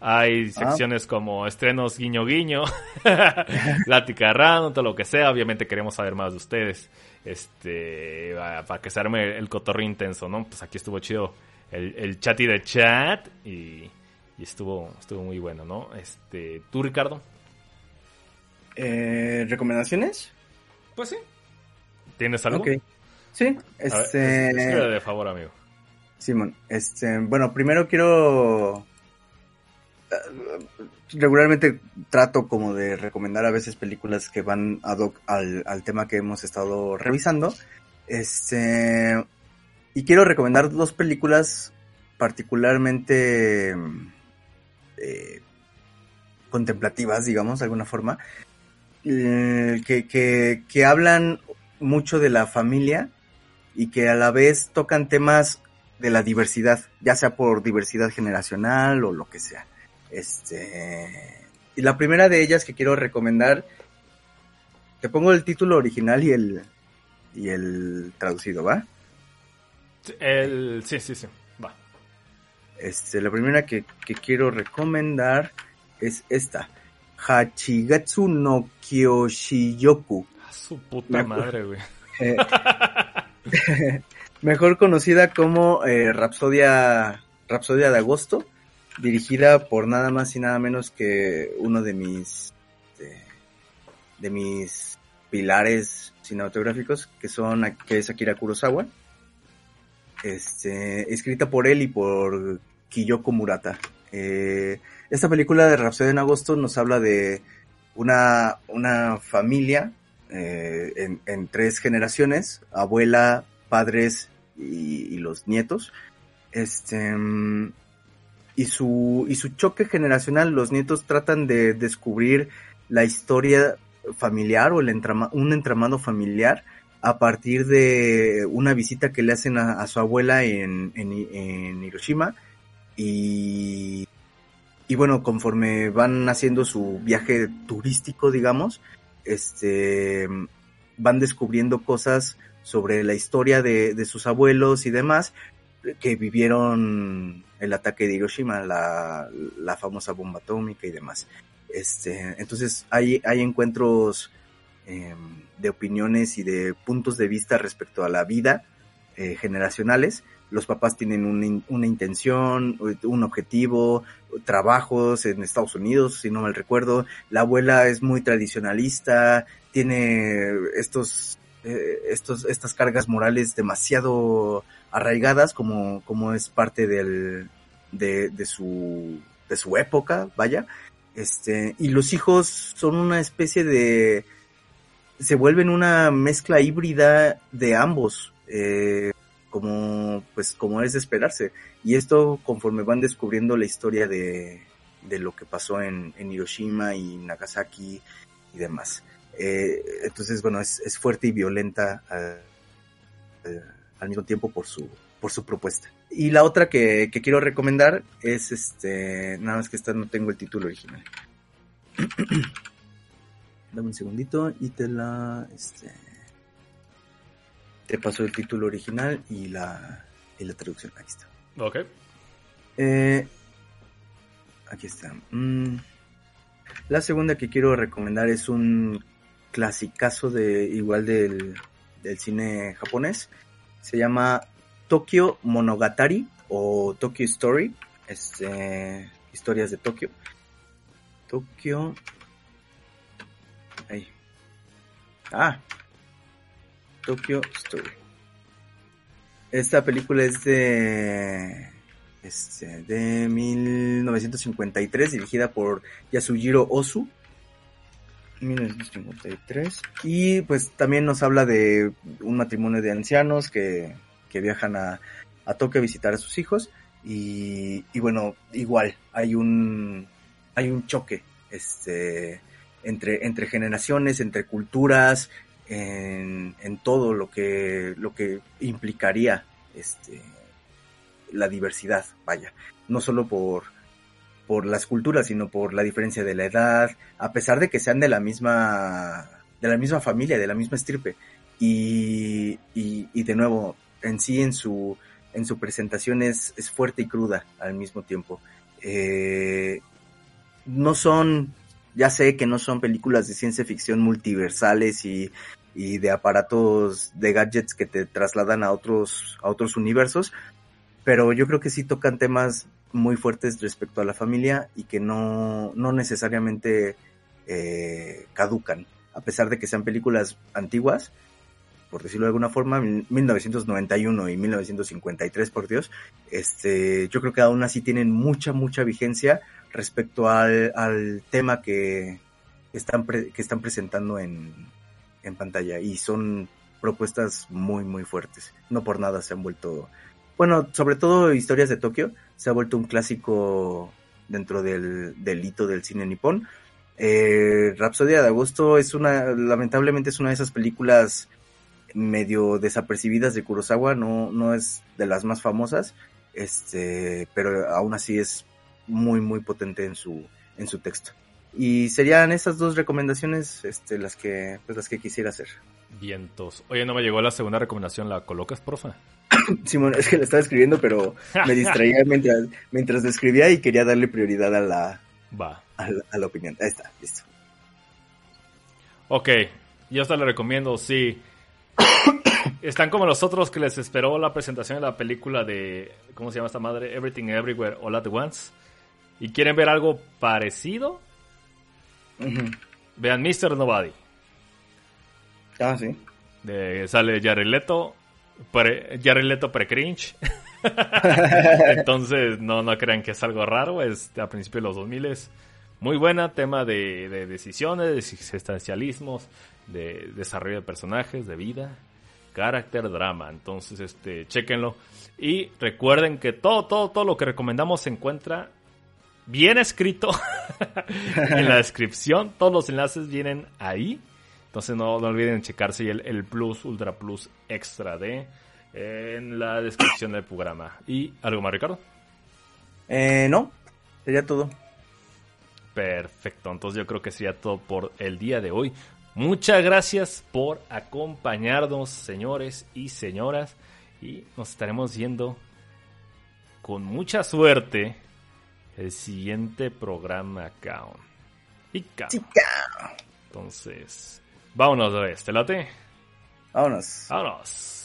Hay ah. secciones como estrenos guiño guiño, plática random, todo lo que sea. Obviamente queremos saber más de ustedes. Este, para que se arme el cotorro intenso, ¿no? Pues aquí estuvo chido el, el chat y de chat y, estuvo, estuvo muy bueno, ¿no? Este, ¿tú, Ricardo? Eh, ¿Recomendaciones? Pues sí. ¿Tienes algo? Sí, este... de favor, amigo. Simón, este, bueno, primero quiero... Regularmente trato como de recomendar a veces películas que van ad hoc al, al tema que hemos estado revisando. Este... Y quiero recomendar dos películas particularmente eh, contemplativas, digamos, de alguna forma, eh, que, que, hablan mucho de la familia y que a la vez tocan temas de la diversidad, ya sea por diversidad generacional o lo que sea. Este, y la primera de ellas que quiero recomendar, te pongo el título original y el, y el traducido, ¿va? El, sí, sí, sí, va. Este, la primera que, que quiero recomendar es esta. Hachigatsu no Kyoshiyoku. su puta madre, güey. Eh, mejor conocida como eh, Rapsodia, Rapsodia de Agosto, dirigida por nada más y nada menos que uno de mis de, mis pilares cinematográficos, que son que es Akira Kurosawa. Este, escrita por él y por Kiyoko Murata. Eh, esta película de Rhapsody en agosto nos habla de una, una familia eh, en, tres generaciones, abuela, padres y, los nietos. Este, y su, y su choque generacional, los nietos tratan de descubrir la historia familiar o el un entramado familiar a partir de una visita que le hacen a, su abuela en, en Hiroshima. Y y bueno, conforme van haciendo su viaje turístico, digamos, este, van descubriendo cosas sobre la historia de, sus abuelos y demás que vivieron el ataque de Hiroshima, la, famosa bomba atómica y demás. Este, entonces hay, hay encuentros em, de opiniones y de puntos de vista respecto a la vida eh, generacionales los papás tienen una, intención, un objetivo, trabajos en Estados Unidos, si no mal recuerdo. La abuela es muy tradicionalista, tiene estos, eh, estos, estas cargas morales demasiado arraigadas como, como es parte del, de, de su, de su época, vaya. Este, y los hijos son una especie de, se vuelven una mezcla híbrida de ambos. Eh, como pues como es de esperarse y esto conforme van descubriendo la historia de, de lo que pasó en, en, Hiroshima y Nagasaki y demás eh, entonces bueno es, es, fuerte y violenta eh, al mismo tiempo por su por su propuesta y la otra que, que quiero recomendar es este nada más que esta no tengo el título original dame un segundito y te la este te paso el título original y la, y la traducción. Aquí está. Ok. Eh, aquí está. Mm, la segunda que quiero recomendar es un clasicazo de igual del, cine japonés. Se llama Tokyo Monogatari o Tokyo Story. Este, historias de Tokio. Tokyo. Ahí. Ah, Tokyo Story. Esta película es de este, de 1953, dirigida por Yasujiro Ozu. 1953. Y pues también nos habla de un matrimonio de ancianos que, que viajan a, a Tokio a visitar a sus hijos. Y, y, bueno, igual, hay un, hay un choque este, entre, entre generaciones, entre culturas, en, en todo lo que, lo que implicaría este, la diversidad, vaya, no solo por, por las culturas, sino por la diferencia de la edad, a pesar de que sean de la misma, de la misma familia, de la misma estirpe. Y, y, y de nuevo, en sí, en su, en su presentación es, es fuerte y cruda al mismo tiempo. Eh, no son, ya sé que no son películas de ciencia ficción multiversales y, y de aparatos de gadgets que te trasladan a otros, a otros universos, pero yo creo que sí tocan temas muy fuertes respecto a la familia y que no, no necesariamente eh, caducan, a pesar de que sean películas antiguas, por decirlo de alguna forma, 1991 y 1953, por Dios, este, yo creo que aún así tienen mucha, mucha vigencia respecto al, al tema que están, que están presentando en, en pantalla y son propuestas muy, muy fuertes. No por nada se han vuelto bueno, sobre todo Historias de Tokio, se ha vuelto un clásico dentro del, del hito del cine nipón. Eh, Rapsodia de Agosto es una, lamentablemente es una de esas películas medio desapercibidas de Kurosawa, no, no es de las más famosas, este, pero aún así es muy, muy potente en su, en su texto. Y serían esas dos recomendaciones, este, las que, pues las que quisiera hacer. Vientos. Oye, no me llegó la segunda recomendación, ¿la colocas, profe? Simón, es que la estaba escribiendo, pero me distraía mientras, mientras lo escribía y quería darle prioridad a la, Va. A la, a la opinión. Ahí está, listo. Ok, yo hasta le recomiendo, sí. Están como los otros que les esperó la presentación de la película de, ¿cómo se llama esta madre? Everything Everywhere All at Once. Y quieren ver algo parecido. Uh -huh. Vean Mr. Nobody. Ah, sí. De, sale Jared Leto, pre, Jared Leto pre-cringe. Entonces, no, no crean que es algo raro. Es a principios de los 2000 es muy buena. Tema de, de decisiones, de existencialismos, de desarrollo de personajes, de vida, carácter, drama. Entonces, este, chequenlo. Y recuerden que todo, todo, todo lo que recomendamos se encuentra bien escrito en la descripción. Todos los enlaces vienen ahí. Entonces no, no olviden checarse el, el, Plus, Ultra Plus Extra D en la descripción del programa. ¿Y algo más, Ricardo? Eh, no, sería todo. Perfecto, entonces yo creo que sería todo por el día de hoy. Muchas gracias por acompañarnos, señores y señoras. Y nos estaremos viendo con mucha suerte el siguiente programa acá. Y Entonces, vámonos de este late. Vámonos. Vámonos.